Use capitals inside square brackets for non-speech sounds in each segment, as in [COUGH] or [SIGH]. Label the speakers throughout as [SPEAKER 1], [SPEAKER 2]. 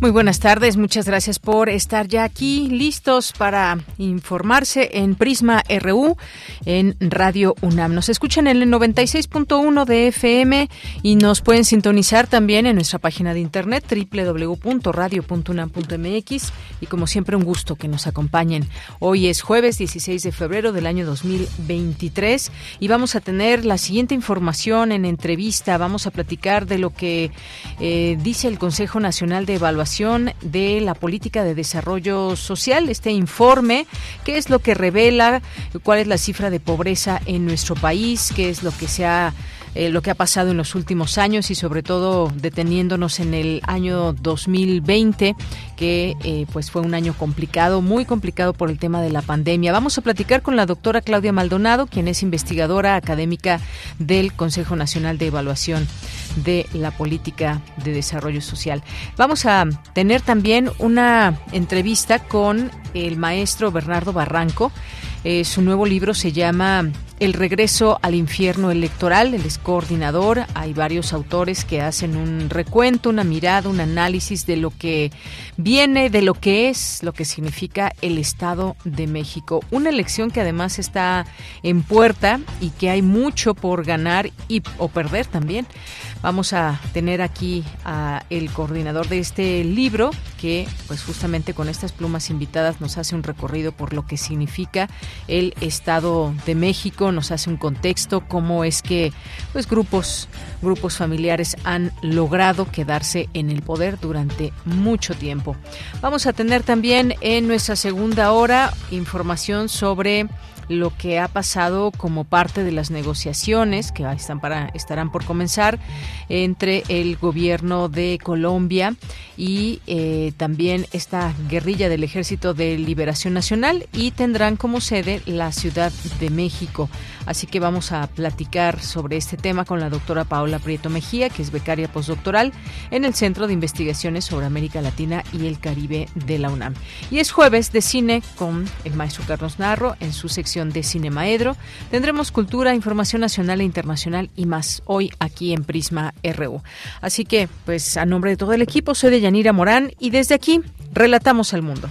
[SPEAKER 1] Muy buenas tardes, muchas gracias por estar ya aquí listos para informarse en Prisma RU en Radio UNAM. Nos escuchan en el 96.1 de FM y nos pueden sintonizar también en nuestra página de internet www.radio.unam.mx y como siempre un gusto que nos acompañen. Hoy es jueves 16 de febrero del año 2023 y vamos a tener la siguiente información en entrevista. Vamos a platicar de lo que eh, dice el Consejo Nacional de Evaluación de la política de desarrollo social, este informe, qué es lo que revela, cuál es la cifra de pobreza en nuestro país, qué es lo que se ha eh, lo que ha pasado en los últimos años y sobre todo deteniéndonos en el año 2020 que eh, pues fue un año complicado, muy complicado por el tema de la pandemia. Vamos a platicar con la doctora Claudia Maldonado, quien es investigadora académica del Consejo Nacional de Evaluación de la Política de Desarrollo Social. Vamos a tener también una entrevista con el maestro Bernardo Barranco. Eh, su nuevo libro se llama el regreso al infierno electoral, él es coordinador, hay varios autores que hacen un recuento, una mirada, un análisis de lo que viene, de lo que es, lo que significa el Estado de México. Una elección que además está en puerta y que hay mucho por ganar y o perder también. Vamos a tener aquí a el coordinador de este libro que pues justamente con estas plumas invitadas nos hace un recorrido por lo que significa el Estado de México, nos hace un contexto cómo es que pues grupos grupos familiares han logrado quedarse en el poder durante mucho tiempo. Vamos a tener también en nuestra segunda hora información sobre lo que ha pasado como parte de las negociaciones que están para, estarán por comenzar entre el gobierno de Colombia y eh, también esta guerrilla del Ejército de Liberación Nacional y tendrán como sede la Ciudad de México. Así que vamos a platicar sobre este tema con la doctora Paola Prieto Mejía, que es becaria postdoctoral en el Centro de Investigaciones sobre América Latina y el Caribe de la UNAM. Y es jueves de cine con el maestro Carlos Narro en su sección de Cine Maedro. Tendremos cultura, información nacional e internacional y más hoy aquí en Prisma RU. Así que, pues a nombre de todo el equipo, soy de Yanira Morán y desde aquí relatamos al mundo.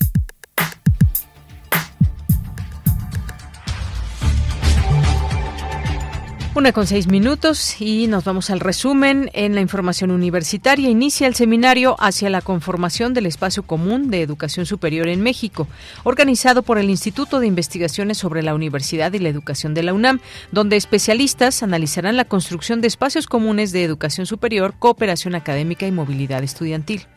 [SPEAKER 1] Una con seis minutos y nos vamos al resumen. En la información universitaria inicia el seminario hacia la conformación del espacio común de educación superior en México, organizado por el Instituto de Investigaciones sobre la Universidad y la Educación de la UNAM, donde especialistas analizarán la construcción de espacios comunes de educación superior, cooperación académica y movilidad estudiantil.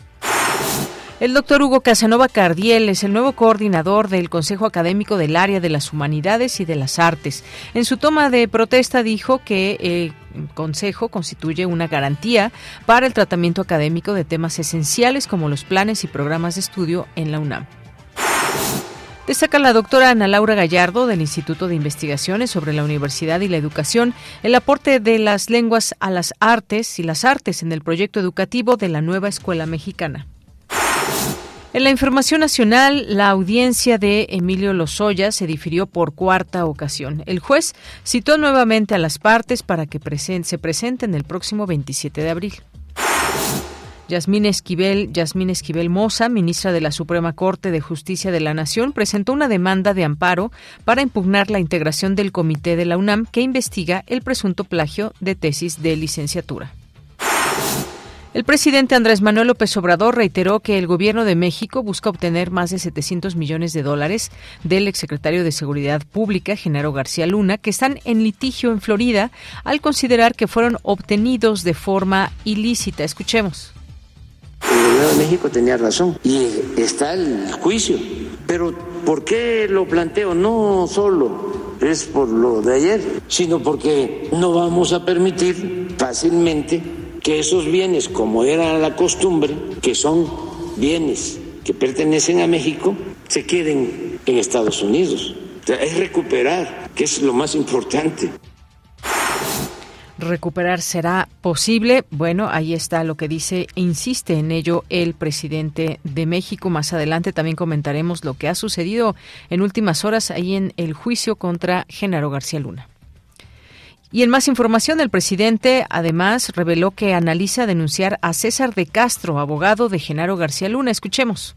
[SPEAKER 1] El doctor Hugo Casanova Cardiel es el nuevo coordinador del Consejo Académico del Área de las Humanidades y de las Artes. En su toma de protesta dijo que el Consejo constituye una garantía para el tratamiento académico de temas esenciales como los planes y programas de estudio en la UNAM. Destaca la doctora Ana Laura Gallardo del Instituto de Investigaciones sobre la Universidad y la Educación el aporte de las lenguas a las artes y las artes en el proyecto educativo de la nueva escuela mexicana. En la información nacional, la audiencia de Emilio Lozoya se difirió por cuarta ocasión. El juez citó nuevamente a las partes para que se presenten el próximo 27 de abril. Yasmín Esquivel, Yasmín Esquivel Moza, ministra de la Suprema Corte de Justicia de la Nación, presentó una demanda de amparo para impugnar la integración del comité de la UNAM que investiga el presunto plagio de tesis de licenciatura. El presidente Andrés Manuel López Obrador reiteró que el gobierno de México busca obtener más de 700 millones de dólares del exsecretario de Seguridad Pública, Genaro García Luna, que están en litigio en Florida, al considerar que fueron obtenidos de forma ilícita. Escuchemos.
[SPEAKER 2] El gobierno de México tenía razón y está el juicio. Pero ¿por qué lo planteo? No solo es por lo de ayer, sino porque no vamos a permitir fácilmente que esos bienes, como era la costumbre, que son bienes que pertenecen a México, se queden en Estados Unidos. es recuperar, que es lo más importante
[SPEAKER 1] recuperar será posible. Bueno, ahí está lo que dice e insiste en ello el presidente de México. Más adelante también comentaremos lo que ha sucedido en últimas horas ahí en el juicio contra Genaro García Luna. Y en más información, el presidente además reveló que analiza denunciar a César de Castro, abogado de Genaro García Luna. Escuchemos.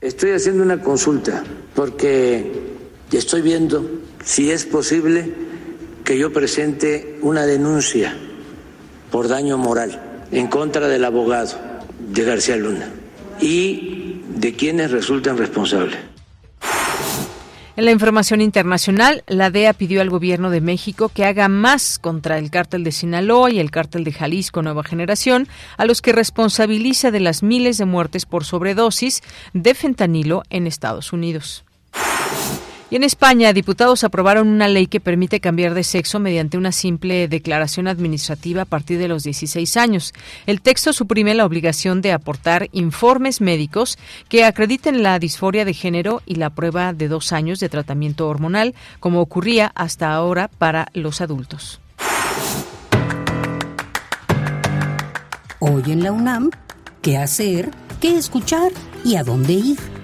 [SPEAKER 2] Estoy haciendo una consulta porque estoy viendo si es posible que yo presente una denuncia por daño moral en contra del abogado de García Luna y de quienes resultan responsables.
[SPEAKER 1] En la información internacional, la DEA pidió al gobierno de México que haga más contra el cártel de Sinaloa y el cártel de Jalisco Nueva Generación, a los que responsabiliza de las miles de muertes por sobredosis de fentanilo en Estados Unidos. Y en España, diputados aprobaron una ley que permite cambiar de sexo mediante una simple declaración administrativa a partir de los 16 años. El texto suprime la obligación de aportar informes médicos que acrediten la disforia de género y la prueba de dos años de tratamiento hormonal, como ocurría hasta ahora para los adultos.
[SPEAKER 3] Hoy en la UNAM, ¿qué hacer? ¿Qué escuchar? ¿Y a dónde ir?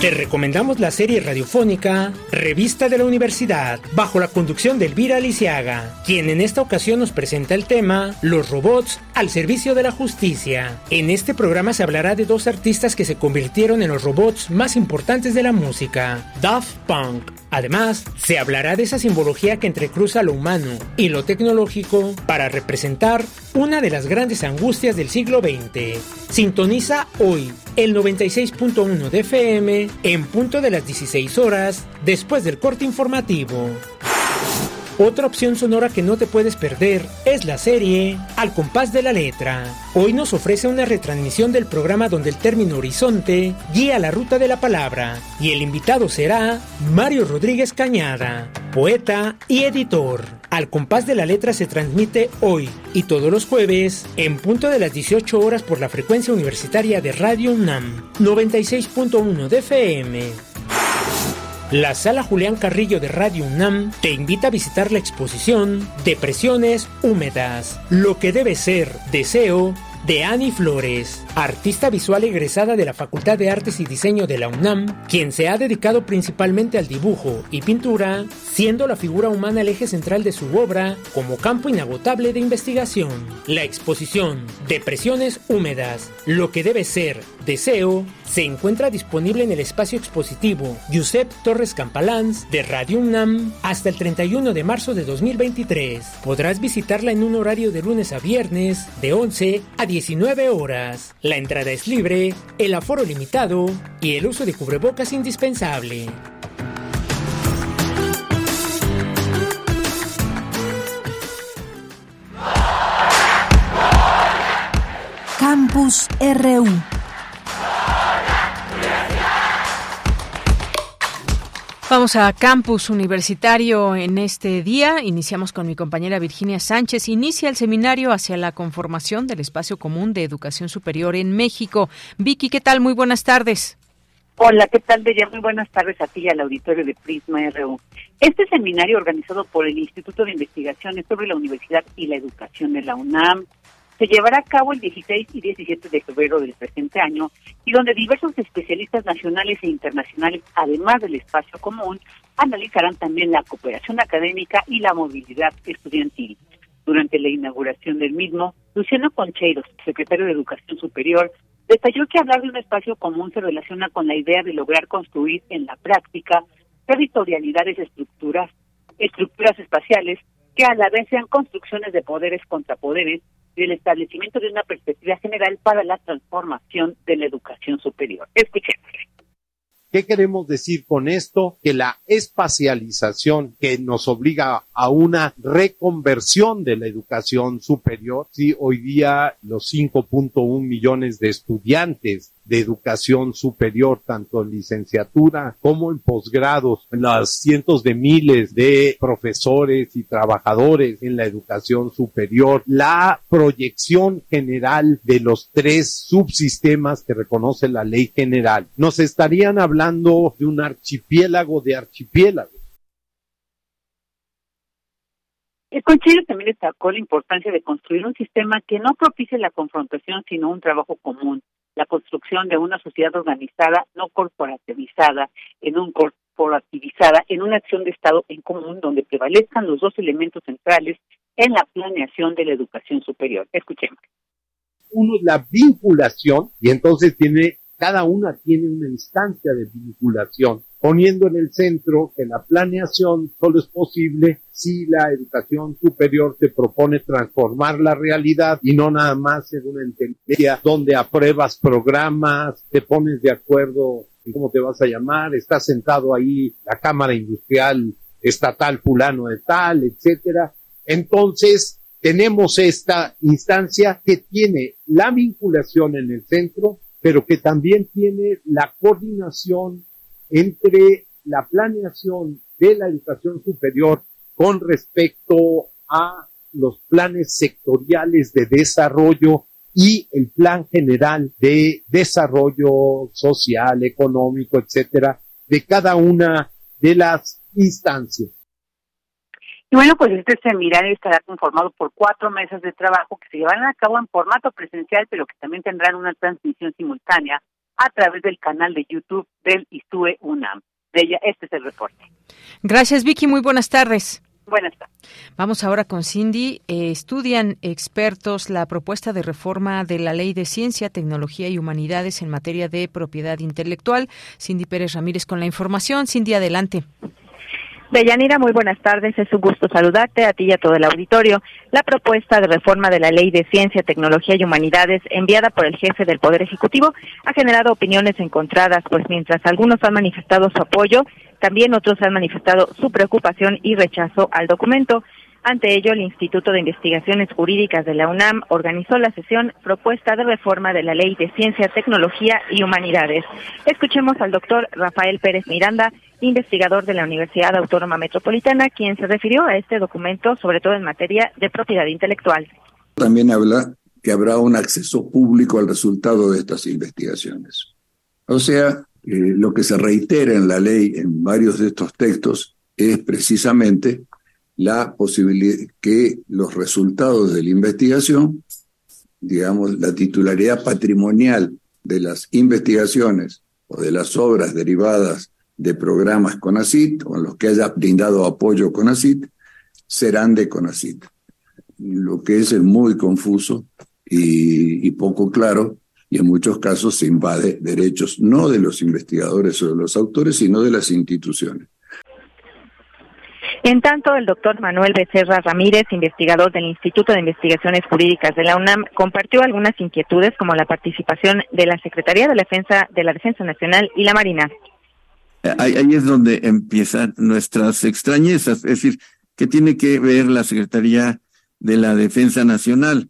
[SPEAKER 4] Te recomendamos la serie radiofónica Revista de la Universidad, bajo la conducción de Elvira Aliciaga, quien en esta ocasión nos presenta el tema Los robots al servicio de la justicia. En este programa se hablará de dos artistas que se convirtieron en los robots más importantes de la música, Daft Punk. Además, se hablará de esa simbología que entrecruza lo humano y lo tecnológico para representar una de las grandes angustias del siglo XX. Sintoniza hoy el 96.1 de FM en punto de las 16 horas después del corte informativo. Otra opción sonora que no te puedes perder es la serie Al compás de la letra. Hoy nos ofrece una retransmisión del programa donde el término horizonte guía la ruta de la palabra y el invitado será Mario Rodríguez Cañada, poeta y editor. Al compás de la letra se transmite hoy y todos los jueves en punto de las 18 horas por la frecuencia universitaria de Radio UNAM 96.1 de FM. La Sala Julián Carrillo de Radio UNAM te invita a visitar la exposición Depresiones Húmedas, lo que debe ser deseo de Annie Flores, artista visual egresada de la Facultad de Artes y Diseño de la UNAM, quien se ha dedicado principalmente al dibujo y pintura, siendo la figura humana el eje central de su obra como campo inagotable de investigación. La exposición Depresiones Húmedas, lo que debe ser deseo, se encuentra disponible en el espacio expositivo Giuseppe Torres Campalans de Radio UNAM hasta el 31 de marzo de 2023. Podrás visitarla en un horario de lunes a viernes de 11 a 19 horas. La entrada es libre, el aforo limitado y el uso de cubrebocas indispensable.
[SPEAKER 5] Campus RU
[SPEAKER 1] Vamos a campus universitario en este día. Iniciamos con mi compañera Virginia Sánchez. Inicia el seminario hacia la conformación del espacio común de educación superior en México. Vicky, ¿qué tal? Muy buenas tardes.
[SPEAKER 6] Hola, ¿qué tal, Bella? Muy buenas tardes a ti y al auditorio de Prisma RU. Este seminario organizado por el Instituto de Investigaciones sobre la Universidad y la Educación de la UNAM, se llevará a cabo el 16 y 17 de febrero del presente año y donde diversos especialistas nacionales e internacionales, además del espacio común, analizarán también la cooperación académica y la movilidad estudiantil. Durante la inauguración del mismo, Luciano Concheiros, secretario de Educación Superior, detalló que hablar de un espacio común se relaciona con la idea de lograr construir en la práctica territorialidades estructuras, estructuras espaciales que a la vez sean construcciones de poderes contra poderes y el establecimiento de una perspectiva general para la transformación de la educación superior. Escuchemos.
[SPEAKER 7] ¿Qué queremos decir con esto? Que la espacialización que nos obliga a una reconversión de la educación superior, si hoy día los 5.1 millones de estudiantes de educación superior, tanto en licenciatura como en posgrados, las cientos de miles de profesores y trabajadores en la educación superior, la proyección general de los tres subsistemas que reconoce la ley general, nos estarían hablando de un archipiélago de archipiélagos.
[SPEAKER 6] El concilio también destacó la importancia de construir un sistema que no propicie la confrontación, sino un trabajo común, la construcción de una sociedad organizada, no corporativizada, en un corporativizada, en una acción de Estado en común donde prevalezcan los dos elementos centrales en la planeación de la educación superior. Escuchemos.
[SPEAKER 7] Uno es la vinculación y entonces tiene cada una tiene una instancia de vinculación, poniendo en el centro que la planeación solo es posible si la educación superior te propone transformar la realidad y no nada más en una entendencia donde apruebas programas, te pones de acuerdo en cómo te vas a llamar, está sentado ahí la Cámara Industrial Estatal fulano de tal, etcétera. Entonces, tenemos esta instancia que tiene la vinculación en el centro, pero que también tiene la coordinación entre la planeación de la educación superior con respecto a los planes sectoriales de desarrollo y el plan general de desarrollo social, económico, etcétera, de cada una de las instancias.
[SPEAKER 6] Y bueno, pues este seminario estará conformado por cuatro mesas de trabajo que se llevarán a cabo en formato presencial, pero que también tendrán una transmisión simultánea a través del canal de YouTube del ISTUE UNAM. De ella, este es el reporte.
[SPEAKER 1] Gracias, Vicky. Muy buenas tardes.
[SPEAKER 6] Buenas tardes.
[SPEAKER 1] Vamos ahora con Cindy. Eh, estudian expertos la propuesta de reforma de la Ley de Ciencia, Tecnología y Humanidades en materia de propiedad intelectual. Cindy Pérez Ramírez con la información. Cindy, adelante.
[SPEAKER 8] Deyanira, muy buenas tardes. Es un gusto saludarte a ti y a todo el auditorio. La propuesta de reforma de la Ley de Ciencia, Tecnología y Humanidades enviada por el jefe del Poder Ejecutivo ha generado opiniones encontradas, pues mientras algunos han manifestado su apoyo, también otros han manifestado su preocupación y rechazo al documento. Ante ello, el Instituto de Investigaciones Jurídicas de la UNAM organizó la sesión Propuesta de Reforma de la Ley de Ciencia, Tecnología y Humanidades. Escuchemos al doctor Rafael Pérez Miranda, investigador de la Universidad Autónoma Metropolitana, quien se refirió a este documento, sobre todo en materia de propiedad intelectual.
[SPEAKER 9] También habla que habrá un acceso público al resultado de estas investigaciones. O sea, eh, lo que se reitera en la ley en varios de estos textos es precisamente la posibilidad que los resultados de la investigación, digamos, la titularidad patrimonial de las investigaciones o de las obras derivadas de programas CONACIT o los que haya brindado apoyo CONACIT, serán de CONACIT. Lo que es muy confuso y, y poco claro, y en muchos casos se invade derechos no de los investigadores o de los autores, sino de las instituciones.
[SPEAKER 8] En tanto, el doctor Manuel Becerra Ramírez, investigador del Instituto de Investigaciones Jurídicas de la UNAM, compartió algunas inquietudes como la participación de la Secretaría de Defensa de la Defensa Nacional y la Marina.
[SPEAKER 10] Ahí, es donde empiezan nuestras extrañezas, es decir, ¿qué tiene que ver la Secretaría de la Defensa Nacional?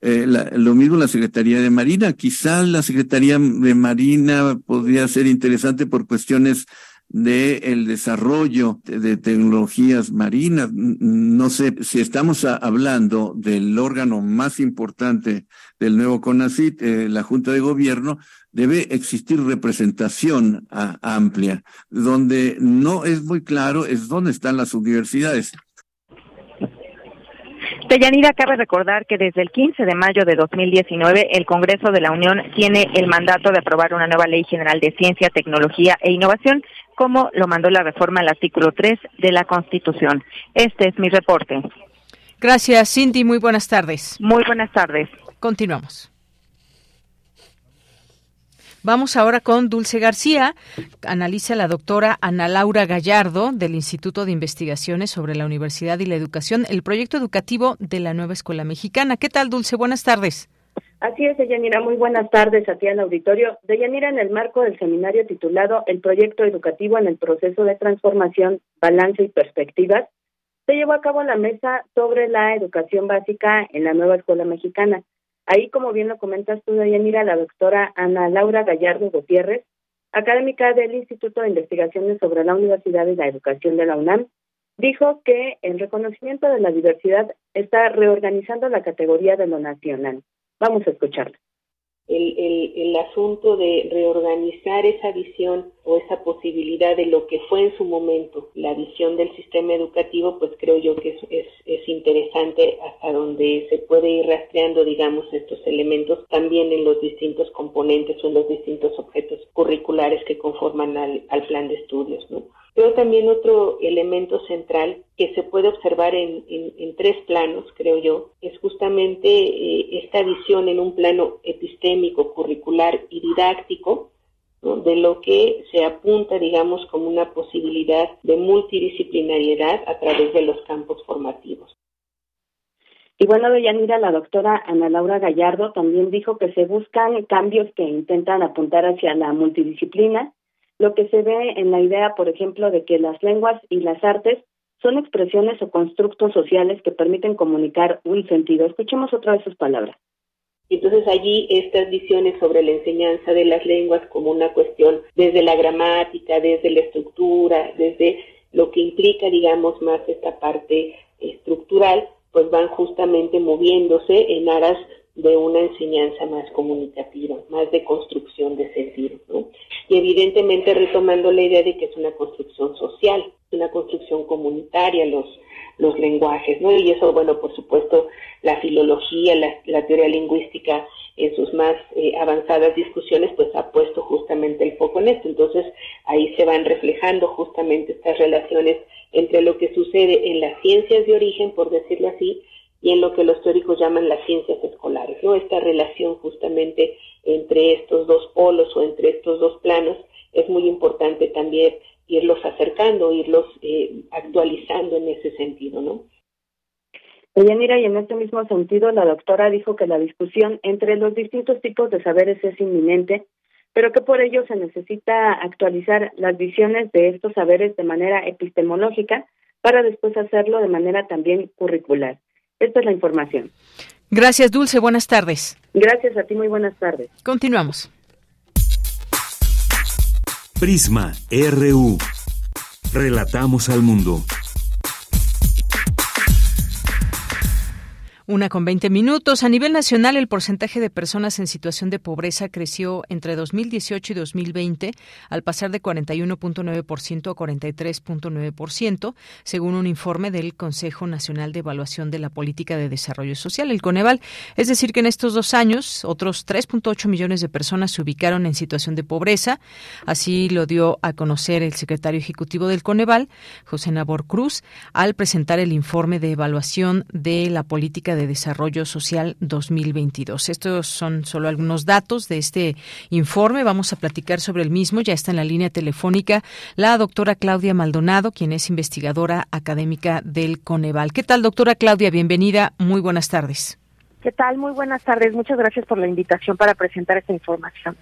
[SPEAKER 10] Eh, lo mismo la Secretaría de Marina. Quizá la Secretaría de Marina podría ser interesante por cuestiones de el desarrollo de, tecnologías marinas. No sé si estamos hablando del órgano más importante del nuevo CONACIT, eh, la Junta de Gobierno, debe existir representación amplia. Donde no es muy claro es dónde están las universidades.
[SPEAKER 8] Deyanira, cabe recordar que desde el 15 de mayo de 2019 el Congreso de la Unión tiene el mandato de aprobar una nueva Ley General de Ciencia, Tecnología e Innovación, como lo mandó la reforma al artículo 3 de la Constitución. Este es mi reporte.
[SPEAKER 1] Gracias, Cindy. Muy buenas tardes.
[SPEAKER 8] Muy buenas tardes.
[SPEAKER 1] Continuamos. Vamos ahora con Dulce García. Analiza la doctora Ana Laura Gallardo del Instituto de Investigaciones sobre la Universidad y la Educación, el proyecto educativo de la nueva Escuela Mexicana. ¿Qué tal, Dulce? Buenas tardes.
[SPEAKER 11] Así es, Deyanira. Muy buenas tardes a ti al auditorio. Deyanira, en el marco del seminario titulado El proyecto educativo en el proceso de transformación, balance y perspectivas, se llevó a cabo la mesa sobre la educación básica en la nueva escuela mexicana. Ahí, como bien lo comentas tú, Deyanira, la doctora Ana Laura Gallardo Gutiérrez, académica del Instituto de Investigaciones sobre la Universidad y la Educación de la UNAM, dijo que el reconocimiento de la diversidad está reorganizando la categoría de lo nacional. Vamos a escucharla
[SPEAKER 12] el, el, el, asunto de reorganizar esa visión o esa posibilidad de lo que fue en su momento la visión del sistema educativo, pues creo yo que es, es, es, interesante hasta donde se puede ir rastreando, digamos, estos elementos también en los distintos componentes o en los distintos objetos curriculares que conforman al, al plan de estudios, ¿no? Pero también otro elemento central que se puede observar en, en, tres planos, creo yo, es justamente eh, esta visión en un plano epistémico, curricular y didáctico, de lo que se apunta, digamos, como una posibilidad de multidisciplinariedad a través de los campos formativos.
[SPEAKER 11] Y bueno, Deyanira, la doctora Ana Laura Gallardo también dijo que se buscan cambios que intentan apuntar hacia la multidisciplina lo que se ve en la idea, por ejemplo, de que las lenguas y las artes son expresiones o constructos sociales que permiten comunicar un sentido. Escuchemos otra vez sus palabras.
[SPEAKER 12] Entonces allí estas visiones sobre la enseñanza de las lenguas como una cuestión desde la gramática, desde la estructura, desde lo que implica, digamos, más esta parte estructural, pues van justamente moviéndose en aras de una enseñanza más comunicativa, más de construcción de sentido, ¿no? Y evidentemente retomando la idea de que es una construcción social, una construcción comunitaria, los, los lenguajes, ¿no? Y eso, bueno, por supuesto, la filología, la, teoría lingüística en sus más eh, avanzadas discusiones, pues ha puesto justamente el foco en esto. Entonces, ahí se van reflejando justamente estas relaciones entre lo que sucede en las ciencias de origen, por decirlo así, y en lo que los teóricos llaman las ciencias escolares, ¿no? Esta relación justamente entre estos dos polos o entre estos dos planos es muy importante también irlos acercando, irlos eh, actualizando en ese sentido, ¿no?
[SPEAKER 11] Deyanira, y en este mismo sentido, la doctora dijo que la discusión entre los distintos tipos de saberes es inminente, pero que por ello se necesita actualizar las visiones de estos saberes de manera epistemológica para después hacerlo de manera también curricular. Esta es la información.
[SPEAKER 1] Gracias, Dulce. Buenas tardes.
[SPEAKER 11] Gracias a ti. Muy buenas tardes.
[SPEAKER 1] Continuamos.
[SPEAKER 13] Prisma RU. Relatamos al mundo.
[SPEAKER 1] Una con 20 minutos. A nivel nacional, el porcentaje de personas en situación de pobreza creció entre 2018 y 2020 al pasar de 41.9% a 43.9%, según un informe del Consejo Nacional de Evaluación de la Política de Desarrollo Social, el Coneval. Es decir, que en estos dos años, otros 3.8 millones de personas se ubicaron en situación de pobreza. Así lo dio a conocer el secretario ejecutivo del Coneval, José Nabor Cruz, al presentar el informe de evaluación de la política de Desarrollo Social 2022. Estos son solo algunos datos de este informe. Vamos a platicar sobre el mismo. Ya está en la línea telefónica la doctora Claudia Maldonado, quien es investigadora académica del Coneval. ¿Qué tal, doctora Claudia? Bienvenida. Muy buenas tardes.
[SPEAKER 14] ¿Qué tal? Muy buenas tardes. Muchas gracias por la invitación para presentar esta información.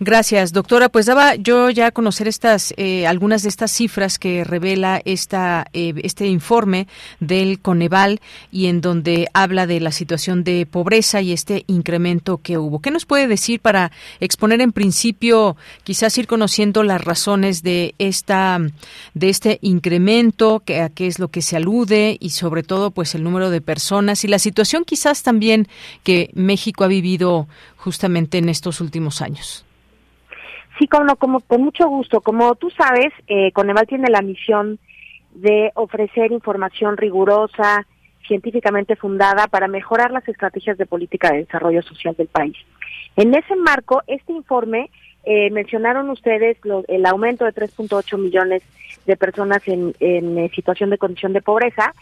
[SPEAKER 1] Gracias, doctora. Pues daba yo ya a conocer estas eh, algunas de estas cifras que revela esta eh, este informe del Coneval y en donde habla de la situación de pobreza y este incremento que hubo. ¿Qué nos puede decir para exponer en principio, quizás ir conociendo las razones de esta de este incremento, que, a qué es lo que se alude y sobre todo pues el número de personas y la situación quizás también que México ha vivido justamente en estos últimos años.
[SPEAKER 14] Sí, como, como con mucho gusto. Como tú sabes, eh, Coneval tiene la misión de ofrecer información rigurosa, científicamente fundada para mejorar las estrategias de política de desarrollo social del país. En ese marco, este informe eh, mencionaron ustedes el aumento de 3.8 millones de personas en, en eh, situación de condición de pobreza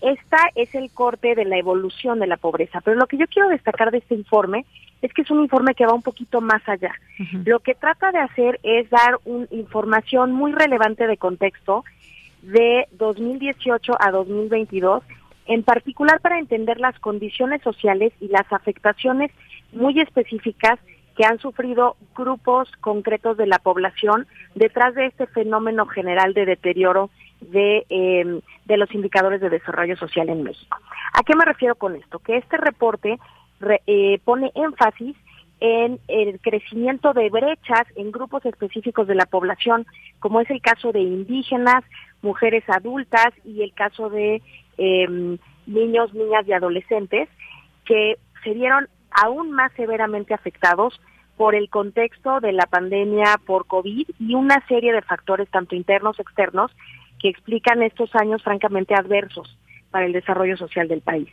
[SPEAKER 14] esta es el corte de la evolución de la pobreza, pero lo que yo quiero destacar de este informe es que es un informe que va un poquito más allá. Lo que trata de hacer es dar una información muy relevante de contexto de 2018 a 2022, en particular para entender las condiciones sociales y las afectaciones muy específicas que han sufrido grupos concretos de la población detrás de este fenómeno general de deterioro de, em, de los indicadores de desarrollo social en México. ¿A qué me refiero con esto? Que este reporte eh, pone énfasis en el crecimiento de brechas en grupos específicos de la población, como es el caso de indígenas, mujeres adultas y el caso de em, niños, niñas y adolescentes, que se vieron aún más severamente afectados por el contexto de la pandemia por COVID y una serie de factores, tanto internos, externos, explican estos años francamente adversos para el desarrollo social del país.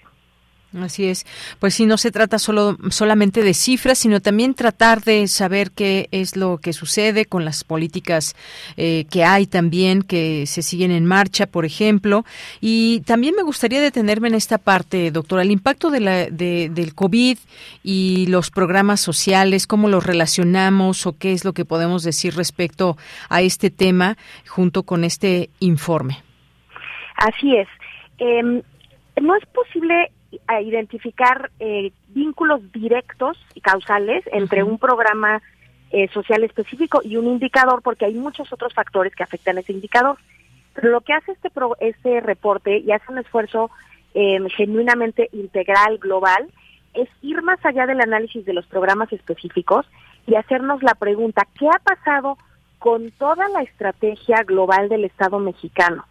[SPEAKER 1] Así es. Pues sí, no se trata solo solamente de cifras, sino también tratar de saber qué es lo que sucede con las políticas eh, que hay también, que se siguen en marcha, por ejemplo. Y también me gustaría detenerme en esta parte, doctora, el impacto de la, de, del COVID y los programas sociales, cómo los relacionamos o qué es lo que podemos decir respecto a este tema junto con este informe.
[SPEAKER 14] Así es. Em, no es posible a identificar eh, vínculos directos y causales entre un programa eh, social específico y un indicador, porque hay muchos otros factores que afectan ese indicador. Pero lo que hace este, este reporte y hace un esfuerzo eh, genuinamente integral, global, es ir más allá del análisis de los programas específicos y hacernos la pregunta, ¿qué ha pasado con toda la estrategia global del Estado mexicano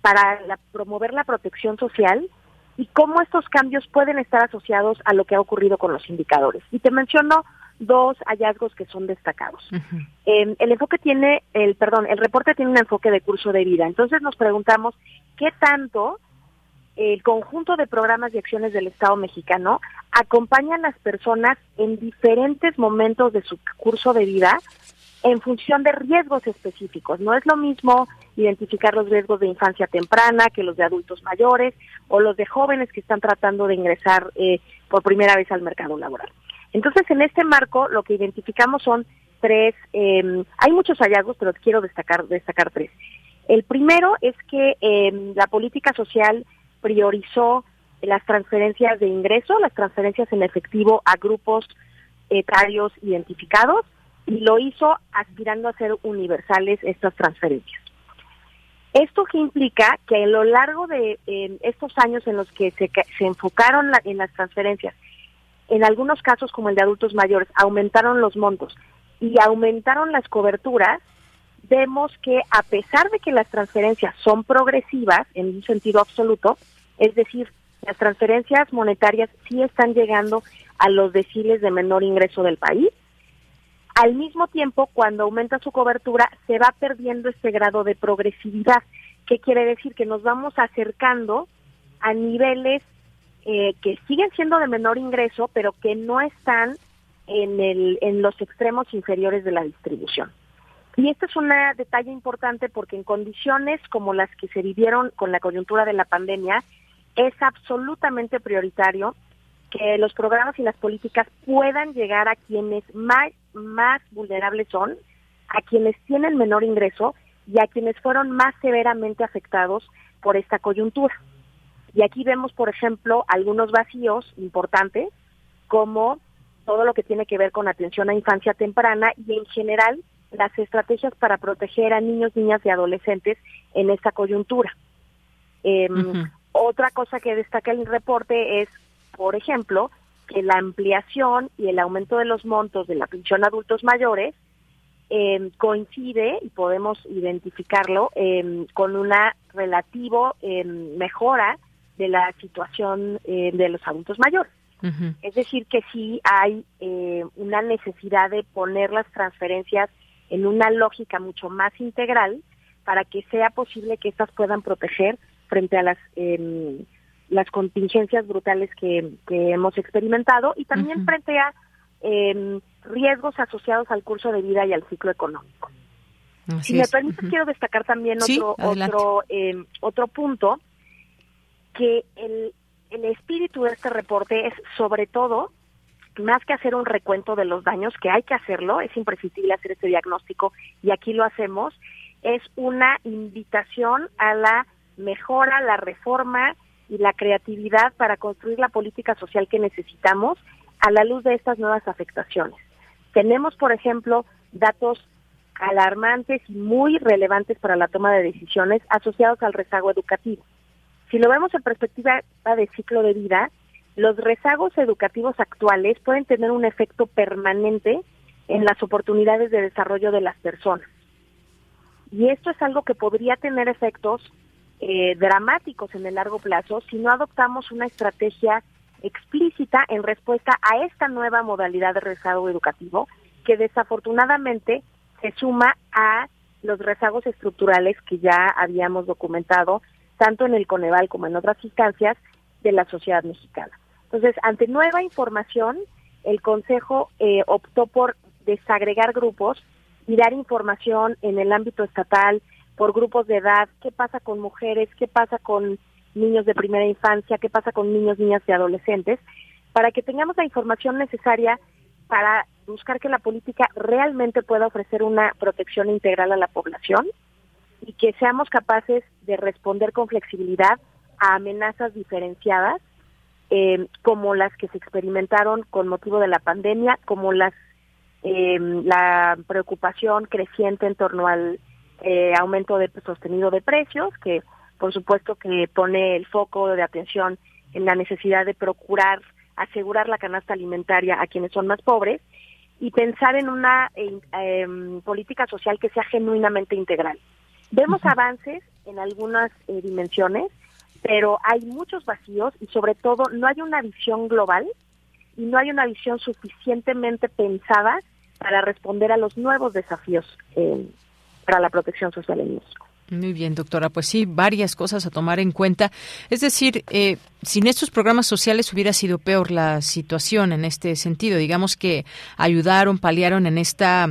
[SPEAKER 14] para promover la protección social? Y cómo estos cambios pueden estar asociados a lo que ha ocurrido con los indicadores. Y te menciono dos hallazgos que son destacados. Em, el enfoque tiene, el perdón, el reporte tiene un enfoque de curso de vida. Entonces nos preguntamos qué tanto el conjunto de programas y acciones del Estado mexicano acompañan a las personas en diferentes momentos de su curso de vida en función de riesgos específicos. No es lo mismo identificar los riesgos de infancia temprana que los de adultos mayores o los de jóvenes que están tratando de ingresar eh, por primera vez al mercado laboral. Entonces, en este marco, lo que identificamos son tres, em, hay muchos hallazgos, pero quiero destacar, destacar tres. El primero es que em, la política social priorizó las transferencias de ingreso, las transferencias en efectivo a grupos etarios identificados, y lo hizo aspirando a ser universales estas transferencias. Esto que implica que a lo largo de estos años en los que se, se enfocaron en las transferencias, en algunos casos como el de adultos mayores, aumentaron los montos y aumentaron las coberturas, vemos que a pesar de que las transferencias son progresivas en un sentido absoluto, es decir, las transferencias monetarias sí están llegando a los deciles de menor ingreso del país, al mismo tiempo, cuando aumenta su cobertura, se va perdiendo este grado de progresividad. ¿Qué quiere decir? Que nos vamos acercando a niveles eh, que siguen siendo de menor ingreso, pero que no están en, el, en los extremos inferiores de la distribución. Y este es un detalle importante porque en condiciones como las que se vivieron con la coyuntura de la pandemia, es absolutamente prioritario que los programas y las políticas puedan llegar a quienes más, más vulnerables son, a quienes tienen menor ingreso y a quienes fueron más severamente afectados por esta coyuntura. Y aquí vemos, por ejemplo, algunos vacíos importantes, como todo lo que tiene que ver con atención a infancia temprana y en general las estrategias para proteger a niños, niñas y adolescentes en esta coyuntura. Em, otra cosa que destaca el reporte es por ejemplo, que la ampliación y el aumento de los montos de la pensión a adultos mayores em, coincide, y podemos identificarlo, em, con una relativo em, mejora de la situación de los adultos mayores. Es decir, que sí hay eh, una necesidad de poner las transferencias en una lógica mucho más integral para que sea posible que estas puedan proteger frente a las las contingencias brutales que, hemos experimentado y también frente a em, riesgos asociados al curso de vida y al ciclo económico. si me permite, quiero destacar también otro otro em, otro punto que el, el espíritu de este reporte es sobre todo más que hacer un recuento de los daños, que hay que hacerlo, es imprescindible hacer este diagnóstico y aquí lo hacemos, es una invitación a la mejora, la reforma y la creatividad para construir la política social que necesitamos a la luz de estas nuevas afectaciones. Tenemos, por ejemplo, datos alarmantes y muy relevantes para la toma de decisiones asociados al rezago educativo. Si lo vemos en perspectiva de ciclo de vida, los rezagos educativos actuales pueden tener un efecto permanente en las oportunidades de desarrollo de las personas. Y esto es algo que podría tener efectos eh, dramáticos en el largo plazo si no adoptamos una estrategia explícita en respuesta a esta nueva modalidad de rezago educativo que desafortunadamente se suma a los rezagos estructurales que ya habíamos documentado tanto en el Coneval como en otras instancias de la sociedad mexicana. Entonces, ante nueva información, el Consejo eh, optó por desagregar grupos y dar información en el ámbito estatal por grupos de edad, qué pasa con mujeres, qué pasa con niños de primera infancia, qué pasa con niños, niñas y adolescentes, para que tengamos la información necesaria para buscar que la política realmente pueda ofrecer una protección integral a la población y que seamos capaces de responder con flexibilidad a amenazas diferenciadas eh, como las que se experimentaron con motivo de la pandemia, como las eh, la preocupación creciente en torno al eh, aumento de, sostenido de precios, que por supuesto que pone el foco de atención en la necesidad de procurar asegurar la canasta alimentaria a quienes son más pobres y pensar en una em, política social que sea genuinamente integral. Vemos avances en algunas dimensiones, pero hay muchos vacíos y sobre todo no hay una visión global y no hay una visión suficientemente pensada para responder a los nuevos desafíos eh, para la protección social en México.
[SPEAKER 1] Muy bien, doctora. Pues sí, varias cosas a tomar en cuenta. Es decir, eh, sin estos programas sociales hubiera sido peor la situación en este sentido. Digamos que ayudaron, paliaron en esta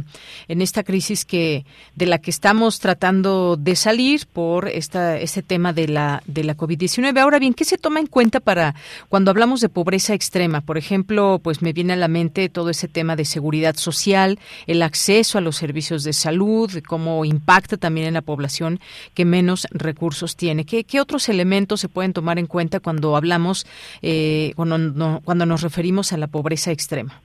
[SPEAKER 1] en esta crisis que de la que estamos tratando de salir por esta este tema de la de la COVID-19. Ahora bien, ¿qué se toma en cuenta para cuando hablamos de pobreza extrema? Por ejemplo, pues me viene a la mente todo ese tema de seguridad social, el acceso a los servicios de salud, cómo impacta también en la población que menos recursos tiene. ¿Qué, qué otros elementos se pueden tomar en cuenta cuando hablamos, eh, cuando, cuando nos referimos a la pobreza extrema?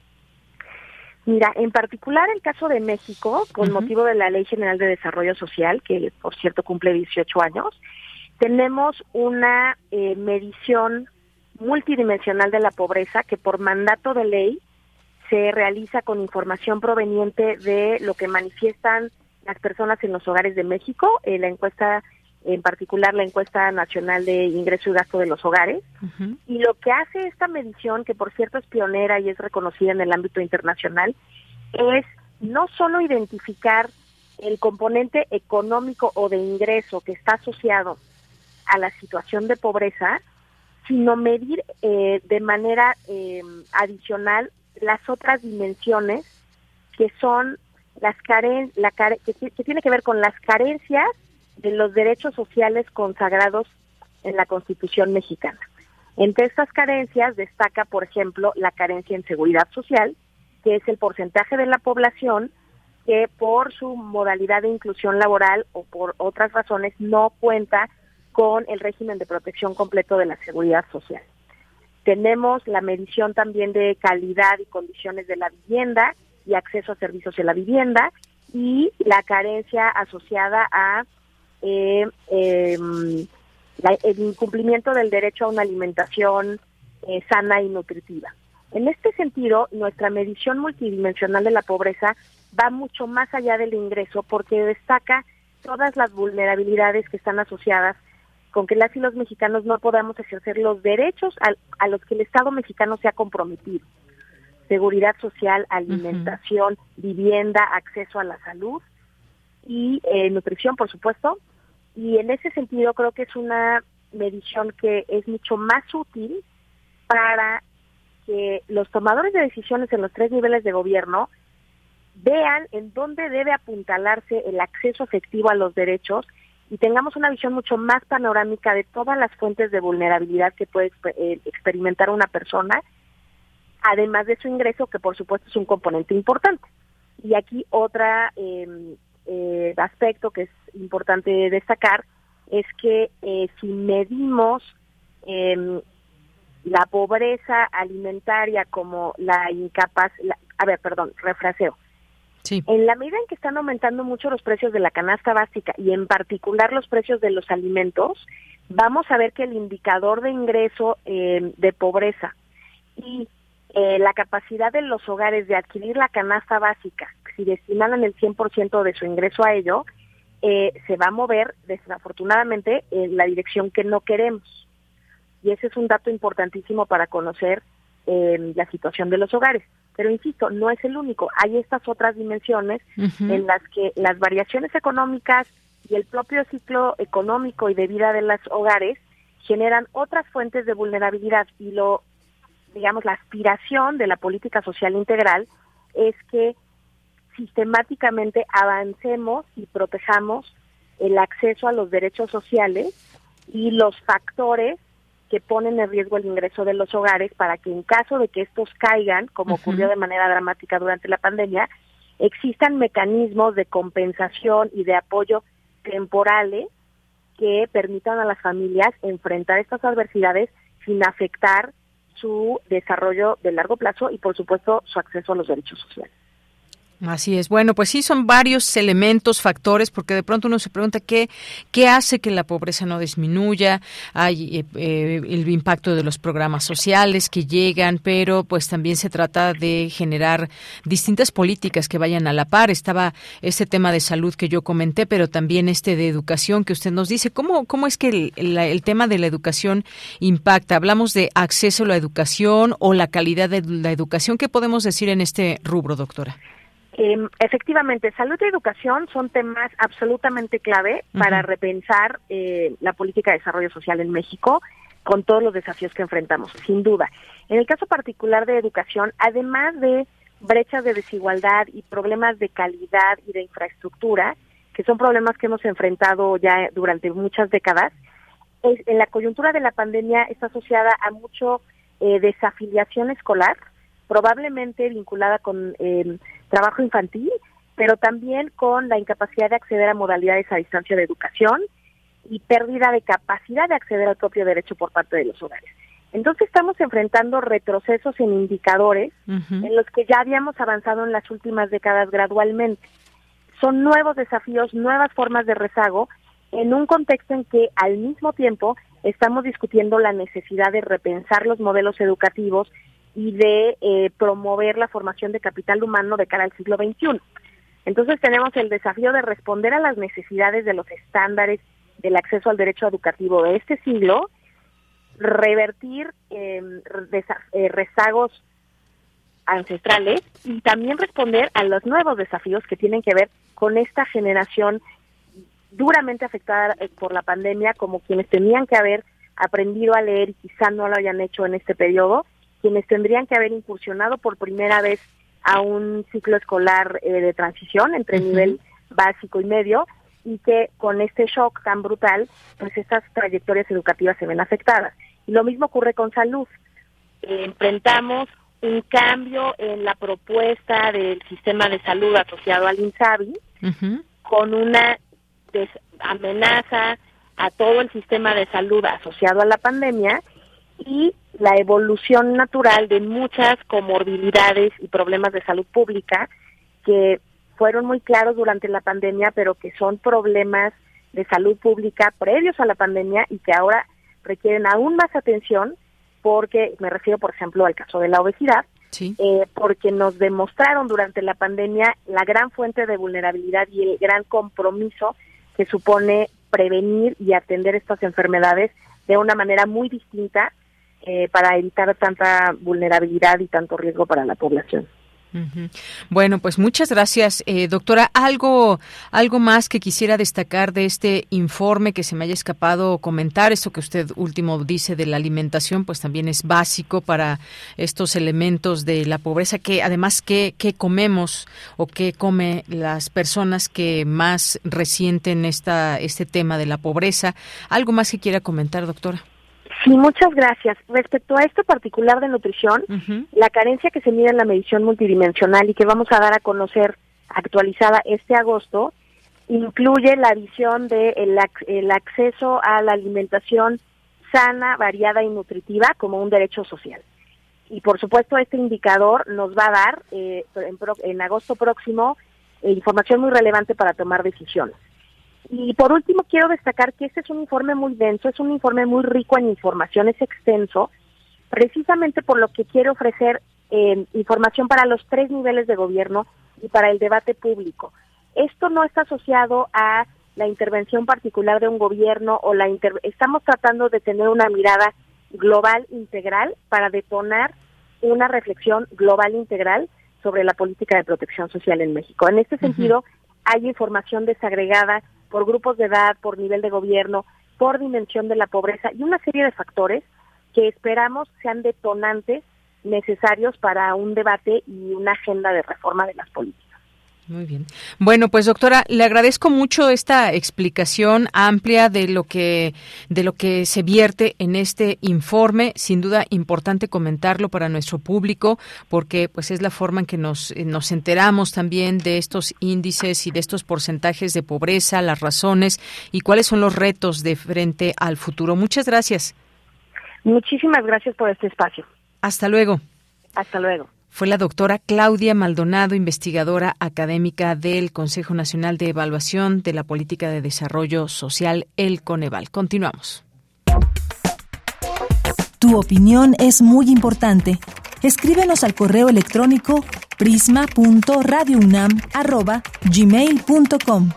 [SPEAKER 14] Mira, en particular el caso de México, con motivo de la Ley General de Desarrollo Social, que por cierto cumple 18 años, tenemos una eh, medición multidimensional de la pobreza que por mandato de ley se realiza con información proveniente de lo que manifiestan las personas en los hogares de México, eh, la encuesta en particular la encuesta nacional de ingreso y gasto de los hogares. Y lo que hace esta medición, que por cierto es pionera y es reconocida en el ámbito internacional, es no solo identificar el componente económico o de ingreso que está asociado a la situación de pobreza, sino medir eh, de manera eh, adicional las otras dimensiones que son las caren la que, tiene que ver con las carencias de los derechos sociales consagrados en la Constitución mexicana. Entre estas carencias destaca, por ejemplo, la carencia en seguridad social, que es el porcentaje de la población que por su modalidad de inclusión laboral o por otras razones no cuenta con el régimen de protección completo de la seguridad social. Tenemos la medición también de calidad y condiciones de la vivienda, y acceso a servicios de la vivienda y la carencia asociada a eh, em, el incumplimiento del derecho a una alimentación eh, sana y nutritiva. En este sentido, nuestra medición multidimensional de la pobreza va mucho más allá del ingreso porque destaca todas las vulnerabilidades que están asociadas con que las y los mexicanos no podamos ejercer los derechos a los que el Estado mexicano se ha comprometido seguridad social, alimentación, vivienda, acceso a la salud y eh, nutrición, por supuesto. Y en ese sentido creo que es una medición que es mucho más útil para que los tomadores de decisiones en los tres niveles de gobierno vean en dónde debe apuntalarse el acceso efectivo a los derechos y tengamos una visión mucho más panorámica de todas las fuentes de vulnerabilidad que puede eh, experimentar una persona además de su ingreso, que por supuesto es un componente importante. Y aquí otra em, eh, aspecto que es importante destacar es que eh, si medimos em, la pobreza alimentaria como la incapaz, a ver, perdón, refraseo. Sí. En la medida en que están aumentando mucho los precios de la canasta básica y en particular los precios de los alimentos, vamos a ver que el indicador de ingreso em, de pobreza y eh, la capacidad de los hogares de adquirir la canasta básica, si destinan el 100% de su ingreso a ello, eh, se va a mover desafortunadamente en la dirección que no queremos. Y ese es un dato importantísimo para conocer eh, la situación de los hogares. Pero insisto, no es el único. Hay estas otras dimensiones en las que las variaciones económicas y el propio ciclo económico y de vida de los hogares generan otras fuentes de vulnerabilidad y lo digamos la aspiración de la política social integral es que sistemáticamente avancemos y protejamos el acceso a los derechos sociales y los factores que ponen en riesgo el ingreso de los hogares para que en caso de que estos caigan, como ocurrió de manera dramática durante la pandemia, existan mecanismos de compensación y de apoyo temporales que permitan a las familias enfrentar estas adversidades sin afectar su desarrollo de largo plazo y, por supuesto, su acceso a los derechos sociales.
[SPEAKER 1] Así es. Bueno, pues sí, son varios elementos, factores, porque de pronto uno se pregunta qué, qué hace que la pobreza no disminuya. Hay eh, eh, el impacto de los programas sociales que llegan, pero pues también se trata de generar distintas políticas que vayan a la par. Estaba este tema de salud que yo comenté, pero también este de educación que usted nos dice. ¿Cómo, cómo es que el, el tema de la educación impacta? Hablamos de acceso a la educación o la calidad de la educación. ¿Qué podemos decir en este rubro, doctora?
[SPEAKER 14] Eh, efectivamente, salud y educación son temas absolutamente clave para repensar eh, la política de desarrollo social en México con todos los desafíos que enfrentamos, sin duda. En el caso particular de educación, además de brechas de desigualdad y problemas de calidad y de infraestructura, que son problemas que hemos enfrentado ya durante muchas décadas, en la coyuntura de la pandemia está asociada a mucho eh, desafiliación escolar, probablemente vinculada con eh, trabajo infantil, pero también con la incapacidad de acceder a modalidades a distancia de educación y pérdida de capacidad de acceder al propio derecho por parte de los hogares. Entonces estamos enfrentando retrocesos en indicadores en los que ya habíamos avanzado en las últimas décadas gradualmente. Son nuevos desafíos, nuevas formas de rezago, en un contexto en que al mismo tiempo estamos discutiendo la necesidad de repensar los modelos educativos y de eh, promover la formación de capital humano de cara al siglo XXI. Entonces tenemos el desafío de responder a las necesidades de los estándares del acceso al derecho educativo de este siglo, revertir em, eh, rezagos ancestrales y también responder a los nuevos desafíos que tienen que ver con esta generación duramente afectada eh, por la pandemia, como quienes tenían que haber aprendido a leer y quizá no lo hayan hecho en este periodo, quienes tendrían que haber incursionado por primera vez a un ciclo escolar eh, de transición entre nivel básico y medio y que con este shock tan brutal, pues estas trayectorias educativas se ven afectadas. Y lo mismo ocurre con salud. enfrentamos un cambio en la propuesta del sistema de salud asociado al INSABI, con una amenaza a todo el sistema de salud asociado a la pandemia y la evolución natural de muchas comorbilidades y problemas de salud pública que fueron muy claros durante la pandemia, pero que son problemas de salud pública previos a la pandemia y que ahora requieren aún más atención porque me refiero, por ejemplo, al caso de la obesidad, eh, porque nos demostraron durante la pandemia la gran fuente de vulnerabilidad y el gran compromiso que supone prevenir y atender estas enfermedades de una manera muy distinta eh, para evitar tanta vulnerabilidad y tanto riesgo para la población.
[SPEAKER 1] Bueno, pues muchas gracias, eh, doctora. Algo, algo más que quisiera destacar de este informe que se me haya escapado comentar. Eso que usted último dice de la alimentación, pues también es básico para estos elementos de la pobreza. Que además, ¿qué, qué comemos o qué come las personas que más resienten esta, este tema de la pobreza? Algo más que quiera comentar, doctora.
[SPEAKER 14] Sí, muchas gracias. Respecto a esto particular de nutrición, la carencia que se mide en la medición multidimensional y que vamos a dar a conocer actualizada este agosto, incluye la visión de el, acceso a la alimentación sana, variada y nutritiva como un derecho social. Y por supuesto este indicador nos va a dar eh, en, agosto próximo eh, información muy relevante para tomar decisiones. Y por último, quiero destacar que este es un informe muy denso, es un informe muy rico en información, es extenso, precisamente por lo que quiere ofrecer eh, información para los tres niveles de gobierno y para el debate público. Esto no está asociado a la intervención particular de un gobierno o la estamos tratando de tener una mirada global integral para detonar una reflexión global integral sobre la política de protección social en México. En este sentido, hay información desagregada por grupos de edad, por nivel de gobierno, por dimensión de la pobreza y una serie de factores que esperamos sean detonantes necesarios para un debate y una agenda de reforma de las políticas.
[SPEAKER 1] Muy bien. Bueno, pues doctora, le agradezco mucho esta explicación amplia de lo que de lo que se vierte en este informe. Sin duda importante comentarlo para nuestro público porque pues es la forma en que nos nos enteramos también de estos índices y de estos porcentajes de pobreza, las razones y cuáles son los retos de frente al futuro. Muchas gracias.
[SPEAKER 14] Muchísimas gracias por este espacio.
[SPEAKER 1] Hasta luego.
[SPEAKER 14] Hasta luego
[SPEAKER 1] fue la doctora Claudia Maldonado, investigadora académica del Consejo Nacional de Evaluación de la Política de Desarrollo Social, el Coneval. Continuamos.
[SPEAKER 5] Tu opinión es muy importante. Escríbenos al correo electrónico prisma.radiounam@gmail.com.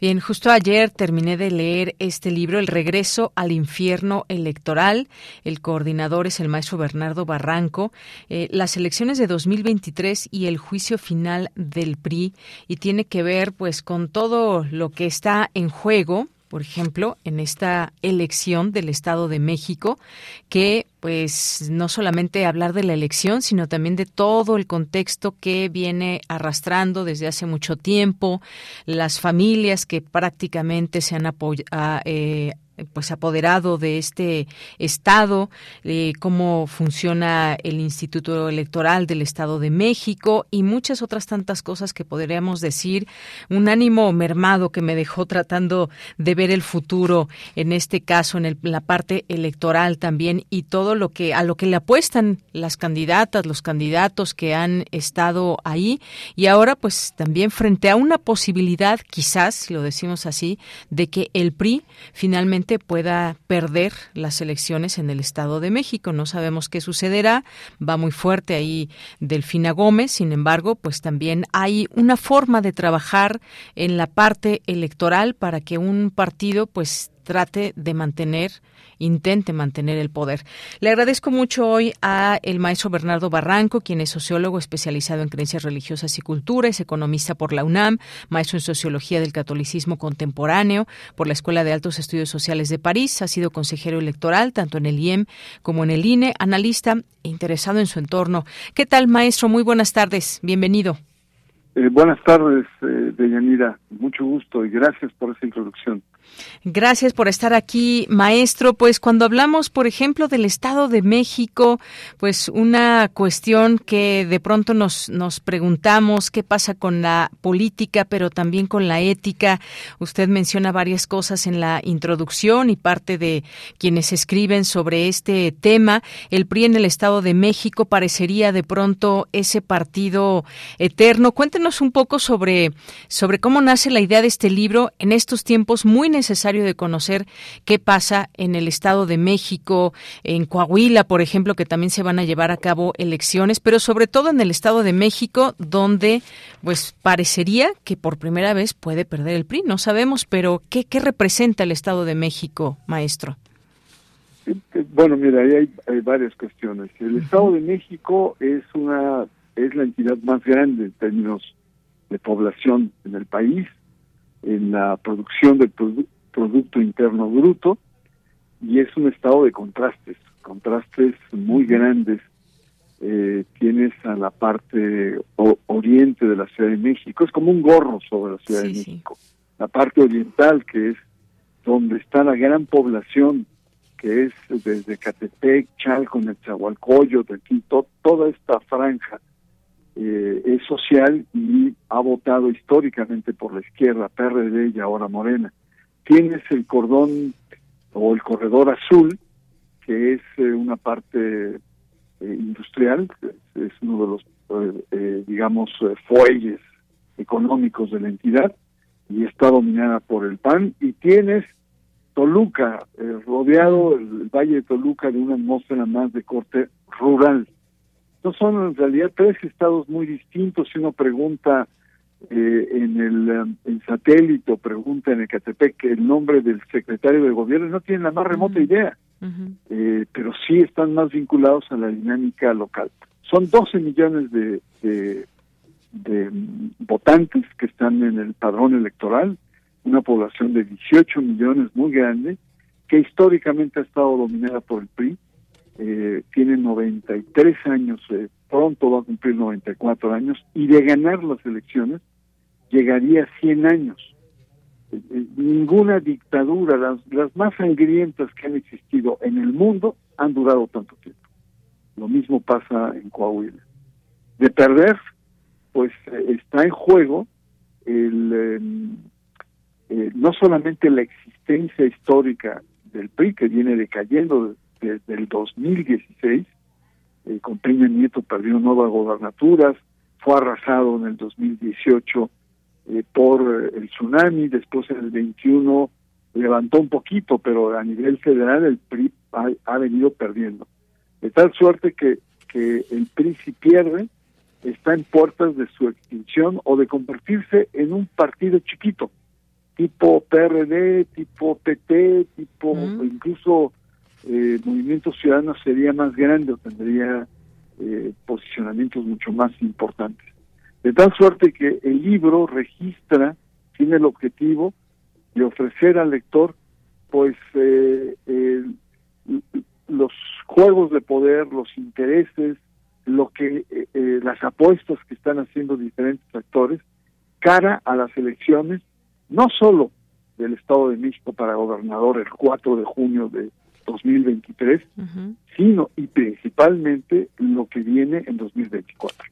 [SPEAKER 1] Bien, justo ayer terminé de leer este libro, El regreso al infierno electoral. El coordinador es el maestro Bernardo Barranco. Eh, las elecciones de 2023 y el juicio final del PRI y tiene que ver pues con todo lo que está en juego por ejemplo, en esta elección del Estado de México, que pues no solamente hablar de la elección, sino también de todo el contexto que viene arrastrando desde hace mucho tiempo, las familias que prácticamente se han apoyado. Eh, pues apoderado de este estado, eh, cómo funciona el Instituto Electoral del Estado de México y muchas otras tantas cosas que podríamos decir, un ánimo mermado que me dejó tratando de ver el futuro en este caso en, la parte electoral también y todo lo que a lo que le apuestan las candidatas, los candidatos que han estado ahí. Y ahora pues también frente a una posibilidad quizás, lo decimos así, de que el PRI finalmente pueda perder las elecciones en el Estado de México. No sabemos qué sucederá. Va muy fuerte ahí Delfina Gómez. Sin embargo, pues también hay una forma de trabajar en la parte electoral para que un partido pues trate de mantener intente mantener el poder. Le agradezco mucho hoy a el maestro Bernardo Barranco, quien es sociólogo especializado en creencias religiosas y cultura, es economista por la UNAM, maestro en sociología del catolicismo contemporáneo por la Escuela de Altos Estudios Sociales de París, ha sido consejero electoral tanto en el IEM como en el INE, analista e interesado en su entorno. ¿Qué tal, maestro? Muy buenas tardes. Bienvenido.
[SPEAKER 15] Eh, buenas tardes, eh, Deyanira. Mucho gusto y gracias por esa introducción.
[SPEAKER 1] Gracias por estar aquí, maestro. Pues cuando hablamos, por ejemplo, del Estado de México, pues una cuestión que de pronto nos, nos preguntamos qué pasa con la política, pero también con la ética. Usted menciona varias cosas en la introducción y parte de quienes escriben sobre este tema. El PRI en el Estado de México parecería de pronto ese partido eterno. Cuéntenos un poco sobre, sobre cómo nace la idea de este libro en estos tiempos muy necesarios necesario de conocer qué pasa en el Estado de México, en Coahuila, por ejemplo, que también se van a llevar a cabo elecciones, pero sobre todo en el Estado de México, donde pues parecería que por primera vez puede perder el PRI. No sabemos, pero ¿qué, qué representa el Estado de México, maestro?
[SPEAKER 15] Eh, bueno, mira, ahí hay, varias cuestiones. El Estado de México es una es la entidad más grande en términos de población en el país en la producción del Producto Interno Bruto y es un estado de contrastes, contrastes muy grandes. Eh, tienes a la parte oriente de la Ciudad de México, es como un gorro sobre la Ciudad de México. La parte oriental, que es donde está la gran población que es desde Catepec, Chalco, Netzahualcoyot, aquí toda esta franja eh, es social y ha votado históricamente por la izquierda, PRD y ahora Morena. Tienes el cordón o el corredor azul, que es eh, una parte eh, industrial, es, uno de los, digamos, fuelles económicos de la entidad y está dominada por el PAN. Y tienes Toluca, rodeado el, Valle de Toluca de una atmósfera más de corte rural. No son en realidad tres estados muy distintos. Si uno pregunta eh, en el en satélite o pregunta en Ecatepec el nombre del secretario de gobierno, no tienen la más remota idea, eh, pero sí están más vinculados a la dinámica local. Son 12 millones de, de, de votantes que están en el padrón electoral, una población de 18 millones muy grande, que históricamente ha estado dominada por el PRI, eh, tiene 93 años, eh, pronto va a cumplir 94 años, y de ganar las elecciones llegaría a 100 años. Eh, eh, ninguna dictadura, las, las más sangrientas que han existido en el mundo, han durado tanto tiempo. Lo mismo pasa en Coahuila. De perder, pues está en juego el, em, no solamente la existencia histórica del PRI, que viene decayendo desde el 2016, eh, con Peña Nieto perdió nuevas gobernaturas, fue arrasado en el 2018 eh, por el tsunami, después en el 21 levantó un poquito, pero a nivel federal el PRI ha, venido perdiendo. De tal suerte que, que el PRI si pierde está en puertas de su extinción o de convertirse en un partido chiquito, tipo PRD, tipo PT, tipo incluso eh, Movimiento Ciudadano sería más grande o tendría eh, posicionamientos mucho más importantes. De tal suerte que el libro registra, tiene el objetivo de ofrecer al lector pues eh, los juegos de poder, los intereses, lo que eh, las apuestas que están haciendo diferentes actores cara a las elecciones, no solo del Estado de México para gobernador el 4 de junio de 2023, sino y principalmente lo que viene en 2024.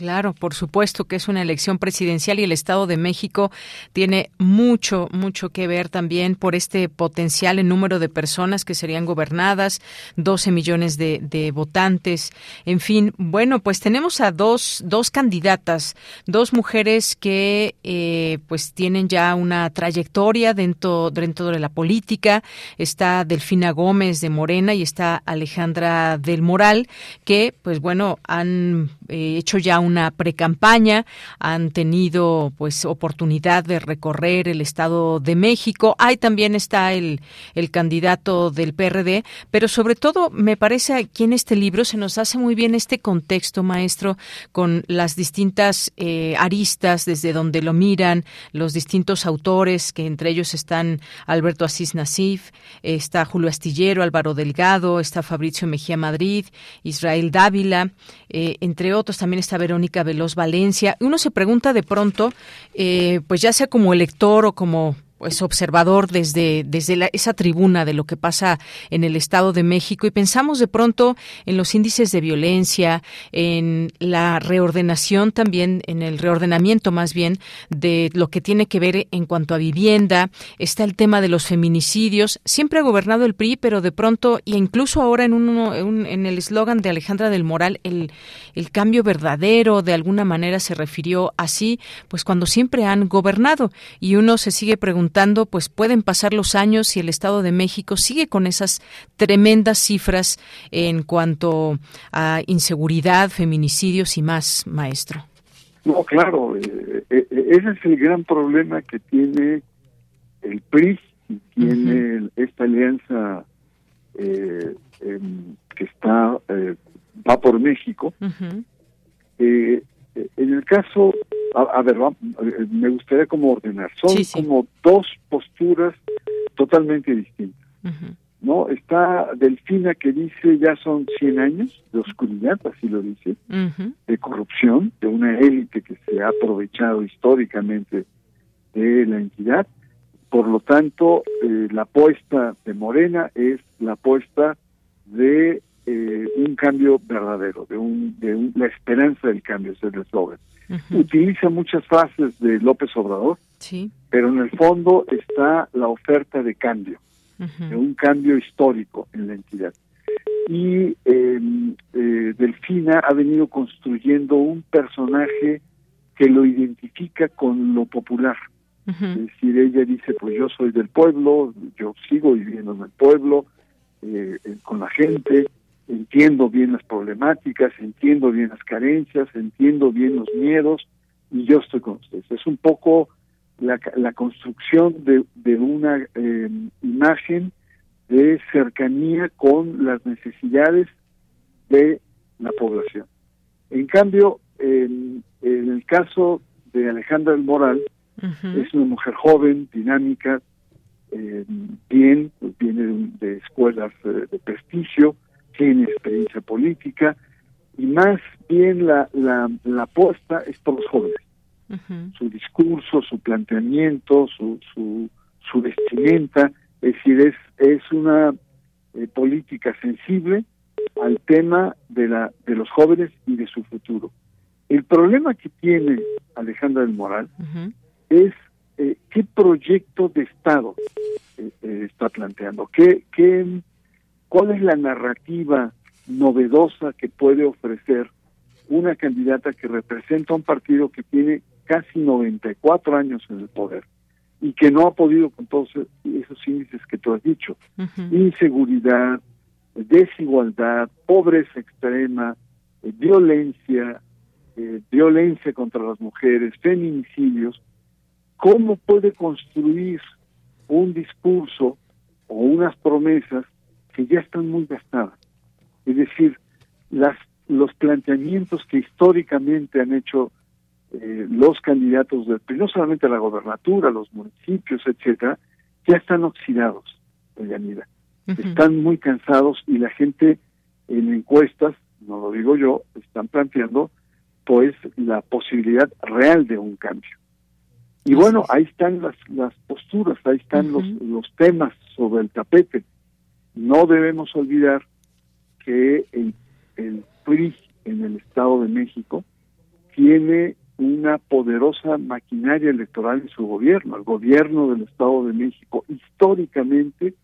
[SPEAKER 1] Claro, por supuesto que es una elección presidencial y el Estado de México tiene mucho, mucho que ver también por este potencial en número de personas que serían gobernadas, 12 millones de, votantes, en fin. Bueno, pues tenemos a dos, dos candidatas, dos mujeres que eh, pues tienen ya una trayectoria dentro, dentro de la política. Está Delfina Gómez de Morena y está Alejandra del Moral, que pues bueno, han eh, hecho ya un una precampaña, han tenido pues oportunidad de recorrer el Estado de México. Ahí también está el, el candidato del PRD, pero sobre todo me parece aquí en este libro se nos hace muy bien este contexto, maestro, con las distintas eh, aristas desde donde lo miran, los distintos autores, que entre ellos están Alberto Asís Nasif, está Julio Astillero, Álvaro Delgado, está Fabricio Mejía Madrid, Israel Dávila, eh, entre otros también está Verónica Veloz Veloz Valencia. Uno se pregunta de pronto, eh, pues ya sea como elector o como pues observador desde, desde esa tribuna de lo que pasa en el Estado de México. Y pensamos de pronto en los índices de violencia, en la reordenación también, en el reordenamiento más bien de lo que tiene que ver en cuanto a vivienda, está el tema de los feminicidios, siempre ha gobernado el PRI, pero de pronto, e incluso ahora en, uno, en el eslogan de Alejandra del Moral, el, el cambio verdadero de alguna manera se refirió así, pues cuando siempre han gobernado. Y uno se sigue preguntando pues pueden pasar los años y el Estado de México sigue con esas tremendas cifras en cuanto a inseguridad, feminicidios y más, maestro.
[SPEAKER 15] No, claro, eh, eh, eh, ese es el gran problema que tiene el PRI y tiene esta alianza em, que está va por México. En el caso a, ver, me gustaría como ordenar. Son como dos posturas totalmente distintas. ¿No? Está Delfina que dice ya son 100 años de oscuridad, así lo dice, de corrupción, de una élite que se ha aprovechado históricamente de la entidad. por lo tanto, eh, la apuesta de Morena es la apuesta de eh, un cambio verdadero, de, un, de la esperanza del cambio, es el eslogan. Utiliza muchas frases de López Obrador,
[SPEAKER 1] sí.
[SPEAKER 15] pero en el fondo está la oferta de cambio, de un cambio histórico en la entidad. Y em, eh, Delfina ha venido construyendo un personaje que lo identifica con lo popular. Es decir, ella dice, pues yo soy del pueblo, yo sigo viviendo en el pueblo, eh, eh, con la gente, entiendo bien las problemáticas, entiendo bien las carencias, entiendo bien los miedos y yo estoy con ustedes. Es un poco la, la construcción de, de una em, imagen de cercanía con las necesidades de la población. En cambio, en, el caso de Alejandra del Moral, es una mujer joven, dinámica, eh, bien, pues viene de, escuelas eh, de prestigio, tiene experiencia política y más bien la, la, la apuesta es por los jóvenes. Su discurso, su planteamiento, su, su, su vestimenta, es decir, es, es una eh, política sensible al tema de, la, de los jóvenes y de su futuro. El problema que tiene Alejandra del Moral es eh, qué proyecto de Estado eh, eh, está planteando, ¿Qué, qué, cuál es la narrativa novedosa que puede ofrecer una candidata que representa un partido que tiene casi 94 años en el poder y que no ha podido con todos esos índices que tú has dicho, inseguridad, desigualdad, pobreza extrema, violencia, violencia contra las mujeres, feminicidios, ¿Cómo puede construir un discurso o unas promesas que ya están muy gastadas? Es decir, las, los planteamientos que históricamente han hecho eh, los candidatos, de, no solamente a la gobernatura, los municipios, etcétera, ya están oxidados, Yanira. Están muy cansados y la gente en encuestas, no lo digo yo, están planteando pues la posibilidad real de un cambio. Y bueno, ahí están las, las posturas, ahí están los, los temas sobre el tapete. No debemos olvidar que el, el PRI en el Estado de México tiene una poderosa maquinaria electoral en su gobierno. El gobierno del Estado de México históricamente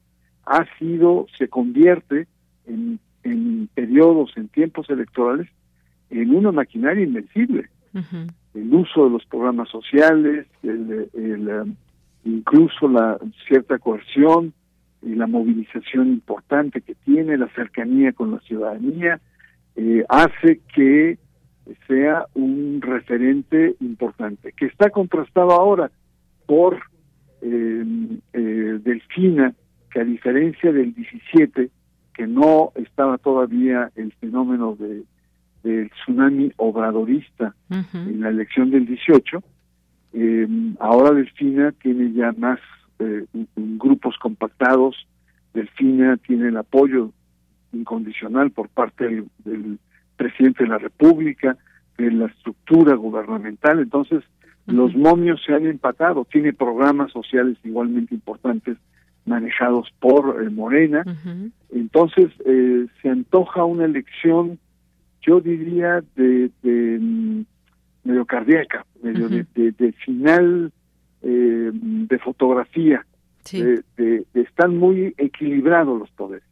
[SPEAKER 15] ha sido, se convierte en, en periodos, en tiempos electorales, en una maquinaria invencible el uso de los programas sociales, el, um, incluso la cierta coerción y la movilización importante que tiene, la cercanía con la ciudadanía, eh, hace que sea un referente importante, que está contrastado ahora por eh, eh, Delfina, que a diferencia del 17, que no estaba todavía el fenómeno de del tsunami obradorista en la elección del 18, eh, ahora Delfina tiene ya más eh, grupos compactados, Delfina tiene el apoyo incondicional por parte del, presidente de la República, de la estructura gubernamental, entonces los momios se han empatado, tiene programas sociales igualmente importantes manejados por eh, Morena, entonces se antoja una elección yo diría de, de mm, medio cardíaca, medio de, final eh, de fotografía, de, están muy equilibrados los poderes.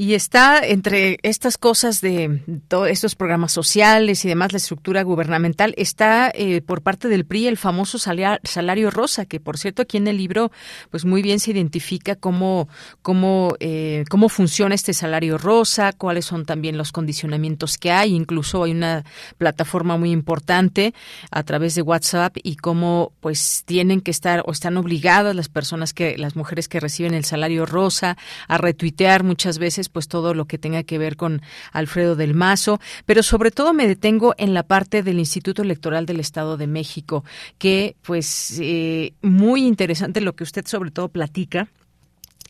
[SPEAKER 1] Y está entre estas cosas de todos estos programas sociales y demás, la estructura gubernamental, está eh, por parte del PRI el famoso salario rosa, que por cierto aquí en el libro pues muy bien se identifica cómo, cómo, eh, cómo funciona este salario rosa, cuáles son también los condicionamientos que hay, incluso hay una plataforma muy importante a través de WhatsApp y cómo pues tienen que estar o están obligadas las personas que, las mujeres que reciben el salario rosa a retuitear muchas veces pues todo lo que tenga que ver con Alfredo del Mazo, pero sobre todo me detengo en la parte del Instituto Electoral del Estado de México, que pues eh, muy interesante lo que usted sobre todo platica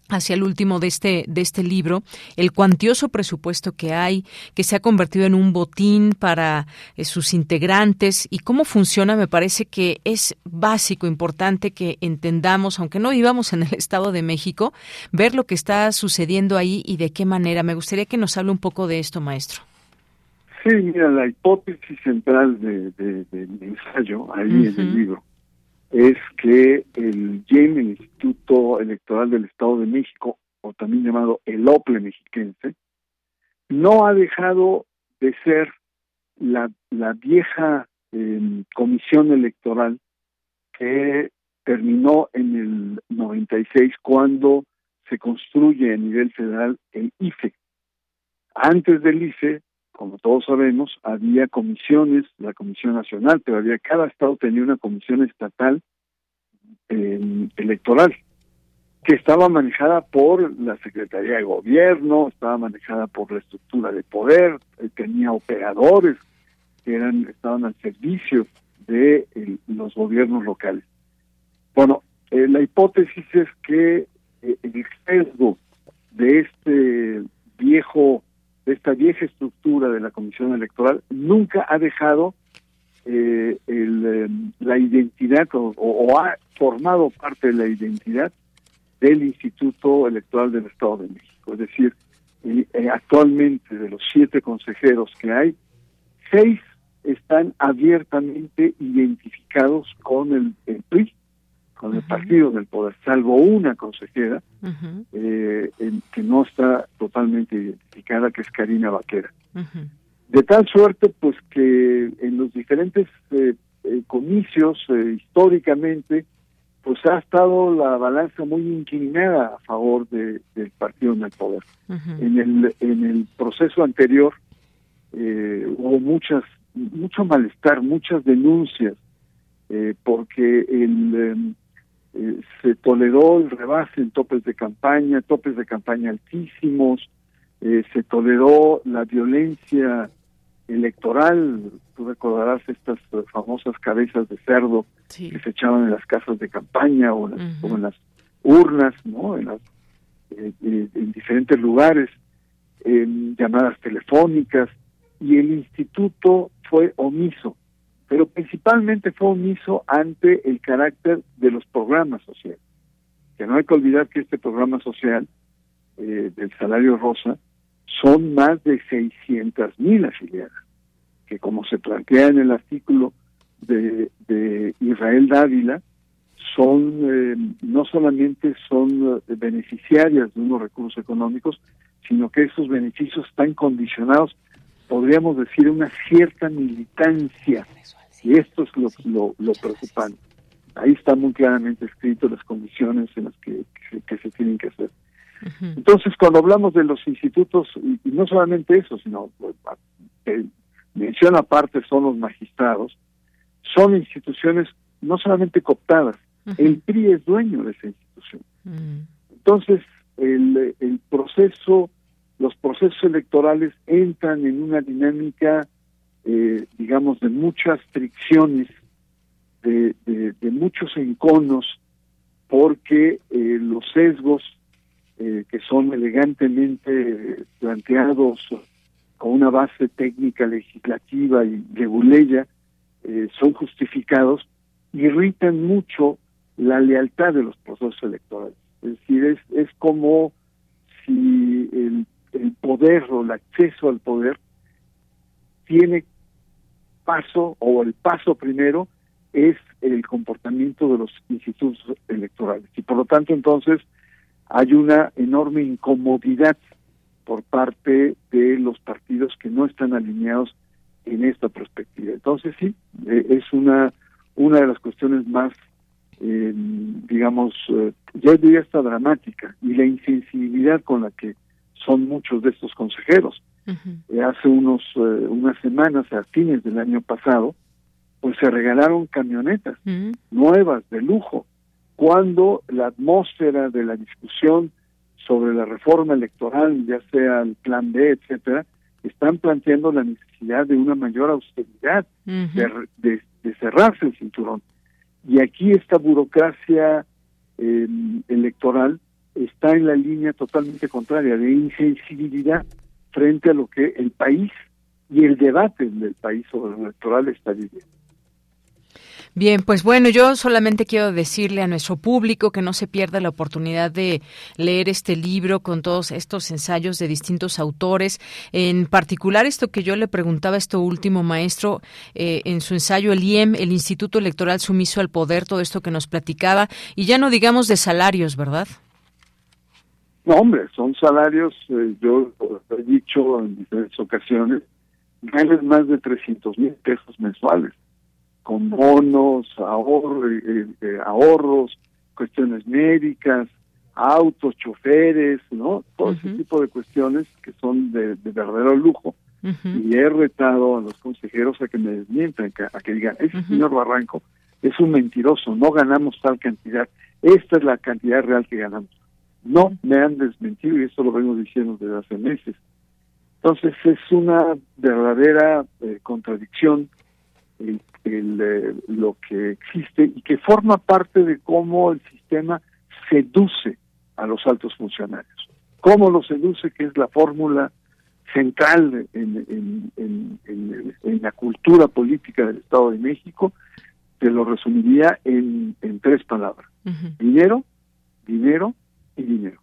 [SPEAKER 1] hacia el último de este de este libro el cuantioso presupuesto que hay que se ha convertido en un botín para eh, sus integrantes y cómo funciona me parece que es básico importante que entendamos aunque no vivamos en el Estado de México ver lo que está sucediendo ahí y de qué manera. Me gustaría que nos hable un poco de esto maestro.
[SPEAKER 15] Sí mira la hipótesis central de, del ensayo ahí en el libro es que el GEM, el Instituto Electoral del Estado de México, o también llamado el OPLE mexiquense, no ha dejado de ser la, la vieja em, comisión electoral que terminó en el 96 cuando se construye a nivel federal el IFE. Antes del IFE, como todos sabemos, había comisiones, la Comisión Nacional, pero había, cada estado tenía una comisión estatal eh, electoral, que estaba manejada por la Secretaría de Gobierno, estaba manejada por la estructura de poder, eh, tenía operadores que eran estaban al servicio de los gobiernos locales. Bueno, eh, la hipótesis es que el exceso de este viejo esta vieja estructura de la Comisión Electoral nunca ha dejado eh, em, la identidad o, ha formado parte de la identidad del Instituto Electoral del Estado de México. Es decir, eh, actualmente de los siete consejeros que hay, seis están abiertamente identificados con el, el PRI con el partido del poder, salvo una consejera eh, que no está totalmente identificada, que es Karina Vaquera. De tal suerte, pues que en los diferentes eh, eh, comicios, históricamente, pues ha estado la balanza muy inclinada a favor del partido en el poder. En el en el proceso anterior hubo muchas mucho malestar, muchas denuncias, porque el em, eh, se toleró el rebase en topes de campaña, topes de campaña altísimos, eh, se toleró la violencia electoral, tú recordarás estas famosas cabezas de cerdo que se echaban en las casas de campaña o, en las urnas, ¿no? En, las, eh, en diferentes lugares, en llamadas telefónicas, y el instituto fue omiso pero principalmente fue omiso ante el carácter de los programas sociales. Que no hay que olvidar que este programa social eh, del salario rosa son más de 600 mil afiliadas, que como se plantea en el artículo de, de Israel Dávila, son eh, no solamente son eh, beneficiarias de unos recursos económicos, sino que esos beneficios están condicionados, podríamos decir, una cierta militancia y esto es lo, lo, preocupante. Ahí está muy claramente escrito las condiciones en las que, se tienen que hacer. Entonces, cuando hablamos de los institutos, y, no solamente eso, sino pues, mención aparte son los magistrados, son instituciones no solamente cooptadas, el PRI es dueño de esa institución. Mm. Entonces, el, el proceso, los procesos electorales entran en una dinámica eh, digamos, de muchas fricciones, de, muchos enconos, porque eh, los sesgos eh, que son elegantemente planteados con una base técnica legislativa y reguleya son justificados, irritan mucho la lealtad de los procesos electorales. Es decir, es, es como si el, el poder o el acceso al poder tiene paso o el paso primero es el comportamiento de los institutos electorales. Y por lo tanto, entonces, hay una enorme incomodidad por parte de los partidos que no están alineados en esta perspectiva. Entonces, sí, eh, es una, una de las cuestiones más, eh, digamos, eh, yo diría esta dramática, y la insensibilidad con la que son muchos de estos consejeros. Eh, hace unos eh, unas semanas, a fines del año pasado, pues se regalaron camionetas nuevas, de lujo, cuando la atmósfera de la discusión sobre la reforma electoral, ya sea el plan B, etcétera, están planteando la necesidad de una mayor austeridad, de, cerrarse el cinturón. Y aquí esta burocracia em, electoral está en la línea totalmente contraria de insensibilidad frente a lo que el país y el debate del país sobre lo electoral está viviendo.
[SPEAKER 1] Bien, pues bueno, yo solamente quiero decirle a nuestro público que no se pierda la oportunidad de leer este libro con todos estos ensayos de distintos autores. En particular, esto que yo le preguntaba, esto último maestro, eh, en su ensayo El IEM, el Instituto Electoral Sumiso al Poder, todo esto que nos platicaba, y ya no digamos de salarios, ¿verdad?
[SPEAKER 15] No, hombre, son salarios, eh, yo he dicho en diferentes ocasiones, ganan más de 300 mil pesos mensuales con bonos, eh, eh, ahorros, cuestiones médicas, autos, choferes, ¿no? Todo ese tipo de cuestiones que son de, verdadero lujo. Y he retado a los consejeros a que me desmientan, a que digan, ese señor Barranco es un mentiroso, no ganamos tal cantidad, esta es la cantidad real que ganamos. No me han desmentido y eso lo vengo diciendo desde hace meses. Entonces es una verdadera eh, contradicción el, eh, lo que existe y que forma parte de cómo el sistema seduce a los altos funcionarios. ¿Cómo lo seduce? Que es la fórmula central en, en, la cultura política del Estado de México, te lo resumiría en, tres palabras. Dinero, dinero y dinero.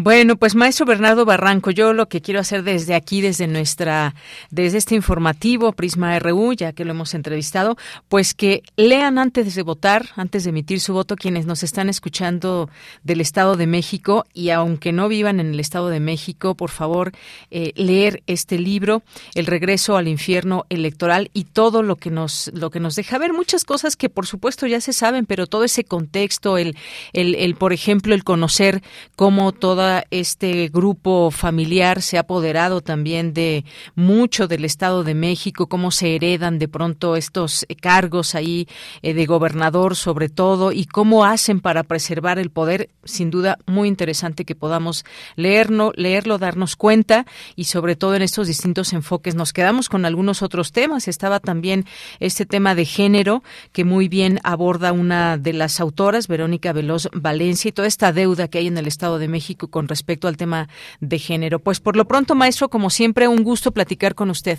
[SPEAKER 1] Bueno, pues maestro Bernardo Barranco, yo lo que quiero hacer desde aquí, desde nuestra, desde este informativo Prisma RU, ya que lo hemos entrevistado, pues que lean antes de votar, antes de emitir su voto, quienes nos están escuchando del Estado de México y aunque no vivan en el Estado de México, por favor, eh, leer este libro, El regreso al infierno electoral y todo lo que nos, lo que nos deja ver. Muchas cosas que por supuesto ya se saben, pero todo ese contexto, el, el, el por ejemplo, el conocer cómo toda este grupo familiar se ha apoderado también de mucho del Estado de México, cómo se heredan de pronto estos cargos ahí eh, de gobernador sobre todo y cómo hacen para preservar el poder. Sin duda, muy interesante que podamos leerlo, leerlo, darnos cuenta y sobre todo en estos distintos enfoques. Nos quedamos con algunos otros temas. Estaba también este tema de género que muy bien aborda una de las autoras, Verónica Veloz Valencia, y toda esta deuda que hay en el Estado de México con respecto al tema de género. Pues por lo pronto, maestro, como siempre, un gusto platicar con usted.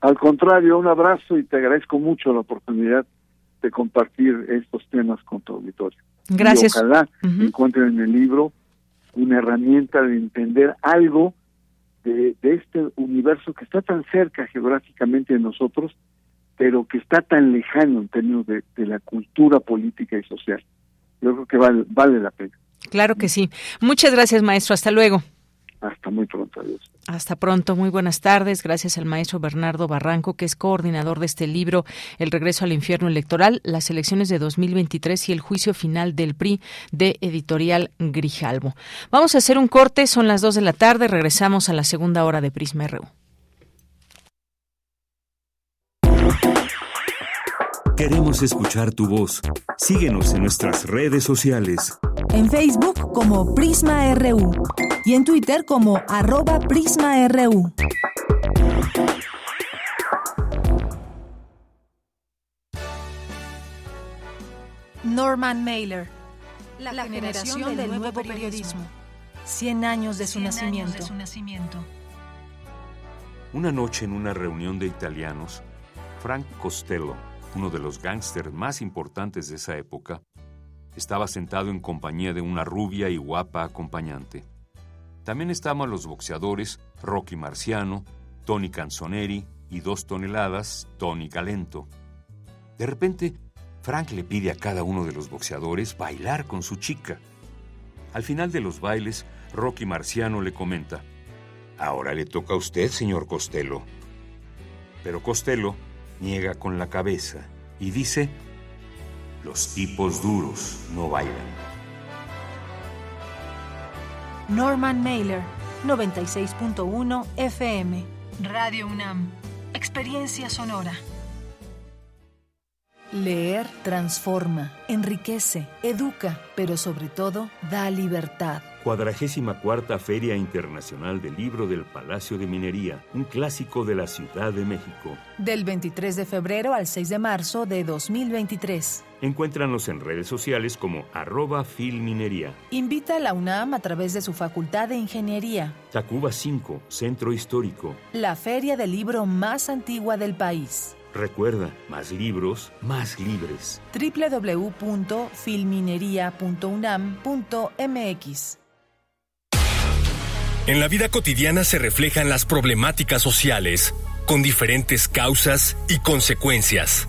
[SPEAKER 15] Al contrario, un abrazo y te agradezco mucho la oportunidad de compartir estos temas con tu auditorio.
[SPEAKER 1] Gracias.
[SPEAKER 15] Y ojalá encuentren en el libro una herramienta de entender algo de, este universo que está tan cerca geográficamente de nosotros, pero que está tan lejano en términos de, de la cultura política y social. Yo creo que vale, vale la pena.
[SPEAKER 1] Claro que sí. Muchas gracias, maestro. Hasta luego.
[SPEAKER 15] Hasta muy pronto, adiós.
[SPEAKER 1] Hasta pronto, muy buenas tardes. Gracias al maestro Bernardo Barranco, que es coordinador de este libro, El regreso al infierno electoral, las elecciones de 2023 y el juicio final del PRI de Editorial Grijalvo. Vamos a hacer un corte, son las dos de la tarde, regresamos a la segunda hora de Prisma RU.
[SPEAKER 13] Queremos escuchar tu voz. Síguenos en nuestras redes sociales.
[SPEAKER 5] En Facebook como Prisma RU y en Twitter como arroba PrismaRU. Norman Mailer. La, generación, del, nuevo, periodismo. 100 años de su nacimiento.
[SPEAKER 13] Una noche en una reunión de italianos, Frank Costello uno de los gángsters más importantes de esa época, estaba sentado en compañía de una rubia y guapa acompañante. También estaban los boxeadores Rocky Marciano, Tony Canzoneri y dos toneladas, Tony Calento. De repente, Frank le pide a cada uno de los boxeadores bailar con su chica. Al final de los bailes, Rocky Marciano le comenta, Ahora le toca a usted, señor Costello. Pero Costello niega con la cabeza y dice, los tipos duros no bailan.
[SPEAKER 5] Norman Mailer, 96.1 FM, Radio UNAM, Experiencia Sonora. Leer transforma, enriquece, educa, pero sobre todo da libertad.
[SPEAKER 13] cuadragésima cuarta Feria Internacional del Libro del Palacio de Minería, un clásico de la Ciudad de México.
[SPEAKER 5] Del 23 de febrero al 6 de marzo de 2023.
[SPEAKER 13] Encuéntranos en redes sociales como arroba filminería.
[SPEAKER 5] Invita a la UNAM a través de su Facultad de Ingeniería.
[SPEAKER 13] Tacuba 5, Centro Histórico.
[SPEAKER 5] La feria del libro más antigua del país.
[SPEAKER 13] Recuerda, más libros, más libres.
[SPEAKER 5] www.filminería.unam.mx
[SPEAKER 16] En la vida cotidiana se reflejan las problemáticas sociales, con diferentes causas y consecuencias.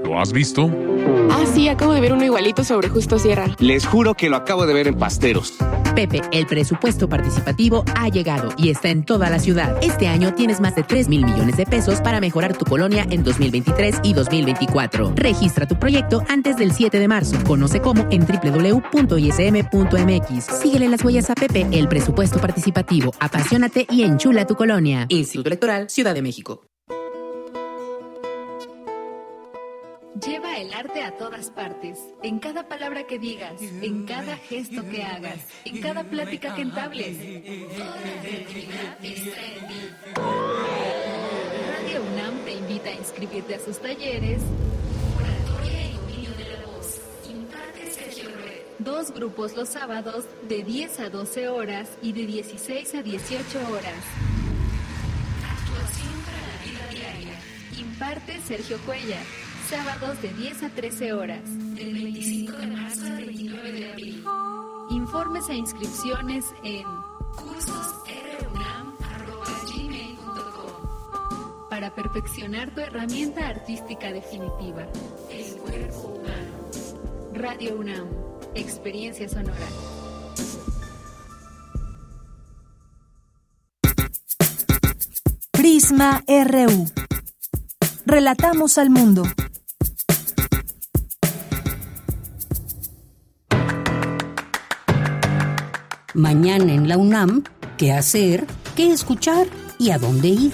[SPEAKER 17] ¿Lo has visto?
[SPEAKER 18] Ah, sí, acabo de ver uno igualito sobre Justo Sierra.
[SPEAKER 19] Les juro que lo acabo de ver en Pasteros.
[SPEAKER 20] Pepe, el presupuesto participativo ha llegado y está en toda la ciudad. Este año tienes más de 3 mil millones de pesos para mejorar tu colonia en 2023 y 2024. Registra tu proyecto antes del 7 de marzo. Conoce cómo en www.ism.mx. Síguele las huellas a Pepe, el presupuesto participativo. Apasionate y enchula tu colonia.
[SPEAKER 21] Instituto Electoral, Ciudad de México.
[SPEAKER 22] Lleva el arte a todas partes, en cada palabra que digas, en cada gesto que hagas, en cada plática que entables. Toda creatividad está en. Radio UNAM te invita a inscribirte a sus talleres. Oratoria y dominio de la voz. Imparte Sergio Red. Dos grupos los sábados de 10 a 12 horas y de 16 a 18 horas. Actuación para la vida diaria. Imparte Sergio Cuellar sábados de 10 a 13 horas, del 25 de marzo al 29 de abril. Informes e inscripciones en cursosrunam.gmail.com para perfeccionar tu herramienta artística definitiva, el cuerpo humano. Radio UNAM, experiencia sonora.
[SPEAKER 5] Prisma RU. Relatamos al mundo.
[SPEAKER 3] Mañana en la UNAM, ¿qué hacer? ¿Qué escuchar? ¿Y a dónde ir?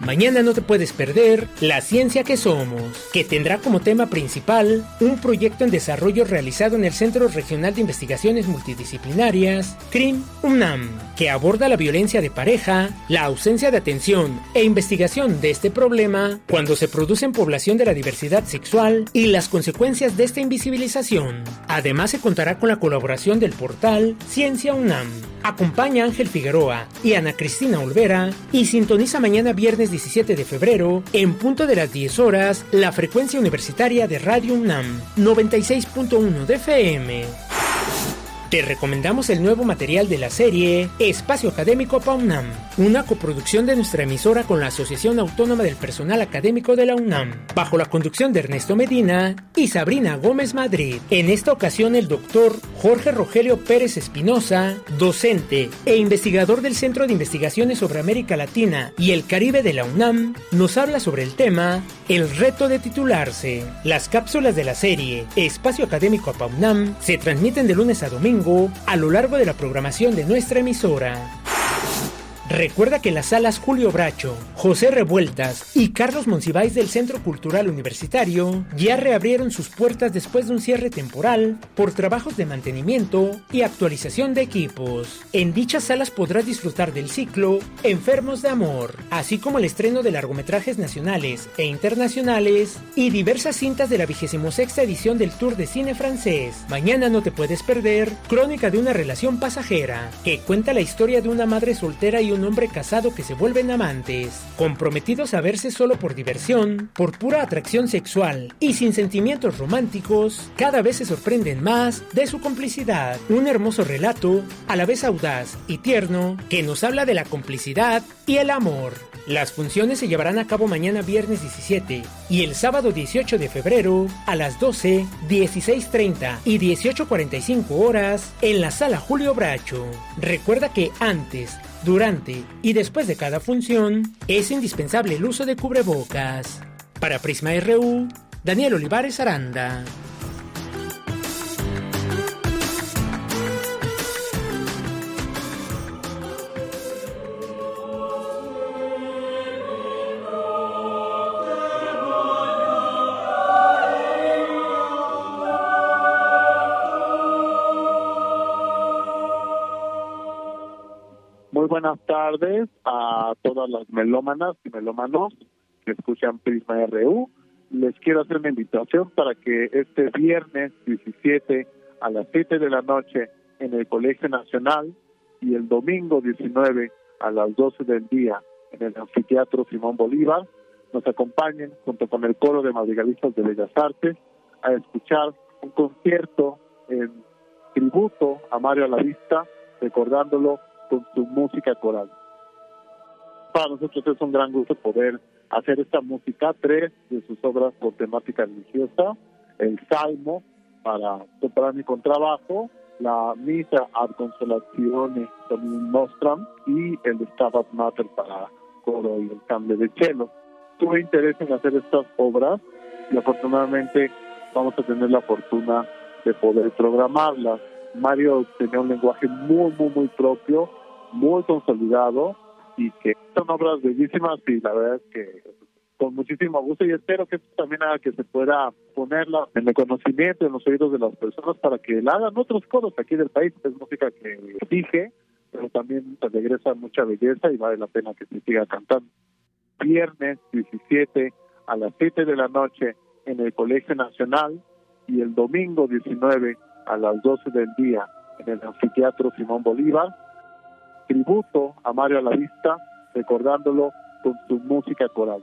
[SPEAKER 4] Mañana no te puedes perder La Ciencia que Somos, que tendrá como tema principal un proyecto en desarrollo realizado en el Centro Regional de Investigaciones Multidisciplinarias, CRIM UNAM, que aborda la violencia de pareja, la ausencia de atención e investigación de este problema cuando se produce en población de la diversidad sexual y las consecuencias de esta invisibilización. Además se contará con la colaboración del portal Ciencia UNAM. Acompaña Ángel Figueroa y Ana Cristina Olvera y sintoniza mañana viernes 17 de febrero, en punto de las 10 horas, la frecuencia universitaria de Radio UNAM, 96.1 de FM. Te recomendamos el nuevo material de la serie Espacio Académico PAUNAM, una coproducción de nuestra emisora con la Asociación Autónoma del Personal Académico de la UNAM, bajo la conducción de Ernesto Medina y Sabrina Gómez Madrid. En esta ocasión el doctor Jorge Rogelio Pérez Espinosa, docente e investigador del Centro de Investigaciones sobre América Latina y el Caribe de la UNAM, nos habla sobre el tema El reto de titularse. Las cápsulas de la serie Espacio Académico PAUNAM se transmiten de lunes a domingo a lo largo de la programación de nuestra emisora. Recuerda que las salas Julio Bracho, José Revueltas y Carlos Monsiváis del Centro Cultural Universitario ya reabrieron sus puertas después de un cierre temporal por trabajos de mantenimiento y actualización de equipos. En dichas salas podrás disfrutar del ciclo Enfermos de Amor, así como el estreno de largometrajes nacionales e internacionales y diversas cintas de la 26 edición del Tour de Cine Francés. Mañana no te puedes perder Crónica de una relación pasajera, que cuenta la historia de una madre soltera y un hombre casado que se vuelven amantes, comprometidos a verse solo por diversión, por pura atracción sexual y sin sentimientos románticos, cada vez se sorprenden más de su complicidad. Un hermoso relato, a la vez audaz y tierno, que nos habla de la complicidad y el amor. Las funciones se llevarán a cabo mañana viernes 17 y el sábado 18 de febrero a las 12, 16.30 y 18.45 horas en la sala Julio Bracho. Recuerda que antes, durante y después de cada función es indispensable el uso de cubrebocas. Para Prisma RU, Daniel Olivares Aranda.
[SPEAKER 23] Buenas tardes a todas las melómanas y melómanos que escuchan Prisma RU. Les quiero hacer una invitación para que este viernes 17 a las 7 de la noche en el Colegio Nacional y el domingo 19 a las 12 del día en el Anfiteatro Simón Bolívar nos acompañen junto con el coro de madrigalistas de Bellas Artes a escuchar un concierto en tributo a Mario Alavista, recordándolo con su música coral. Para nosotros es un gran gusto poder hacer esta música, tres de sus obras por temática religiosa, el Salmo para soprano y contrabajo, la Misa ad Consolazione con Nostram y el Stabat Mater para coro y el cambio de cello. Tuve interés en hacer estas obras y afortunadamente vamos a tener la fortuna de poder programarlas. Mario tenía un lenguaje muy, muy, muy propio, muy consolidado y que son obras bellísimas y la verdad es que con muchísimo gusto y espero que esto también haga que se pueda ponerla en el conocimiento, en los oídos de las personas para que la hagan otros coros aquí del país. Es música que dije, pero también regresa mucha belleza y vale la pena que se siga cantando. Viernes 17 a las 7 de la noche en el Colegio Nacional y el domingo 19 a las 12 del día en el Anfiteatro Simón Bolívar tributo a Mario Alavista, recordándolo con su música coral.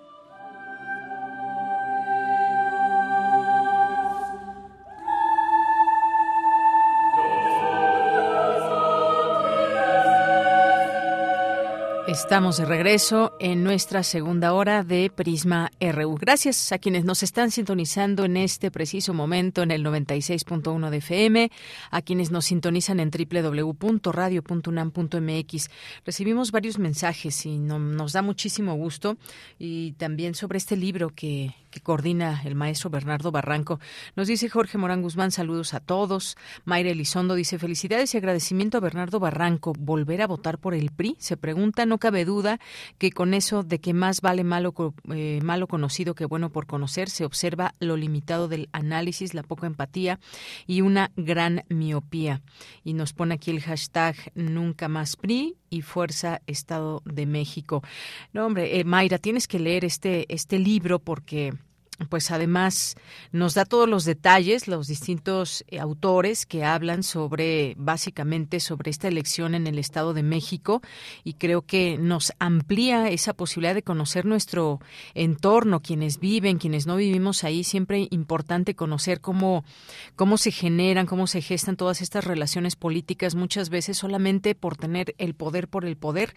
[SPEAKER 1] Estamos de regreso en nuestra segunda hora de Prisma RU. Gracias a quienes nos están sintonizando en este preciso momento en el 96.1 de FM, a quienes nos sintonizan en www.radio.unam.mx. Recibimos varios mensajes y nos da muchísimo gusto y también sobre este libro que, coordina el maestro Bernardo Barranco. Nos dice Jorge Morán Guzmán, saludos a todos. Mayra Elizondo dice felicidades y agradecimiento a Bernardo Barranco. ¿Volver a votar por el PRI? Se pregunta, no cabe duda que con eso de que más vale malo, eh, malo conocido que bueno por conocer, se observa lo limitado del análisis, la poca empatía y una gran miopía. Y nos pone aquí el hashtag nunca más PRI y Fuerza Estado de México. No, hombre, eh, Mayra, tienes que leer este, este libro porque pues además nos da todos los detalles, los distintos eh, autores que hablan sobre, básicamente, sobre esta elección en el Estado de México y creo que nos amplía esa posibilidad de conocer nuestro entorno, quienes viven, quienes no vivimos ahí, siempre importante conocer cómo, cómo se generan, cómo se gestan todas estas relaciones políticas, muchas veces solamente por tener el poder por el poder.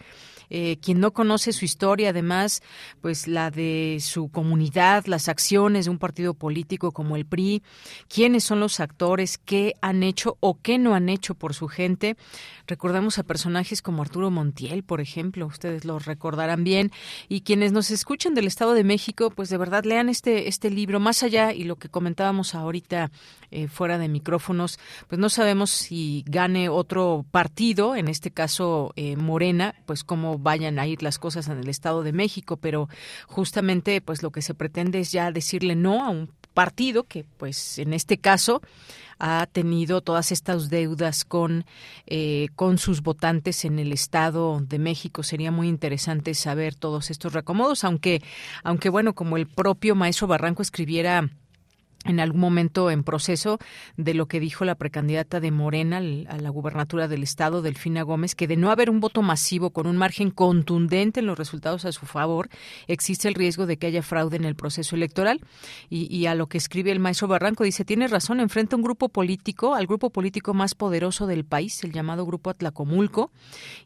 [SPEAKER 1] Eh, quien no conoce su historia, además, pues la de su comunidad, las acciones de un partido político como el PRI, quiénes son los actores, qué han hecho o qué no han hecho por su gente. Recordamos a personajes como Arturo Montiel, por ejemplo, ustedes lo recordarán bien, y quienes nos escuchan del Estado de México, pues de verdad lean este, este libro, más allá y lo que comentábamos ahorita eh, fuera de micrófonos, pues no sabemos si gane otro partido, en este caso eh, Morena, pues cómo vayan a ir las cosas en el Estado de México, pero justamente pues lo que se pretende es ya decirle no a un partido que pues en este caso ha tenido todas estas deudas con, eh, con sus votantes en el Estado de México. Sería muy interesante saber todos estos recomodos, aunque, aunque bueno, como el propio maestro Barranco escribiera en algún momento en proceso de lo que dijo la precandidata de Morena a la gubernatura del estado, Delfina Gómez, que de no haber un voto masivo con un margen contundente en los resultados a su favor, existe el riesgo de que haya fraude en el proceso electoral. Y, a lo que escribe el maestro Barranco, dice, tiene razón, enfrenta un grupo político, al grupo político más poderoso del país, el llamado Grupo Atlacomulco,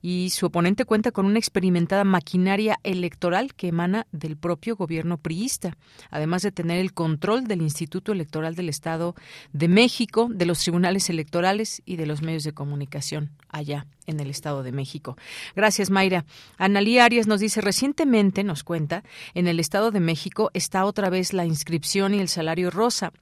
[SPEAKER 1] y su oponente cuenta con una experimentada maquinaria electoral que emana del propio gobierno priista, además de tener el control del Instituto Electoral del Estado de México, de los tribunales electorales y de los medios de comunicación allá en el Estado de México. Gracias, Mayra. Analí Arias nos dice, recientemente, nos cuenta, en el Estado de México está otra vez la inscripción y el salario rosa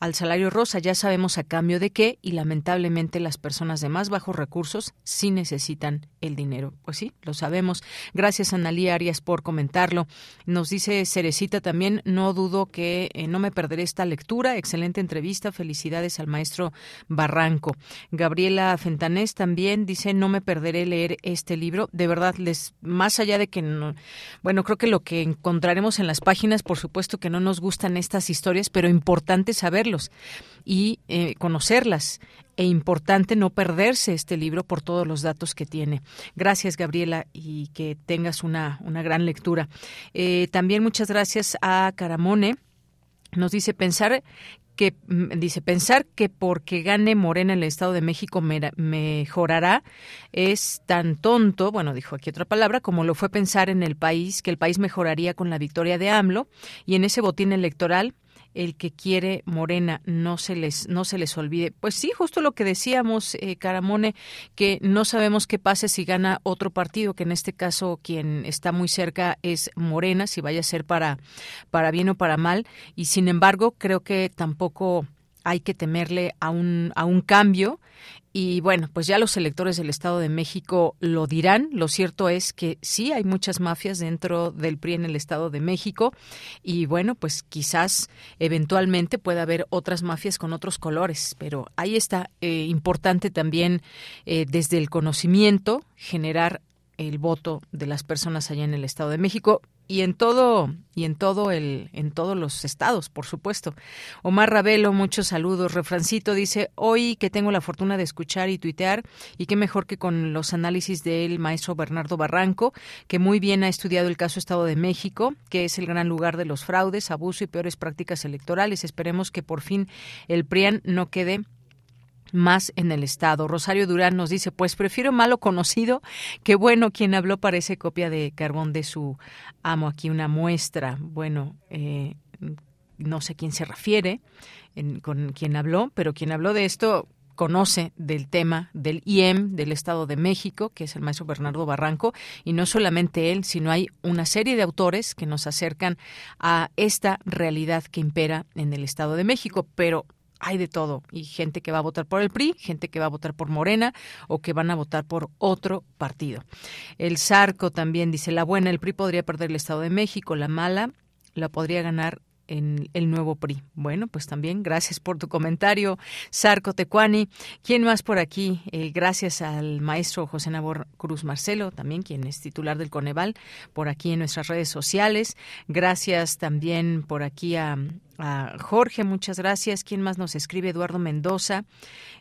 [SPEAKER 1] al salario rosa. Ya sabemos a cambio de qué y lamentablemente las personas de más bajos recursos sí necesitan el dinero. Pues sí, lo sabemos. Gracias Analí Arias por comentarlo. Nos dice Cerecita también, no dudo que eh, no me perderé esta lectura. Excelente entrevista. Felicidades al maestro Barranco. Gabriela Fentanés también dice, no me perderé leer este libro. De verdad, les más allá de que no, bueno, creo que lo que encontraremos en las páginas, por supuesto que no nos gustan estas historias, pero importante y eh, conocerlas e importante no perderse este libro por todos los datos que tiene. Gracias, Gabriela, y que tengas una, una gran lectura. Eh, también muchas gracias a Caramone. Nos dice pensar que mm, dice pensar que porque gane Morena en el Estado de México mejorará es tan tonto, bueno, dijo aquí otra palabra, como lo fue pensar en el país que el país mejoraría con la victoria de AMLO y en ese botín electoral el que quiere Morena no se les no se les olvide. Pues sí, justo lo que decíamos, eh, Caramone, que no sabemos qué pase si gana otro partido, que en este caso quien está muy cerca es Morena, si vaya a ser para para bien o para mal, y sin embargo creo que tampoco hay que temerle a un, a un cambio. Y bueno, pues ya los electores del Estado de México lo dirán. Lo cierto es que sí hay muchas mafias dentro del PRI en el Estado de México. Y bueno, pues quizás eventualmente pueda haber otras mafias con otros colores, pero ahí está eh, importante también eh, desde el conocimiento generar el voto de las personas allá en el Estado de México y en todo y en todo el en todos los estados, por supuesto. Omar Ravelo, muchos saludos. Refrancito dice, "Hoy que tengo la fortuna de escuchar y tuitear y qué mejor que con los análisis del maestro Bernardo Barranco, que muy bien ha estudiado el caso Estado de México, que es el gran lugar de los fraudes, abuso y peores prácticas electorales. Esperemos que por fin el PRIAN no quede más en el Estado. Rosario Durán nos dice, pues prefiero malo conocido que bueno, quien habló parece copia de carbón de su amo. Aquí una muestra. Bueno, eh, no sé quién se refiere con quien habló, pero quien habló de esto conoce del tema del IEM del Estado de México, que es el maestro Bernardo Barranco, y no solamente él, sino hay una serie de autores que nos acercan a esta realidad que impera en el Estado de México, pero hay de todo y gente que va a votar por el PRI, gente que va a votar por Morena o que van a votar por otro partido. El Zarco también dice, la buena, el PRI podría perder el Estado de México, la mala la podría ganar en el nuevo PRI. Bueno, pues también gracias por tu comentario, Sarco Tecuani. ¿Quién más por aquí? Eh, gracias al maestro José Nabor Cruz Marcelo, también quien es titular del Coneval, por aquí en nuestras redes sociales. Gracias también por aquí a, Jorge, muchas gracias. ¿Quién más nos escribe? Eduardo Mendoza.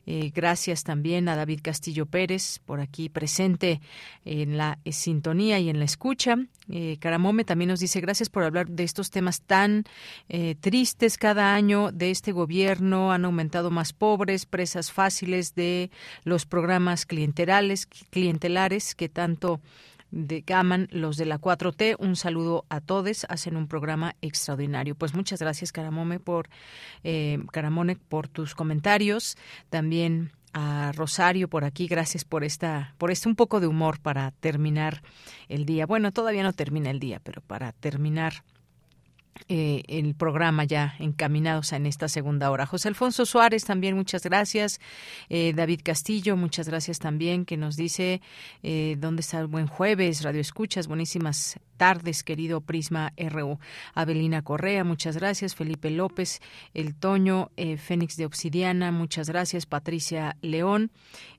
[SPEAKER 1] Eh, gracias también a David Castillo Pérez, por aquí presente en la sintonía y en la escucha. Eh, Caramome también nos dice gracias por hablar de estos temas tan eh, tristes cada año de este gobierno. Han aumentado más pobres, presas fáciles de los programas clientelares que tanto de Gaman, los de la 4T. Un saludo a todos. Hacen un programa extraordinario. Pues muchas gracias, Caramome, por, eh, Caramone, por tus comentarios. También a Rosario por aquí, gracias por esta, por este un poco de humor para terminar el día. Bueno, todavía no termina el día, pero para terminar eh, el programa ya encaminados en esta segunda hora. José Alfonso Suárez también, muchas gracias. Eh, David Castillo, muchas gracias también, que nos dice eh, dónde está el buen jueves, Radio Escuchas, buenísimas tardes, querido Prisma RU. Abelina Correa, muchas gracias. Felipe López, El Toño, Fénix de Obsidiana, muchas gracias. Patricia León,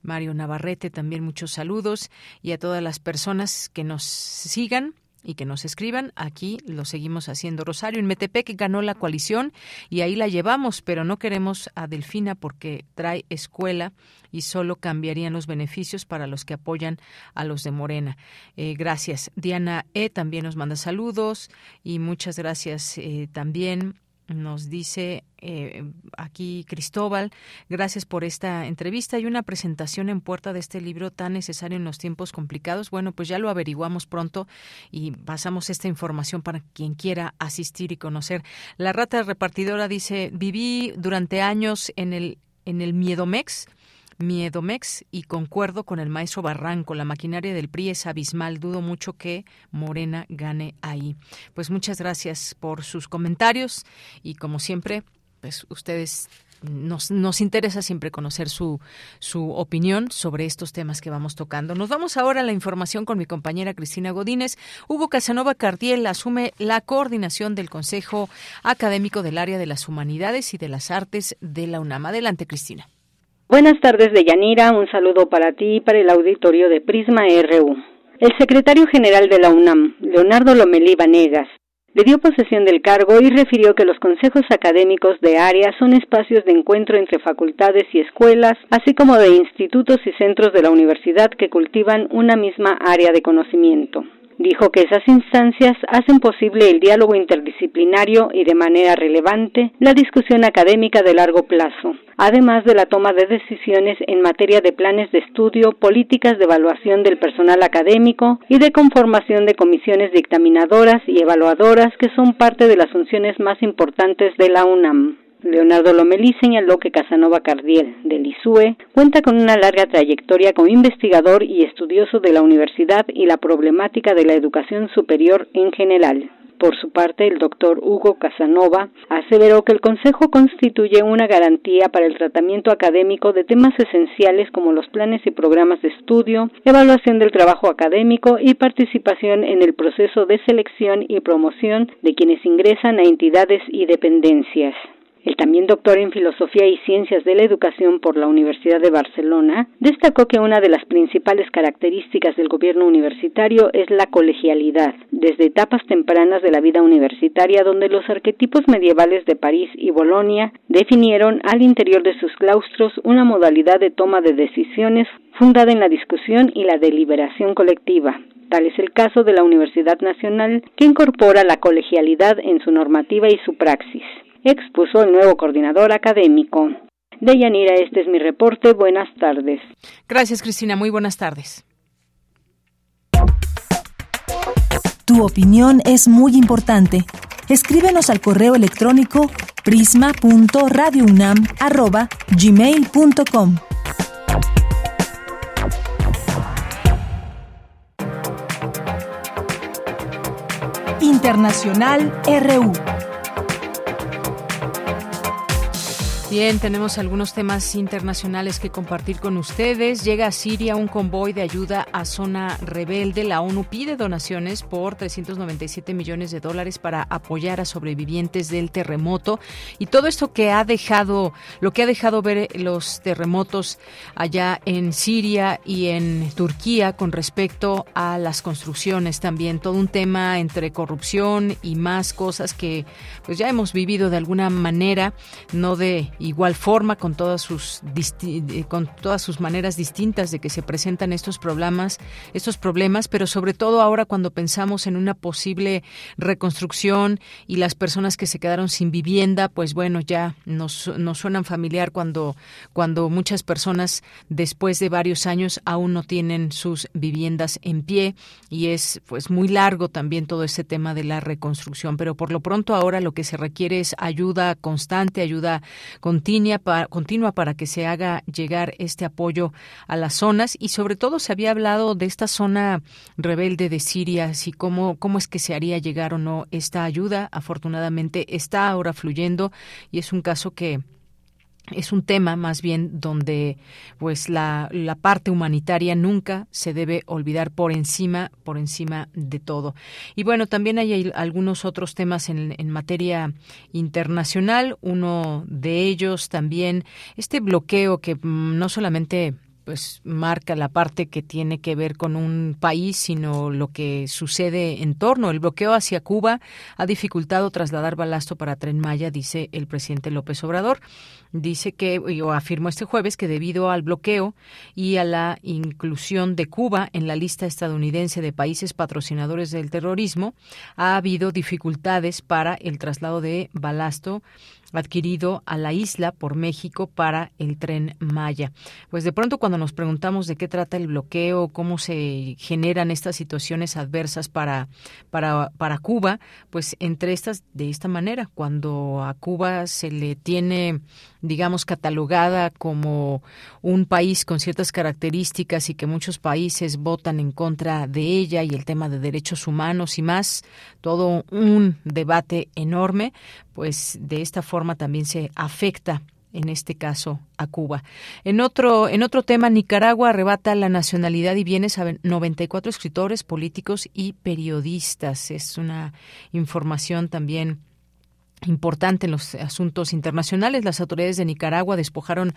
[SPEAKER 1] Mario Navarrete, también muchos saludos. Y a todas las personas que nos sigan y que nos escriban. Aquí lo seguimos haciendo. Rosario en Metepec ganó la coalición y ahí la llevamos, pero no queremos a Delfina porque trae escuela y solo cambiarían los beneficios para los que apoyan a los de Morena. Eh, gracias. Diana E. también nos manda saludos y muchas gracias eh, también nos dice eh, aquí Cristóbal, gracias por esta entrevista y una presentación en puerta de este libro tan necesario en los tiempos complicados. Bueno, pues ya lo averiguamos pronto y pasamos esta información para quien quiera asistir y conocer. La rata repartidora dice, viví durante años en el, en el Miedomex Miedomex y concuerdo con el maestro Barranco. La maquinaria del PRI es abismal. Dudo mucho que Morena gane ahí. Pues muchas gracias por sus comentarios y como siempre, pues ustedes nos, nos, interesa siempre conocer su, su opinión sobre estos temas que vamos tocando. Nos vamos ahora a la información con mi compañera Cristina Godínez. Hugo Casanova Cardiel asume la coordinación del Consejo Académico del Área de las Humanidades y de las Artes de la UNAM. Adelante, Cristina.
[SPEAKER 24] Buenas tardes, Deyanira. Un saludo para ti y para el auditorio de Prisma RU. El secretario general de la UNAM, Leonardo Lomelí Vanegas, le dio posesión del cargo y refirió que los consejos académicos de área son espacios de encuentro entre facultades y escuelas, así como de institutos y centros de la universidad que cultivan una misma área de conocimiento. Dijo que esas instancias hacen posible el diálogo interdisciplinario y de manera relevante la discusión académica de largo plazo, además de la toma de decisiones en materia de planes de estudio, políticas de evaluación del personal académico y de conformación de comisiones dictaminadoras y evaluadoras que son parte de las funciones más importantes de la UNAM. Leonardo Lomelí señaló que Casanova Cardiel, del ISUE, cuenta con una larga trayectoria como investigador y estudioso de la universidad y la problemática de la educación superior en general. Por su parte, el doctor Hugo Casanova aseveró que el Consejo constituye una garantía para el tratamiento académico de temas esenciales como los planes y programas de estudio, evaluación del trabajo académico y participación en el proceso de selección y promoción de quienes ingresan a entidades y dependencias. El también doctor en Filosofía y Ciencias de la Educación por la Universidad de Barcelona destacó que una de las principales características del gobierno universitario es la colegialidad, desde etapas tempranas de la vida universitaria donde los arquetipos medievales de París y Bolonia definieron al interior de sus claustros una modalidad de toma de decisiones fundada en la discusión y la deliberación colectiva. Tal es el caso de la Universidad Nacional, que incorpora la colegialidad en su normativa y su praxis expuso el nuevo coordinador académico. Deyanira, este es mi reporte. Buenas tardes.
[SPEAKER 1] Gracias, Cristina. Muy buenas tardes.
[SPEAKER 5] Tu opinión es muy importante. Escríbenos al correo electrónico prisma.radiounam@gmail.com. Internacional RU.
[SPEAKER 1] Bien, tenemos algunos temas internacionales que compartir con ustedes. Llega a Siria un convoy de ayuda a zona rebelde. La ONU pide donaciones por 397 millones de dólares para apoyar a sobrevivientes del terremoto. Y todo esto que ha dejado, lo que ha dejado ver los terremotos allá en Siria y en Turquía con respecto a las construcciones también. Todo un tema entre corrupción y más cosas que pues ya hemos vivido de alguna manera, no de igual forma con todas sus eh, con todas sus maneras distintas de que se presentan estos problemas, estos problemas, pero sobre todo ahora cuando pensamos en una posible reconstrucción y las personas que se quedaron sin vivienda, pues bueno, ya nos, nos suenan familiar cuando cuando muchas personas después de varios años aún no tienen sus viviendas en pie y es pues muy largo también todo ese tema de la reconstrucción, pero por lo pronto ahora lo que se requiere es ayuda constante, ayuda continua para, continua para que se haga llegar este apoyo a las zonas y sobre todo se había hablado de esta zona rebelde de Siria, y cómo, cómo es que se haría llegar o no esta ayuda. Afortunadamente está ahora fluyendo y es un caso que es un tema más bien donde pues la, la, parte humanitaria nunca se debe olvidar por encima por encima de todo. Y bueno también hay algunos otros temas en, en materia internacional. Uno de ellos también este bloqueo que mm, no solamente pues marca la parte que tiene que ver con un país, sino lo que sucede en torno. El bloqueo hacia Cuba ha dificultado trasladar balasto para Tren Maya, dice el presidente López Obrador. Dice que, o afirmó este jueves, que debido al bloqueo y a la inclusión de Cuba en la lista estadounidense de países patrocinadores del terrorismo, ha habido dificultades para el traslado de balasto adquirido a la isla por México para el tren Maya. Pues de pronto cuando nos preguntamos de qué trata el bloqueo, cómo se generan estas situaciones adversas para, para, para Cuba, pues entre estas de esta manera, cuando a Cuba se le tiene digamos, catalogada como un país con ciertas características y que muchos países votan en contra de ella y el tema de derechos humanos y más, todo un debate enorme, pues de esta forma también se afecta en este caso a Cuba. En otro en otro tema Nicaragua arrebata la nacionalidad y bienes a 94 escritores, políticos y periodistas. Es una información también importante en los asuntos internacionales. Las autoridades de Nicaragua despojaron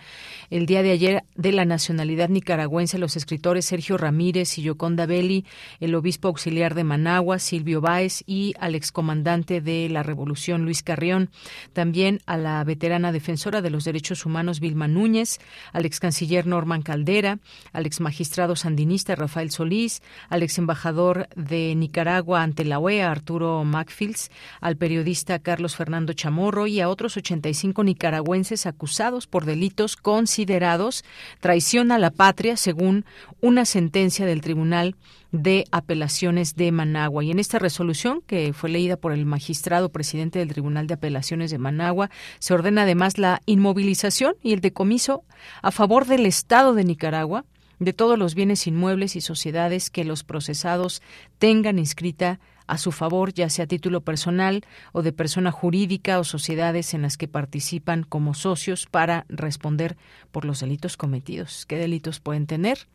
[SPEAKER 1] el día de ayer de la nacionalidad nicaragüense los escritores Sergio Ramírez y Yoconda Belli, el obispo auxiliar de Managua, Silvio Báez, y al excomandante de la Revolución, Luis Carrión. También a la veterana defensora de los derechos humanos, Vilma Núñez, al ex canciller Norman Caldera, al ex magistrado sandinista Rafael Solís, al ex embajador de Nicaragua ante la OEA, Arturo Macfields, al periodista Carlos Fernández Fernando Chamorro y a otros 85 nicaragüenses acusados por delitos considerados traición a la patria según una sentencia del Tribunal de Apelaciones de Managua. Y en esta resolución, que fue leída por el magistrado presidente del Tribunal de Apelaciones de Managua, se ordena además la inmovilización y el decomiso a favor del Estado de Nicaragua de todos los bienes inmuebles y sociedades que los procesados tengan inscrita a su favor, ya sea a título personal o de persona jurídica o sociedades en las que participan como socios para responder por los delitos cometidos. ¿Qué delitos pueden tener?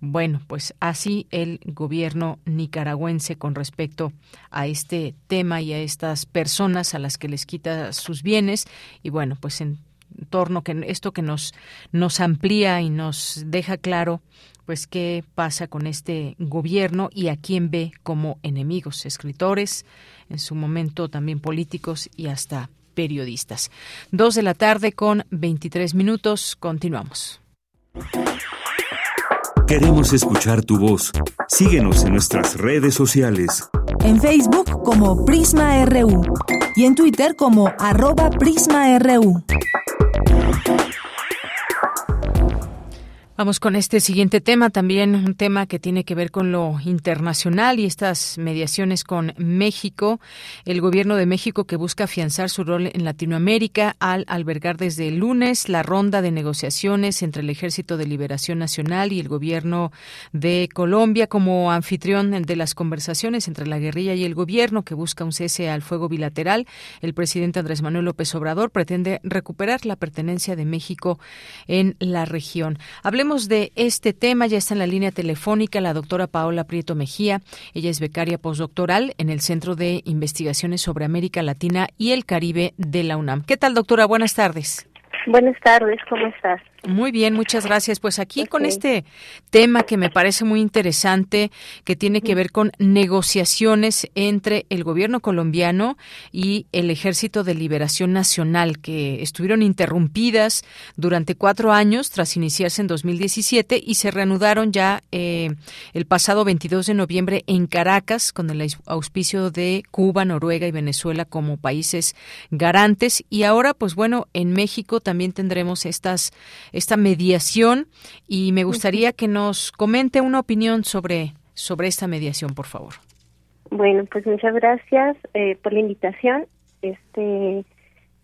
[SPEAKER 1] Bueno, pues así el gobierno nicaragüense con respecto a este tema y a estas personas a las que les quita sus bienes y bueno, pues en torno que esto que nos nos amplía y nos deja claro pues qué pasa con este gobierno y a quién ve como enemigos, escritores, en su momento también políticos y hasta periodistas. Dos de la tarde con 23 minutos. Continuamos.
[SPEAKER 25] Queremos escuchar tu voz. Síguenos en nuestras redes sociales.
[SPEAKER 5] En Facebook como Prisma RU y en Twitter como arroba PrismaRU.
[SPEAKER 1] Vamos con este siguiente tema, también un tema que tiene que ver con lo internacional y estas mediaciones con México. El gobierno de México que busca afianzar su rol en Latinoamérica al albergar desde el lunes la ronda de negociaciones entre el Ejército de Liberación Nacional y el gobierno de Colombia como anfitrión de las conversaciones entre la guerrilla y el gobierno que busca un cese al fuego bilateral. El presidente Andrés Manuel López Obrador pretende recuperar la pertenencia de México en la región. Hablemos de este tema. Ya está en la línea telefónica la doctora Paola Prieto Mejía. Ella es becaria postdoctoral en el Centro de Investigaciones sobre América Latina y el Caribe de la UNAM. ¿Qué tal, doctora? Buenas tardes.
[SPEAKER 26] Buenas tardes, ¿cómo estás?
[SPEAKER 1] Muy bien, muchas gracias. Pues aquí con este tema que me parece muy interesante, que tiene que ver con negociaciones entre el gobierno colombiano y el Ejército de Liberación Nacional, que estuvieron interrumpidas durante cuatro años tras iniciarse en 2017 y se reanudaron ya eh, el pasado 22 de noviembre en Caracas con el auspicio de Cuba, Noruega y Venezuela como países garantes. Y ahora, pues bueno, en México también tendremos estas esta mediación y me gustaría que nos comente una opinión sobre, sobre esta mediación, por favor.
[SPEAKER 26] Bueno, pues muchas gracias eh, por la invitación. Este,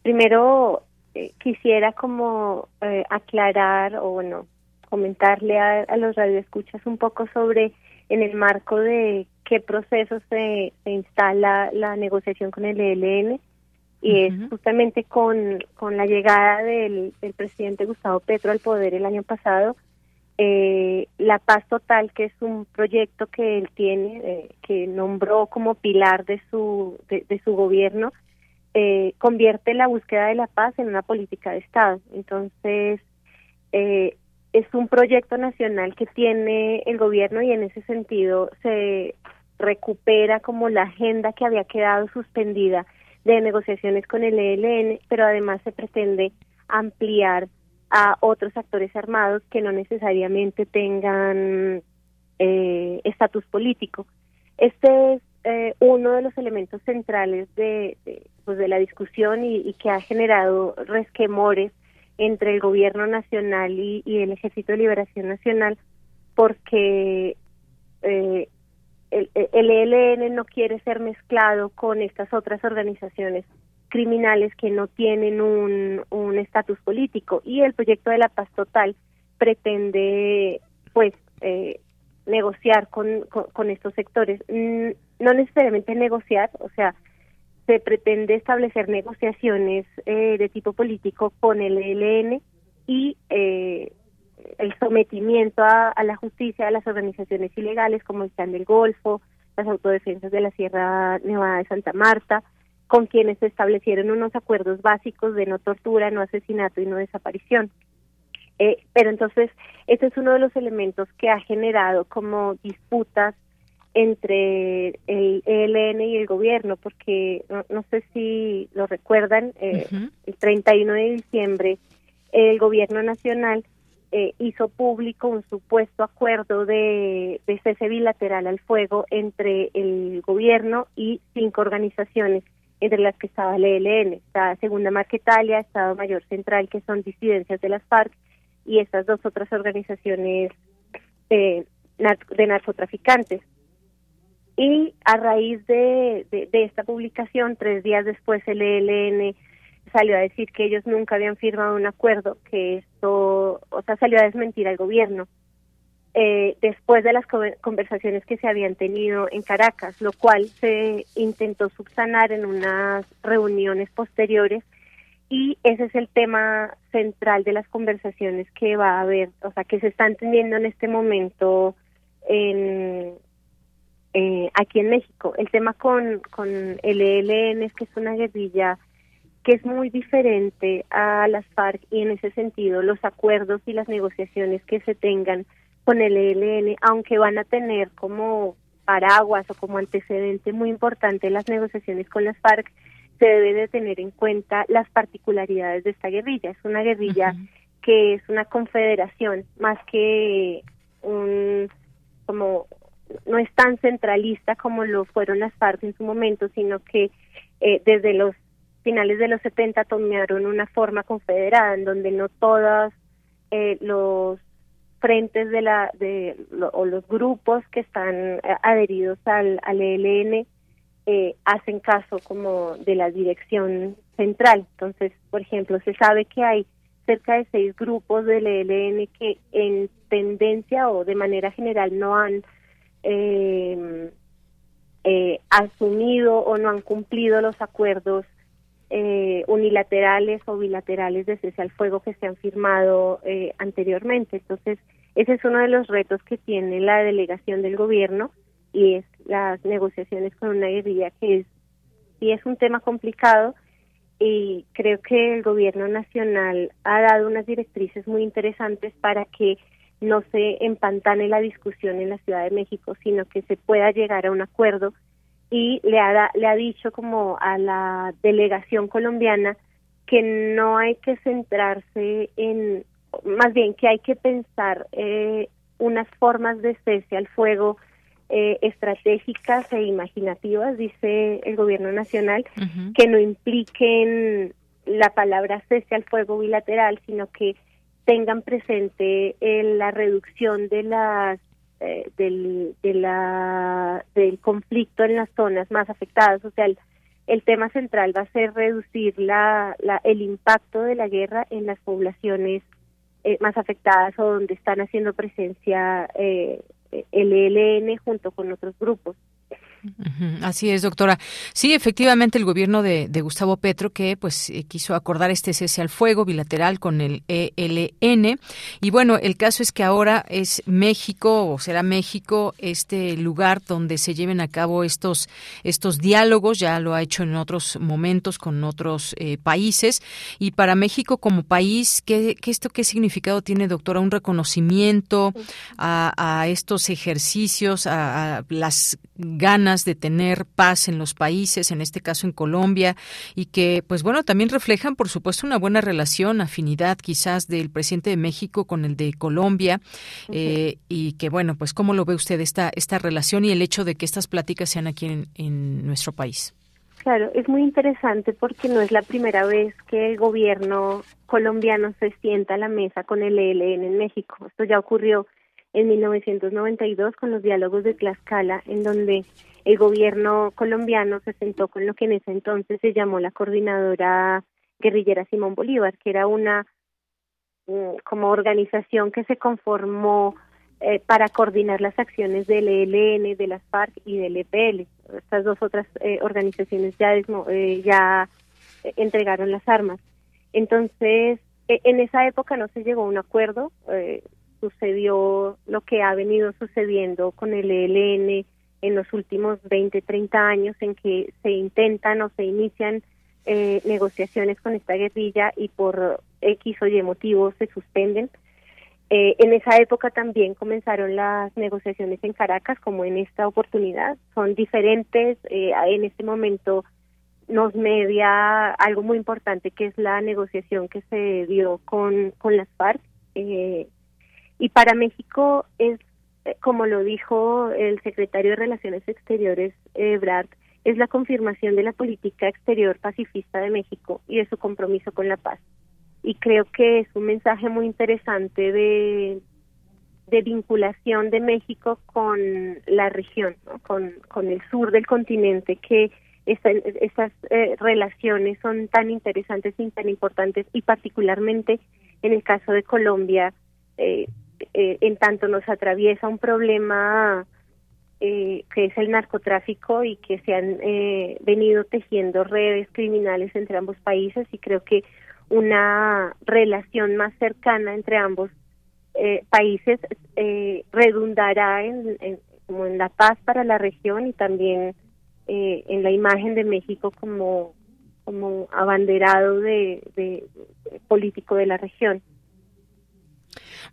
[SPEAKER 26] primero eh, quisiera como eh, aclarar o bueno comentarle a, a, los radioescuchas un poco sobre en el marco de qué proceso se, se instala la negociación con el ELN y es justamente con, con la llegada del, del, presidente Gustavo Petro al poder el año pasado, eh, La Paz Total, que es un proyecto que él tiene, eh, que nombró como pilar de su, de, su gobierno, eh, convierte la búsqueda de la paz en una política de Estado. Entonces, es un proyecto nacional que tiene el gobierno y en ese sentido se recupera como la agenda que había quedado suspendida de negociaciones con el ELN, pero además se pretende ampliar a otros actores armados que no necesariamente tengan eh, estatus político. Este es eh, uno de los elementos centrales de, pues de la discusión y, que ha generado resquemores entre el gobierno nacional y, el Ejército de Liberación Nacional, porque eh, el, el ELN no quiere ser mezclado con estas otras organizaciones criminales que no tienen un estatus político. Y el proyecto de la paz total pretende pues eh, negociar con, con, estos sectores. Mm, no necesariamente negociar o sea se pretende establecer negociaciones eh, de tipo político con el ELN y eh, el sometimiento a, la justicia a las organizaciones ilegales como el Clan del Golfo, las autodefensas de la Sierra Nevada de Santa Marta, con quienes se establecieron unos acuerdos básicos de no tortura, no asesinato y no desaparición. Eh, pero entonces, este es uno de los elementos que ha generado como disputas entre el ELN y el gobierno, porque no, sé si lo recuerdan, eh, el 31 de diciembre el gobierno nacional eh, hizo público un supuesto acuerdo de, de cese bilateral al fuego entre el gobierno y cinco organizaciones entre las que estaba el ELN, está Segunda Marquetalia, Estado Mayor Central, que son disidencias de las FARC, y estas dos otras organizaciones de, de narcotraficantes. Y a raíz de, de, esta publicación, tres días después el ELN salió a decir que ellos nunca habían firmado un acuerdo, que esto, o sea, salió a desmentir al gobierno eh, después de las conversaciones que se habían tenido en Caracas, lo cual se intentó subsanar en unas reuniones posteriores y ese es el tema central de las conversaciones que va a haber, o sea, que se están teniendo en este momento en, eh, aquí en México. El tema con, con el ELN es que es una guerrilla que es muy diferente a las FARC y en ese sentido los acuerdos y las negociaciones que se tengan con el ELN, aunque van a tener como paraguas o como antecedente muy importante las negociaciones con las FARC, se debe de tener en cuenta las particularidades de esta guerrilla. Es una guerrilla que es una confederación más que un como no es tan centralista como lo fueron las FARC en su momento, sino que eh, desde los finales de los 70 tomaron una forma confederada en donde no todos eh, los frentes de la de o los grupos que están eh, adheridos al, al ELN eh, hacen caso como de la dirección central. Entonces, por ejemplo, se sabe que hay cerca de seis grupos del ELN que en tendencia o de manera general no han eh, asumido o no han cumplido los acuerdos unilaterales o bilaterales de cese al fuego que se han firmado anteriormente. Entonces, ese es uno de los retos que tiene la delegación del gobierno y es las negociaciones con una guerrilla que es y es un tema complicado y creo que el gobierno nacional ha dado unas directrices muy interesantes para que no se empantane la discusión en la Ciudad de México, sino que se pueda llegar a un acuerdo y le ha, le ha dicho como a la delegación colombiana que no hay que centrarse en más bien que hay que pensar eh, unas formas de cese al fuego eh, estratégicas e imaginativas, dice el gobierno nacional, que no impliquen la palabra cese al fuego bilateral, sino que tengan presente eh, la reducción de las del, de la, del conflicto en las zonas más afectadas, o sea, el, el tema central va a ser reducir la, la, el impacto de la guerra en las poblaciones eh, más afectadas o donde están haciendo presencia eh, el ELN junto con otros grupos.
[SPEAKER 1] Así es, doctora. Sí, efectivamente, el gobierno de, Gustavo Petro que pues eh, quiso acordar este cese al fuego bilateral con el ELN y bueno, el caso es que ahora es México o será México este lugar donde se lleven a cabo estos estos diálogos. Ya lo ha hecho en otros momentos con otros eh, países y para México como país, ¿qué, esto qué significado tiene, doctora? Un reconocimiento a, estos ejercicios, a las ganas de tener paz en los países, en este caso en Colombia, y que, pues bueno, también reflejan, por supuesto, una buena relación, afinidad quizás del presidente de México con el de Colombia, eh, y que, bueno, pues cómo lo ve usted esta, esta relación y el hecho de que estas pláticas sean aquí en, en nuestro país.
[SPEAKER 26] Claro, es muy interesante porque no es la primera vez que el gobierno colombiano se sienta a la mesa con el ELN en México. Esto ya ocurrió en 1992 con los diálogos de Tlaxcala, en donde el gobierno colombiano se sentó con lo que en ese entonces se llamó la coordinadora guerrillera Simón Bolívar, que era una mm, como organización que se conformó eh, para coordinar las acciones del ELN, de las FARC y del EPL. Estas dos otras eh, organizaciones ya, eh, ya entregaron las armas. Entonces, e, en esa época no se llegó a un acuerdo, sucedió lo que ha venido sucediendo con el ELN, en los últimos 20, 30 años en que se intentan o se inician eh, negociaciones con esta guerrilla y por X o Y motivos se suspenden. Eh, en esa época también comenzaron las negociaciones en Caracas, como en esta oportunidad. Son diferentes. Eh, en este momento nos media algo muy importante, que es la negociación que se dio con, con las FARC. y para México es eh, como lo dijo el secretario de Relaciones Exteriores, Ebrard, es la confirmación de la política exterior pacifista de México y de su compromiso con la paz. Y creo que es un mensaje muy interesante de, vinculación de México con la región, con, el sur del continente, que esas eh, relaciones son tan interesantes y tan importantes, y particularmente en el caso de Colombia, eh, eh, en tanto nos atraviesa un problema eh, que es el narcotráfico y que se han eh, venido tejiendo redes criminales entre ambos países y creo que una relación más cercana entre ambos países redundará en, como en la paz para la región y también en la imagen de México como como abanderado de político de la región.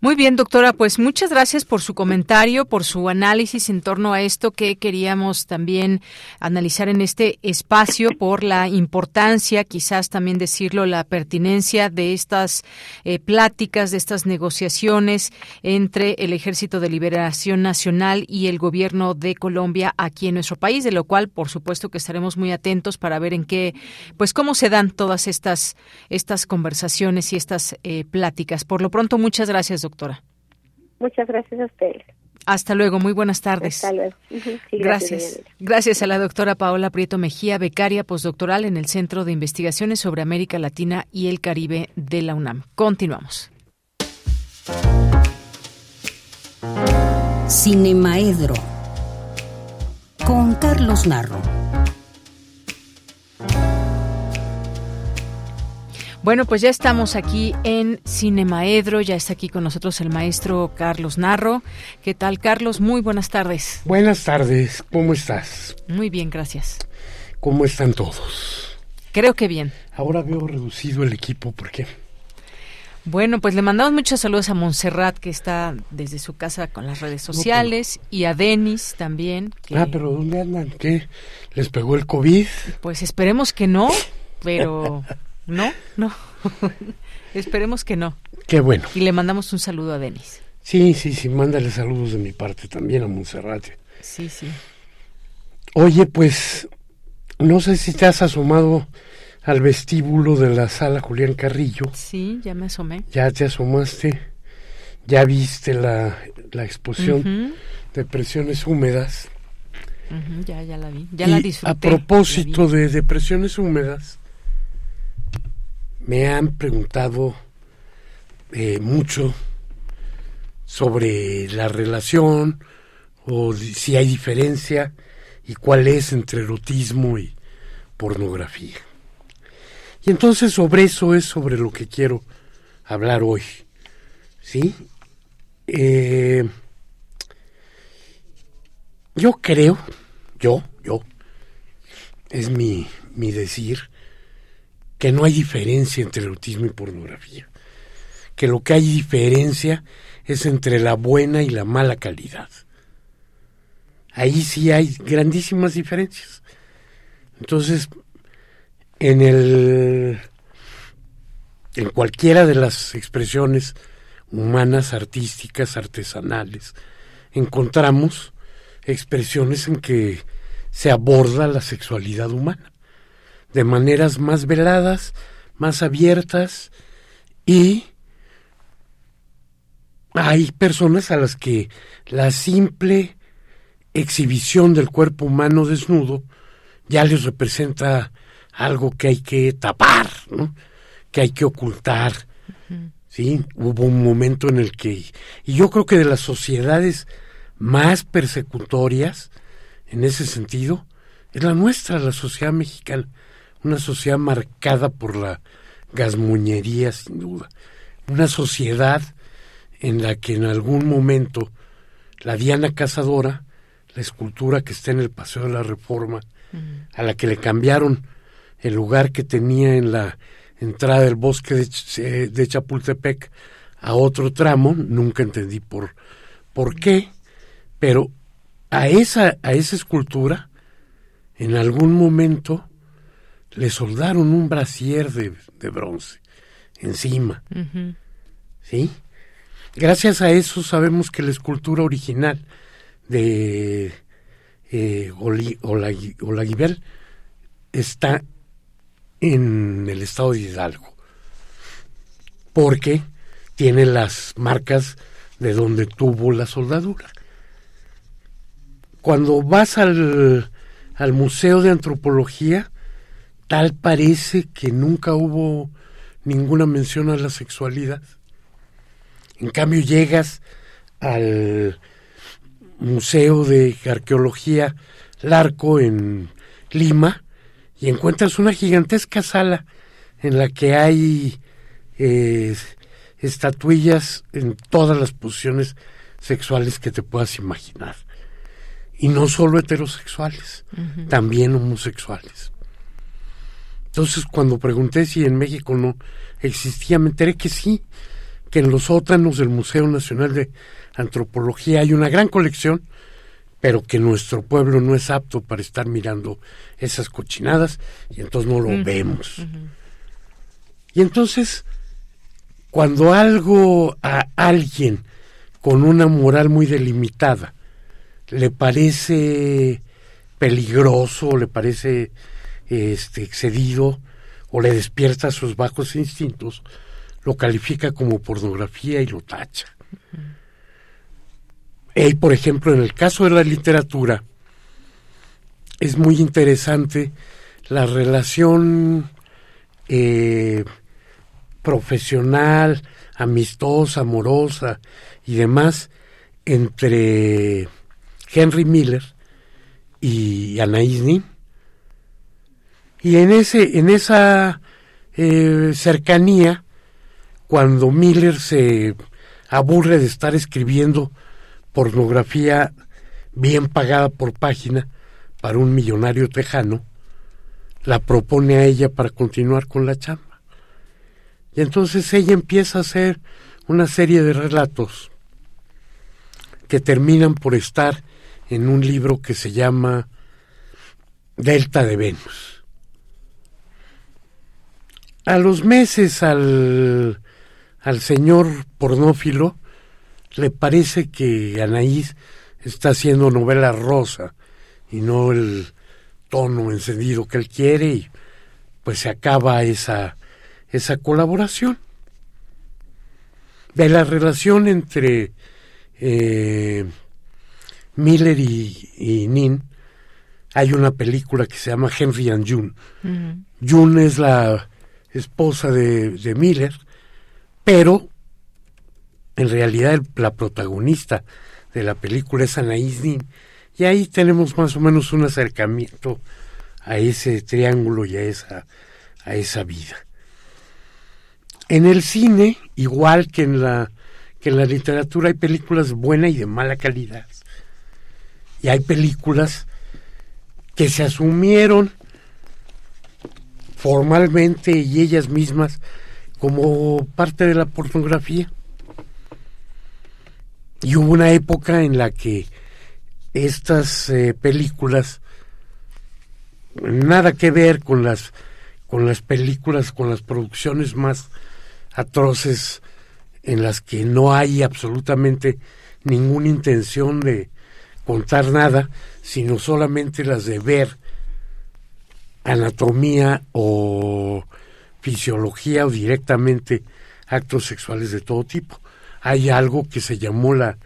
[SPEAKER 1] Muy bien, doctora, pues muchas gracias por su comentario, por su análisis en torno a esto que queríamos también analizar en este espacio, por la importancia, quizás también decirlo, la pertinencia de estas eh, pláticas, de estas negociaciones entre el Ejército de Liberación Nacional y el gobierno de Colombia aquí en nuestro país, de lo cual, por supuesto, que estaremos muy atentos para ver en qué, pues, cómo se dan todas estas, estas conversaciones y estas eh, pláticas. Por lo pronto, muchas gracias, doctora doctora.
[SPEAKER 26] Muchas gracias a ustedes.
[SPEAKER 1] Hasta luego, muy buenas tardes.
[SPEAKER 26] Hasta luego.
[SPEAKER 1] gracias. Gracias, a la doctora Paola Prieto Mejía, becaria postdoctoral en el Centro de Investigaciones sobre América Latina y el Caribe de la UNAM. Continuamos.
[SPEAKER 3] Cinemaedro con Carlos Narro.
[SPEAKER 1] Bueno, pues ya estamos aquí en Cinemaedro, ya está aquí con nosotros el maestro Carlos Narro. ¿Qué tal, Carlos? Muy buenas tardes.
[SPEAKER 27] Buenas tardes, ¿cómo estás?
[SPEAKER 1] Muy bien, gracias.
[SPEAKER 27] ¿Cómo están todos?
[SPEAKER 1] Creo que bien.
[SPEAKER 27] Ahora veo reducido el equipo, ¿por qué?
[SPEAKER 1] Bueno, pues le mandamos muchos saludos a Montserrat, que está desde su casa con las redes sociales, y a Denis también.
[SPEAKER 27] Ah, pero ¿dónde andan? ¿Qué? ¿Les pegó el COVID?
[SPEAKER 1] Pues esperemos que no, pero [LAUGHS] No, no. [LAUGHS] Esperemos que no.
[SPEAKER 27] Qué bueno.
[SPEAKER 1] Y le mandamos un saludo a Denis.
[SPEAKER 27] Sí, sí, sí, mándale saludos de mi parte también a Montserrat.
[SPEAKER 1] Sí, sí.
[SPEAKER 27] Oye, pues, no sé si te has asomado al vestíbulo de la sala Julián Carrillo.
[SPEAKER 1] Sí, ya me asomé.
[SPEAKER 27] Ya te asomaste, ya viste la, la exposición de presiones húmedas.
[SPEAKER 1] ya, ya la vi, ya la disfruté.
[SPEAKER 27] A propósito de depresiones húmedas, me han preguntado eh, mucho sobre la relación o si hay diferencia y cuál es entre erotismo y pornografía. Y entonces sobre eso es sobre lo que quiero hablar hoy. ¿Sí? Eh, yo creo, yo, yo, es mi, mi decir, que no hay diferencia entre erotismo y pornografía. Que lo que hay diferencia es entre la buena y la mala calidad. Ahí sí hay grandísimas diferencias. Entonces, en el en cualquiera de las expresiones humanas, artísticas, artesanales, encontramos expresiones en que se aborda la sexualidad humana de maneras más veladas, más abiertas y hay personas a las que la simple exhibición del cuerpo humano desnudo ya les representa algo que hay que tapar, ¿no? que hay que ocultar. ¿sí? Hubo un momento en el que, y yo creo que de las sociedades más persecutorias, en ese sentido, es la nuestra, la sociedad mexicana, una sociedad marcada por la gasmuñería, sin duda, una sociedad en la que en algún momento la Diana Cazadora, la escultura que está en el Paseo de la Reforma, a la que le cambiaron el lugar que tenía en la entrada del bosque de, Chapultepec a otro tramo, nunca entendí por, por qué, pero a esa, a esa escultura, en algún momento, le soldaron un brasier de, bronce encima. ¿Sí? Gracias a eso sabemos que la escultura original de eh, Olaguibel está en el estado de Hidalgo, porque tiene las marcas de donde tuvo la soldadura. Cuando vas al, al Museo de Antropología, tal parece que nunca hubo ninguna mención a la sexualidad. En cambio llegas al Museo de Arqueología Larco en Lima y encuentras una gigantesca sala en la que hay eh, estatuillas en todas las posiciones sexuales que te puedas imaginar. Y no solo heterosexuales, también homosexuales. Entonces, cuando pregunté si en México no existía, me enteré que sí, que en los sótanos del Museo Nacional de Antropología hay una gran colección pero que nuestro pueblo no es apto para estar mirando esas cochinadas y entonces no lo vemos. Y entonces, cuando algo a alguien con una moral muy delimitada le parece peligroso, le parece este, excedido o le despierta sus bajos instintos, lo califica como pornografía y lo tacha. Y, por ejemplo, en el caso de la literatura, es muy interesante la relación eh, profesional, amistosa, amorosa y demás entre Henry Miller y Anaïs Nin. Y en, ese, en esa eh, cercanía, cuando Miller se aburre de estar escribiendo pornografía bien pagada por página para un millonario tejano, la propone a ella para continuar con la chamba. Y entonces ella empieza a hacer una serie de relatos que terminan por estar en un libro que se llama Delta de Venus. A los meses al, al señor pornófilo le parece que Anaís está haciendo novela rosa y no el tono encendido que él quiere y pues se acaba esa, esa colaboración. De la relación entre eh, Miller y, Nin hay una película que se llama Henry and June. June es la esposa de, de Miller, pero en realidad la protagonista de la película es Anaïs Nin Y ahí tenemos más o menos un acercamiento a ese triángulo y a esa, a esa vida. En el cine, igual que en la que en la literatura hay películas buenas y de mala calidad. Y hay películas que se asumieron formalmente y ellas mismas como parte de la pornografía. Y hubo una época en la que estas eh, películas nada que ver con las con las películas, con las producciones más atroces en las que no hay absolutamente ninguna intención de contar nada, sino solamente las de ver anatomía o fisiología o directamente actos sexuales de todo tipo. Hay algo que se llamó la,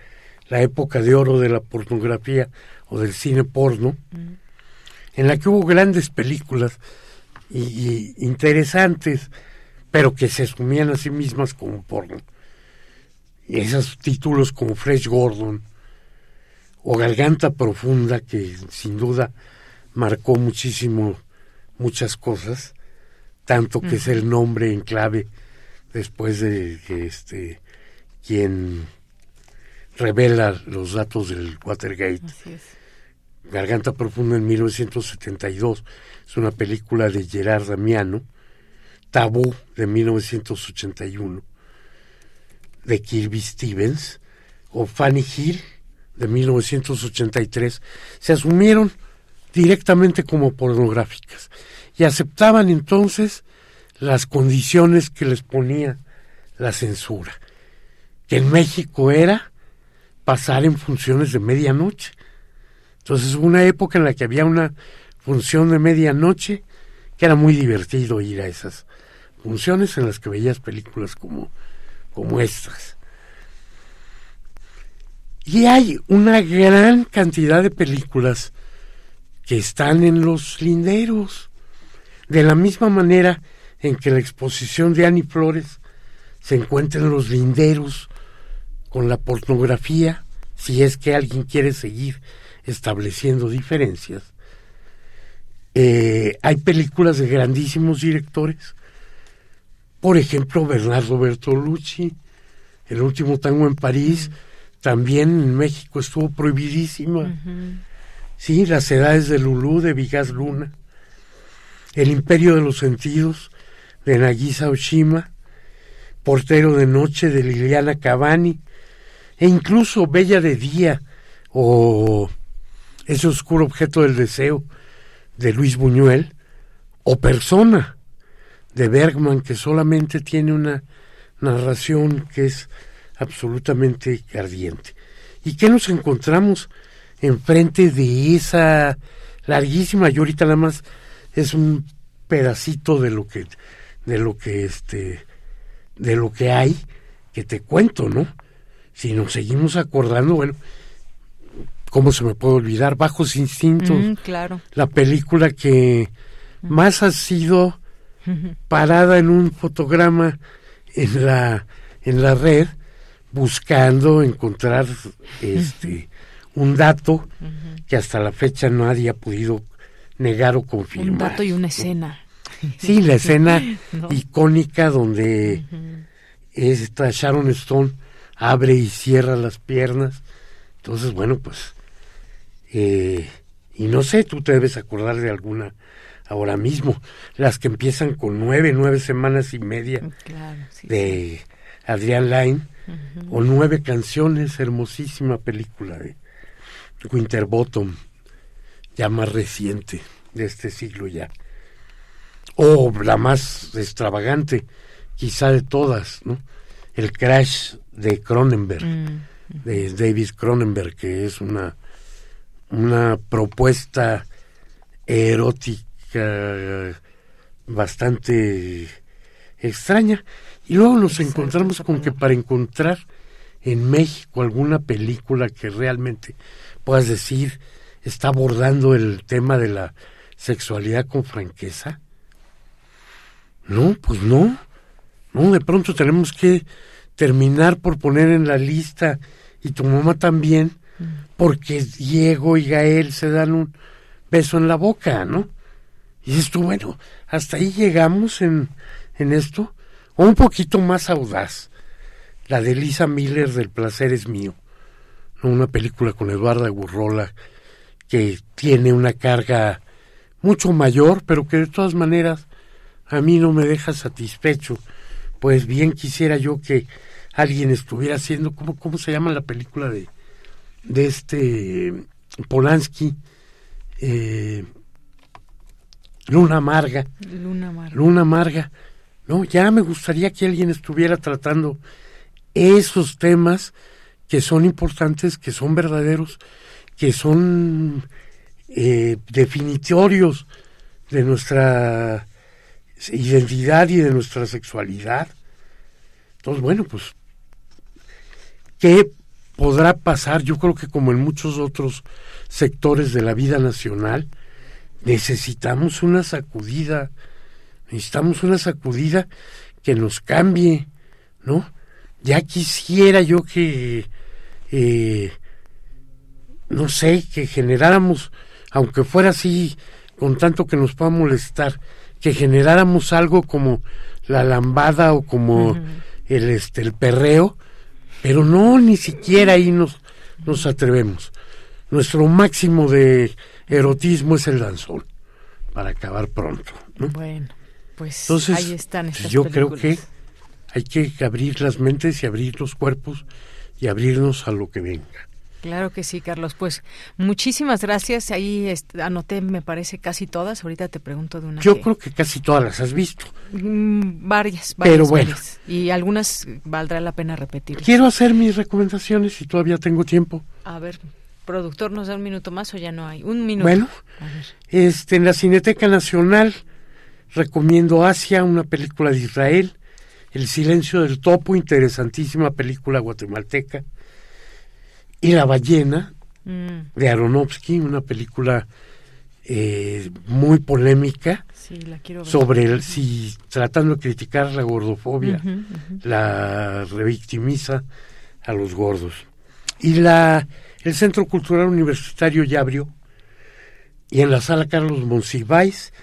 [SPEAKER 27] la época de oro de la pornografía o del cine porno, en la que hubo grandes películas y, interesantes, pero que se asumían a sí mismas como porno. Y esos títulos como Fresh Gordon o Garganta Profunda, que sin duda marcó muchísimo muchas cosas, tanto que es el nombre en clave después de que este quien revela los datos del Watergate. Garganta Profunda en 1972 es una película de Gerard Damiano, Tabú de 1981 de Kirby Stevens o Fanny Hill de 1983 se asumieron directamente como pornográficas y aceptaban entonces las condiciones que les ponía la censura, que en México era pasar en funciones de medianoche. Entonces hubo una época en la que había una función de medianoche que era muy divertido ir a esas funciones en las que veías películas como, como estas. Y hay una gran cantidad de películas que están en los linderos. De la misma manera en que la exposición de Annie Flores se encuentra en los linderos con la pornografía, si es que alguien quiere seguir estableciendo diferencias. Eh, hay películas de grandísimos directores, por ejemplo Bernardo Bertolucci, El último tango en París, también en México estuvo prohibidísima. Sí, Las edades de Lulú de Vigas Luna, El imperio de los sentidos de Nagisa Oshima, Portero de noche de Liliana Cavani, e incluso Bella de día o Ese oscuro objeto del deseo de Luis Buñuel, o Persona de Bergman, que solamente tiene una narración que es absolutamente ardiente. ¿Y qué nos encontramos enfrente de esa larguísima? Yo ahorita nada más es un pedacito de lo que, de lo que este, de lo que hay que te cuento, ¿no? Si nos seguimos acordando, bueno, ¿cómo se me puede olvidar? Bajos Instintos.
[SPEAKER 1] Mm, claro.
[SPEAKER 27] La película que más ha sido [LAUGHS] parada en un fotograma en la, en la red, buscando encontrar [LAUGHS] este un dato que hasta la fecha nadie ha podido negar o confirmar.
[SPEAKER 1] Un dato y una escena.
[SPEAKER 27] Sí, la [LAUGHS] escena icónica donde esta Sharon Stone abre y cierra las piernas. Entonces, bueno, pues, eh, y no sé, tú te debes acordar de alguna ahora mismo, las que empiezan con nueve, nueve semanas y media de Adrián Lyne, o nueve canciones, hermosísima película de Winterbottom, ya más reciente de este siglo ya o la más extravagante quizá de todas, ¿no? El Crash de Cronenberg,
[SPEAKER 1] Mm,
[SPEAKER 27] de David Cronenberg, que es una, una propuesta erótica bastante extraña. Y luego nos encontramos con que para encontrar en México alguna película que realmente puedas decir está abordando el tema de la sexualidad con franqueza, no, pues no. No, de pronto tenemos que terminar por poner en la lista, y tu mamá también, porque Diego y Gael se dan un beso en la boca, ¿no? Y esto, bueno, hasta ahí llegamos en, en esto, o un poquito más audaz, la de Lisa Miller del placer es mío, una película con Eduardo Gurrola que tiene una carga mucho mayor, pero que de todas maneras a mí no me deja satisfecho, pues bien quisiera yo que alguien estuviera haciendo, ¿cómo, cómo se llama la película de, de este Polanski? Eh, Luna Amarga.
[SPEAKER 1] Luna Amarga.
[SPEAKER 27] Luna Amarga. No, ya me gustaría que alguien estuviera tratando esos temas que son importantes, que son verdaderos, que son eh, definitorios de nuestra identidad y de nuestra sexualidad. Entonces, bueno, pues, ¿qué podrá pasar? Yo creo que como en muchos otros sectores de la vida nacional, necesitamos una sacudida, necesitamos una sacudida que nos cambie, ¿no? Ya quisiera yo que, eh, no sé, que generáramos, aunque fuera así, con tanto que nos pueda molestar, que generáramos algo como la lambada o como el, este, el perreo, pero no, ni siquiera ahí nos, nos atrevemos. Nuestro máximo de erotismo es el danzón, para acabar pronto.
[SPEAKER 1] Bueno, pues ahí están estas
[SPEAKER 27] Yo creo que hay que abrir las mentes y abrir los cuerpos y abrirnos a lo que venga.
[SPEAKER 1] Claro que sí, Carlos. Pues muchísimas gracias. Ahí anoté, me parece, casi todas. Ahorita te pregunto de una.
[SPEAKER 27] Yo creo que casi todas las has visto.
[SPEAKER 1] Mm, varias, varias.
[SPEAKER 27] Pero bueno.
[SPEAKER 1] Y algunas valdrá la pena repetir.
[SPEAKER 27] Quiero hacer mis recomendaciones si todavía tengo tiempo.
[SPEAKER 1] A ver, productor, ¿nos da un minuto más o ya no hay? Un minuto.
[SPEAKER 27] Bueno, este, en la Cineteca Nacional recomiendo Asia, una película de Israel. El silencio del topo, interesantísima película guatemalteca. Y La ballena mm. de Aronofsky, una película eh, muy polémica sobre el, si tratando de criticar la gordofobia, la revictimiza a los gordos. Y la el Centro Cultural Universitario ya abrió. Y en la sala Carlos Monsiváis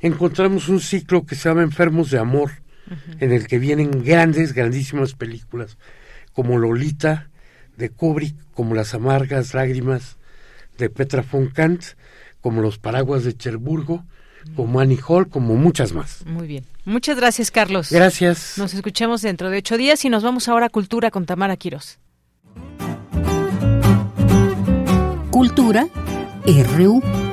[SPEAKER 27] encontramos un ciclo que se llama Enfermos de Amor, en el que vienen grandes, grandísimas películas como Lolita, de Kubrick, como Las amargas lágrimas de Petra von Kant, como Los paraguas de Cherburgo, como Annie Hall, como muchas más.
[SPEAKER 1] Muy bien. Muchas gracias, Carlos.
[SPEAKER 27] Gracias.
[SPEAKER 1] Nos escuchamos dentro de ocho días y nos vamos ahora a Cultura con Tamara Quiros.
[SPEAKER 3] Cultura RU.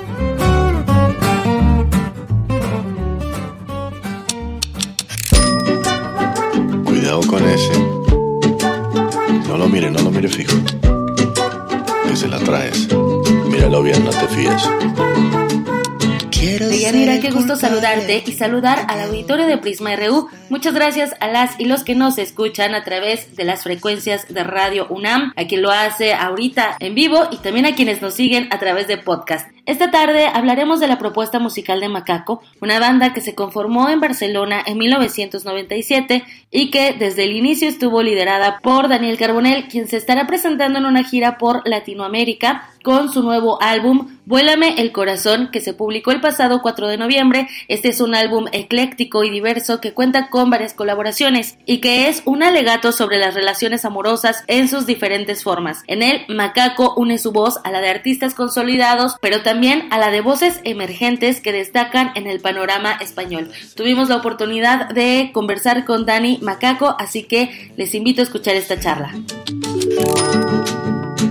[SPEAKER 28] Cuidado con ese. No lo mire, no lo mire fijo. Que se la traes. Míralo bien, no te fíes.
[SPEAKER 29] Deyanira, qué gusto saludarte y saludar al auditorio de Prisma RU. Muchas gracias a las y los que nos escuchan a través de las frecuencias de Radio UNAM, a quien lo hace ahorita en vivo y también a quienes nos siguen a través de podcast. Esta tarde hablaremos de la propuesta musical de Macaco, una banda que se conformó en Barcelona en 1997 y que desde el inicio estuvo liderada por Daniel Carbonell, quien se estará presentando en una gira por Latinoamérica con su nuevo álbum Vuélame el Corazón, que se publicó el pasado 4 de noviembre. Este es un álbum ecléctico y diverso que cuenta con varias colaboraciones y que es un alegato sobre las relaciones amorosas en sus diferentes formas. En él, Macaco une su voz a la de artistas consolidados, pero también a la de voces emergentes que destacan en el panorama español. Tuvimos la oportunidad de conversar con Dani Macaco, así que les invito a escuchar esta charla.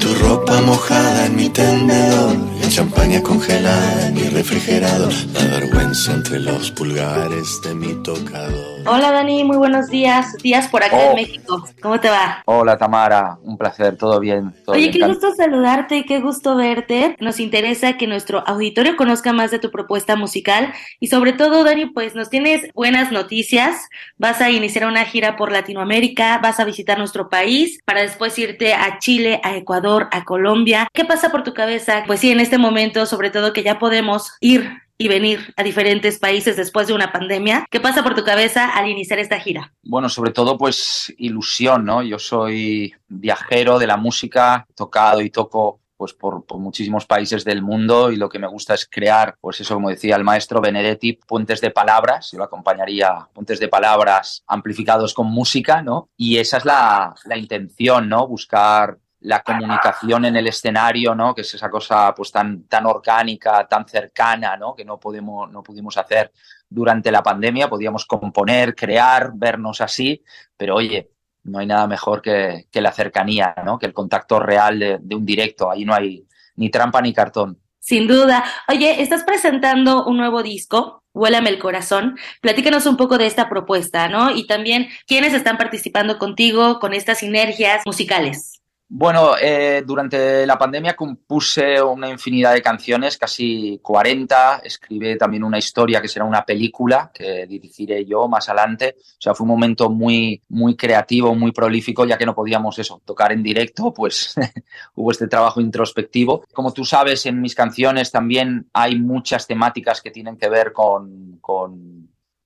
[SPEAKER 28] Tu ropa mojada en mi tendedor, la champaña congelada en mi refrigerador, la vergüenza entre los pulgares de mi tocador.
[SPEAKER 29] Hola Dani, muy buenos días. Días por acá en oh. México. ¿Cómo te va?
[SPEAKER 30] Hola Tamara, un placer, todo bien.
[SPEAKER 29] Oye, qué gusto saludarte y qué gusto verte. Nos interesa que nuestro auditorio conozca más de tu propuesta musical y sobre todo, Dani, pues nos tienes buenas noticias. Vas a iniciar una gira por Latinoamérica, vas a visitar nuestro país para después irte a Chile, a Ecuador, a Colombia. ¿Qué pasa por tu cabeza? Pues sí, en este momento, sobre todo que ya podemos ir y venir a diferentes países después de una pandemia. ¿Qué pasa por tu cabeza al iniciar esta gira?
[SPEAKER 30] Bueno, sobre todo pues ilusión, ¿no? Yo soy viajero de la música, tocado y toco pues por, muchísimos países del mundo y lo que me gusta es crear, pues eso como decía el maestro Benedetti, puentes de palabras, yo lo acompañaría, puentes de palabras amplificados con música, ¿no? Y esa es la, la intención, ¿no? Buscar la comunicación en el escenario, ¿no? Que es esa cosa pues tan, tan orgánica, tan cercana, ¿no? Que no podemos, no pudimos hacer durante la pandemia. Podíamos componer, crear, vernos así, pero oye, no hay nada mejor que, la cercanía, ¿no? Que el contacto real de, un directo. Ahí no hay ni trampa ni cartón.
[SPEAKER 29] Sin duda. Oye, estás presentando un nuevo disco, Huélame el corazón. Platícanos un poco de esta propuesta, ¿no? Y también quiénes están participando contigo con estas sinergias musicales.
[SPEAKER 30] Bueno, eh, durante la pandemia compuse una infinidad de canciones, casi 40. Escribí también una historia que será una película que dirigiré yo más adelante. O sea, fue un momento muy, muy creativo, muy prolífico, ya que no podíamos eso, tocar en directo, pues [LAUGHS] hubo este trabajo introspectivo. Como tú sabes, en mis canciones también hay muchas temáticas que tienen que ver con, con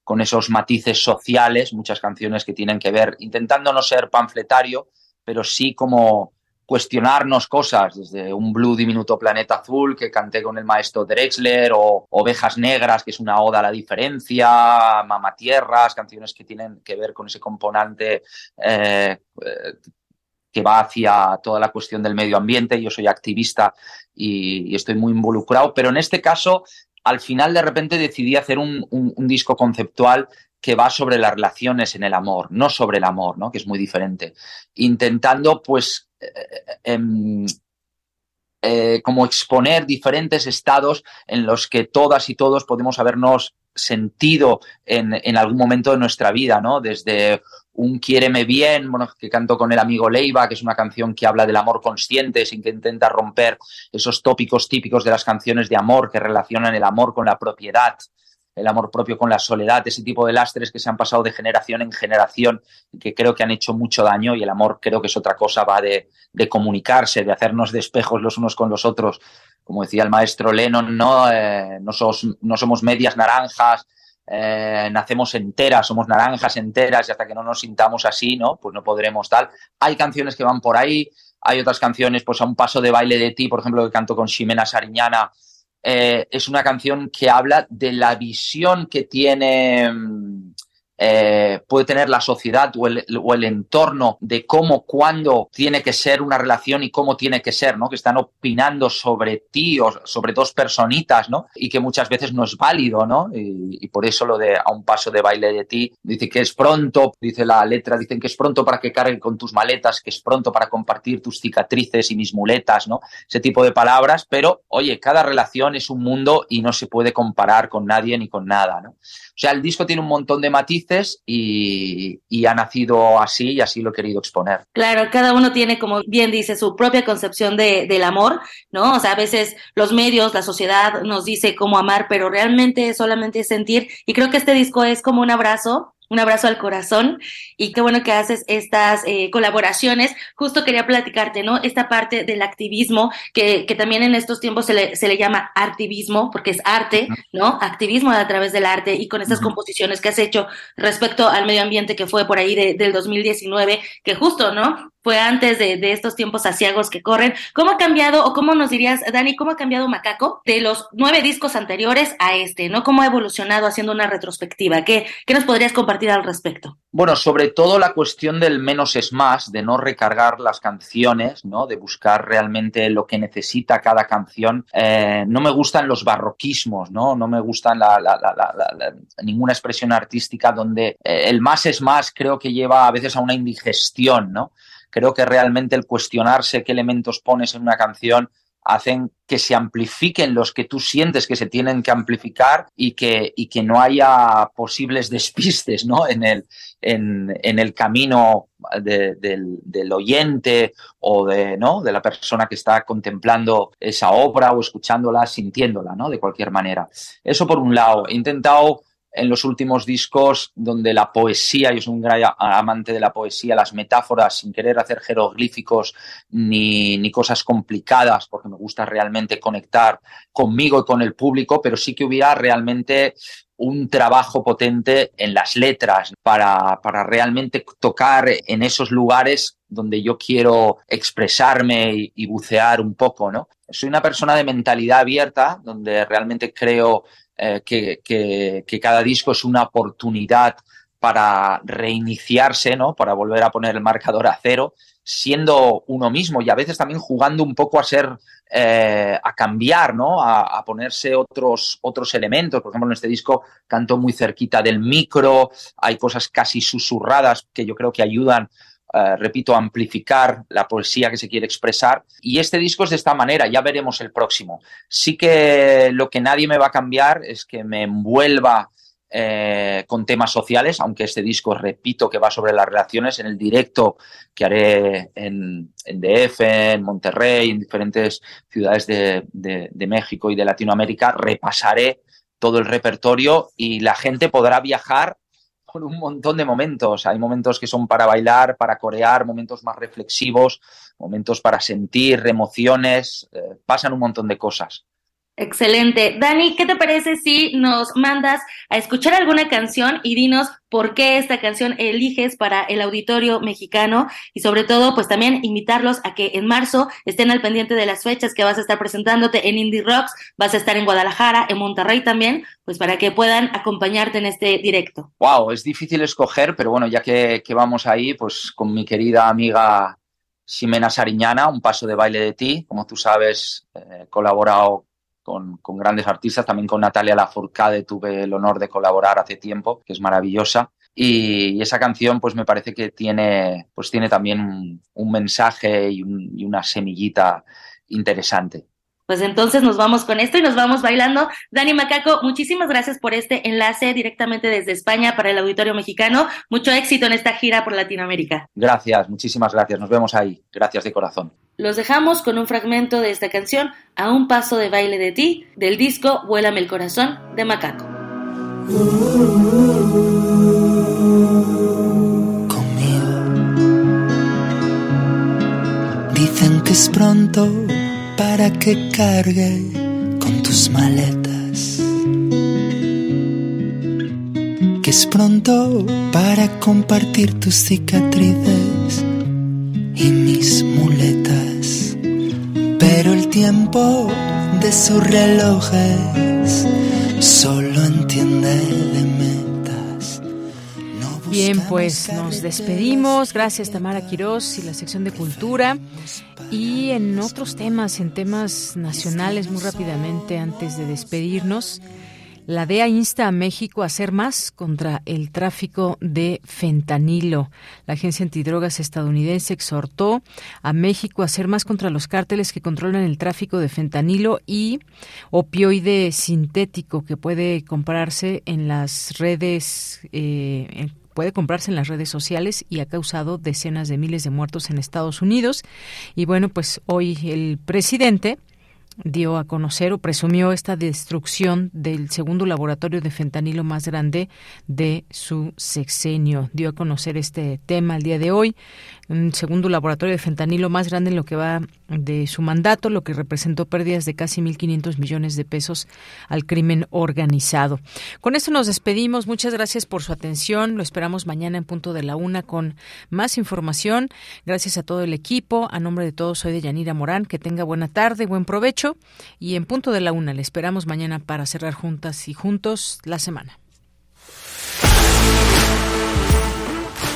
[SPEAKER 30] con esos matices sociales, muchas canciones que tienen que ver, intentando no ser panfletario, pero sí como cuestionarnos cosas, desde un Blue Diminuto Planeta Azul que canté con el maestro Drexler, o Ovejas Negras, que es una oda a la diferencia, Mama Tierras, canciones que tienen que ver con ese componente eh, eh, que va hacia toda la cuestión del medio ambiente. Yo soy activista y, estoy muy involucrado, pero en este caso, al final de repente decidí hacer un, un disco conceptual que va sobre las relaciones en el amor, no sobre el amor, ¿no? que es muy diferente. Intentando, pues, eh, em, eh, como exponer diferentes estados en los que todas y todos podemos habernos sentido en, en, algún momento de nuestra vida, ¿no? Desde un Quiéreme bien, bueno, que canto con el amigo Leiva, que es una canción que habla del amor consciente, sin que intenta romper esos tópicos típicos de las canciones de amor que relacionan el amor con la propiedad el amor propio con la soledad, ese tipo de lastres que se han pasado de generación en generación que creo que han hecho mucho daño y el amor creo que es otra cosa, va de, comunicarse, de hacernos despejos los unos con los otros. Como decía el maestro Lennon, no, eh, no, somos medias naranjas, eh, nacemos enteras, somos naranjas enteras y hasta que no nos sintamos así, ¿no? Pues no podremos tal. Hay canciones que van por ahí, hay otras canciones, pues a un paso de baile de ti, por ejemplo, que canto con Ximena Sariñana, eh, es una canción que habla de la visión que tiene mm, eh, puede tener la sociedad o el, o el, entorno de cómo, cuándo tiene que ser una relación y cómo tiene que ser, ¿no? Que están opinando sobre ti o sobre dos personitas, ¿no? Y que muchas veces no es válido, ¿no? Y, por eso lo de a un paso de baile de ti, dice que es pronto, dice la letra, dicen que es pronto para que carguen con tus maletas, que es pronto para compartir tus cicatrices y mis muletas, ¿no? Ese tipo de palabras, pero oye, cada relación es un mundo y no se puede comparar con nadie ni con nada, ¿no? O sea, el disco tiene un montón de matices y, ha nacido así y así lo he querido exponer.
[SPEAKER 29] Claro, cada uno tiene, como bien dice, su propia concepción de, del amor, ¿no? O sea, a veces los medios, la sociedad nos dice cómo amar, pero realmente solamente es sentir. Y creo que este disco es como un abrazo un abrazo al corazón y qué bueno que haces estas eh, colaboraciones. Justo quería platicarte, ¿no? Esta parte del activismo que, que también en estos tiempos se le, se le llama activismo porque es arte, ¿no? Activismo a través del arte y con estas composiciones que has hecho respecto al medio ambiente que fue por ahí de, del 2019, que justo, ¿no? Fue antes de, estos tiempos asiagos que corren. ¿Cómo ha cambiado, o cómo nos dirías, Dani, cómo ha cambiado Macaco de los nueve discos anteriores a este, ¿no? ¿Cómo ha evolucionado haciendo una retrospectiva? ¿Qué, qué nos podrías compartir al respecto?
[SPEAKER 30] Bueno, sobre todo la cuestión del menos es más, de no recargar las canciones, ¿no? De buscar realmente lo que necesita cada canción. Eh, no me gustan los barroquismos, ¿no? No me gustan la, ninguna expresión artística donde eh, el más es más creo que lleva a veces a una indigestión, ¿no? Creo que realmente el cuestionarse qué elementos pones en una canción hacen que se amplifiquen los que tú sientes que se tienen que amplificar y que, y que no haya posibles despistes ¿no? en, el, en, en el camino del, del, oyente o de, ¿no? de la persona que está contemplando esa obra o escuchándola, sintiéndola, ¿no? de cualquier manera. Eso por un lado. He intentado en los últimos discos donde la poesía, yo soy un gran amante de la poesía, las metáforas, sin querer hacer jeroglíficos ni, ni, cosas complicadas, porque me gusta realmente conectar conmigo y con el público, pero sí que hubiera realmente un trabajo potente en las letras para, para realmente tocar en esos lugares donde yo quiero expresarme y, bucear un poco, ¿no? Soy una persona de mentalidad abierta, donde realmente creo eh, que, cada disco es una oportunidad para reiniciarse, ¿no? Para volver a poner el marcador a cero, siendo uno mismo y a veces también jugando un poco a ser, eh, a cambiar, ¿no? A, ponerse otros, otros elementos. Por ejemplo, en este disco canto muy cerquita del micro, hay cosas casi susurradas que yo creo que ayudan Uh, repito, amplificar la poesía que se quiere expresar. Y este disco es de esta manera, ya veremos el próximo. Sí que lo que nadie me va a cambiar es que me envuelva eh, con temas sociales, aunque este disco, repito, que va sobre las relaciones, en el directo que haré en, DF, en Monterrey, en diferentes ciudades de, de México y de Latinoamérica, repasaré todo el repertorio y la gente podrá viajar por un montón de momentos. Hay momentos que son para bailar, para corear, momentos más reflexivos, momentos para sentir emociones, eh, pasan un montón de cosas.
[SPEAKER 29] Excelente. Dani, ¿qué te parece si nos mandas a escuchar alguna canción y dinos por qué esta canción eliges para el auditorio mexicano y sobre todo pues también invitarlos a que en marzo estén al pendiente de las fechas que vas a estar presentándote en Indie Rocks, vas a estar en Guadalajara, en Monterrey también, pues para que puedan acompañarte en este directo.
[SPEAKER 30] Wow, es difícil escoger, pero bueno, ya que, vamos ahí, pues con mi querida amiga Ximena Sariñana, un paso de baile de ti, como tú sabes, he colaborado con, grandes artistas, también con Natalia Lafourcade tuve el honor de colaborar hace tiempo, que es maravillosa. Y, esa canción pues me parece que tiene, pues tiene también un, mensaje y, una semillita interesante.
[SPEAKER 29] Pues entonces nos vamos con esto y nos vamos bailando. Dani Macaco, muchísimas gracias por este enlace directamente desde España para el Auditorio Mexicano. Mucho éxito en esta gira por Latinoamérica.
[SPEAKER 30] Gracias, muchísimas gracias. Nos vemos ahí. Gracias de corazón.
[SPEAKER 29] Los dejamos con un fragmento de esta canción, A un paso de baile de ti, del disco Vuélame el corazón de Macaco.
[SPEAKER 31] Conmigo. Dicen que es pronto para que cargue con tus maletas. Que es pronto para compartir tus cicatrices y mis muletas. Pero el tiempo de sus relojes solo entiende.
[SPEAKER 1] Bien, pues nos despedimos. Gracias Tamara Quirós y la sección de cultura. Y en otros temas, en temas nacionales, muy rápidamente, antes de despedirnos, la DEA insta a México a hacer más contra el tráfico de fentanilo. La agencia antidrogas estadounidense exhortó a México a hacer más contra los cárteles que controlan el tráfico de fentanilo y opioide sintético que puede comprarse en las redes, eh, puede comprarse en las redes sociales y ha causado decenas de miles de muertos en Estados Unidos. Y bueno, pues hoy el presidente dio a conocer o presumió esta destrucción del segundo laboratorio de fentanilo más grande de su sexenio. Dio a conocer este tema el día de hoy un segundo laboratorio de fentanilo más grande en lo que va de su mandato, lo que representó pérdidas de casi 1.500 millones de pesos al crimen organizado. Con esto nos despedimos. Muchas gracias por su atención. Lo esperamos mañana en punto de la una con más información. Gracias a todo el equipo. A nombre de todos, soy de Yanira Morán. Que tenga buena tarde, buen provecho. Y en punto de la una le esperamos mañana para cerrar juntas y juntos la semana.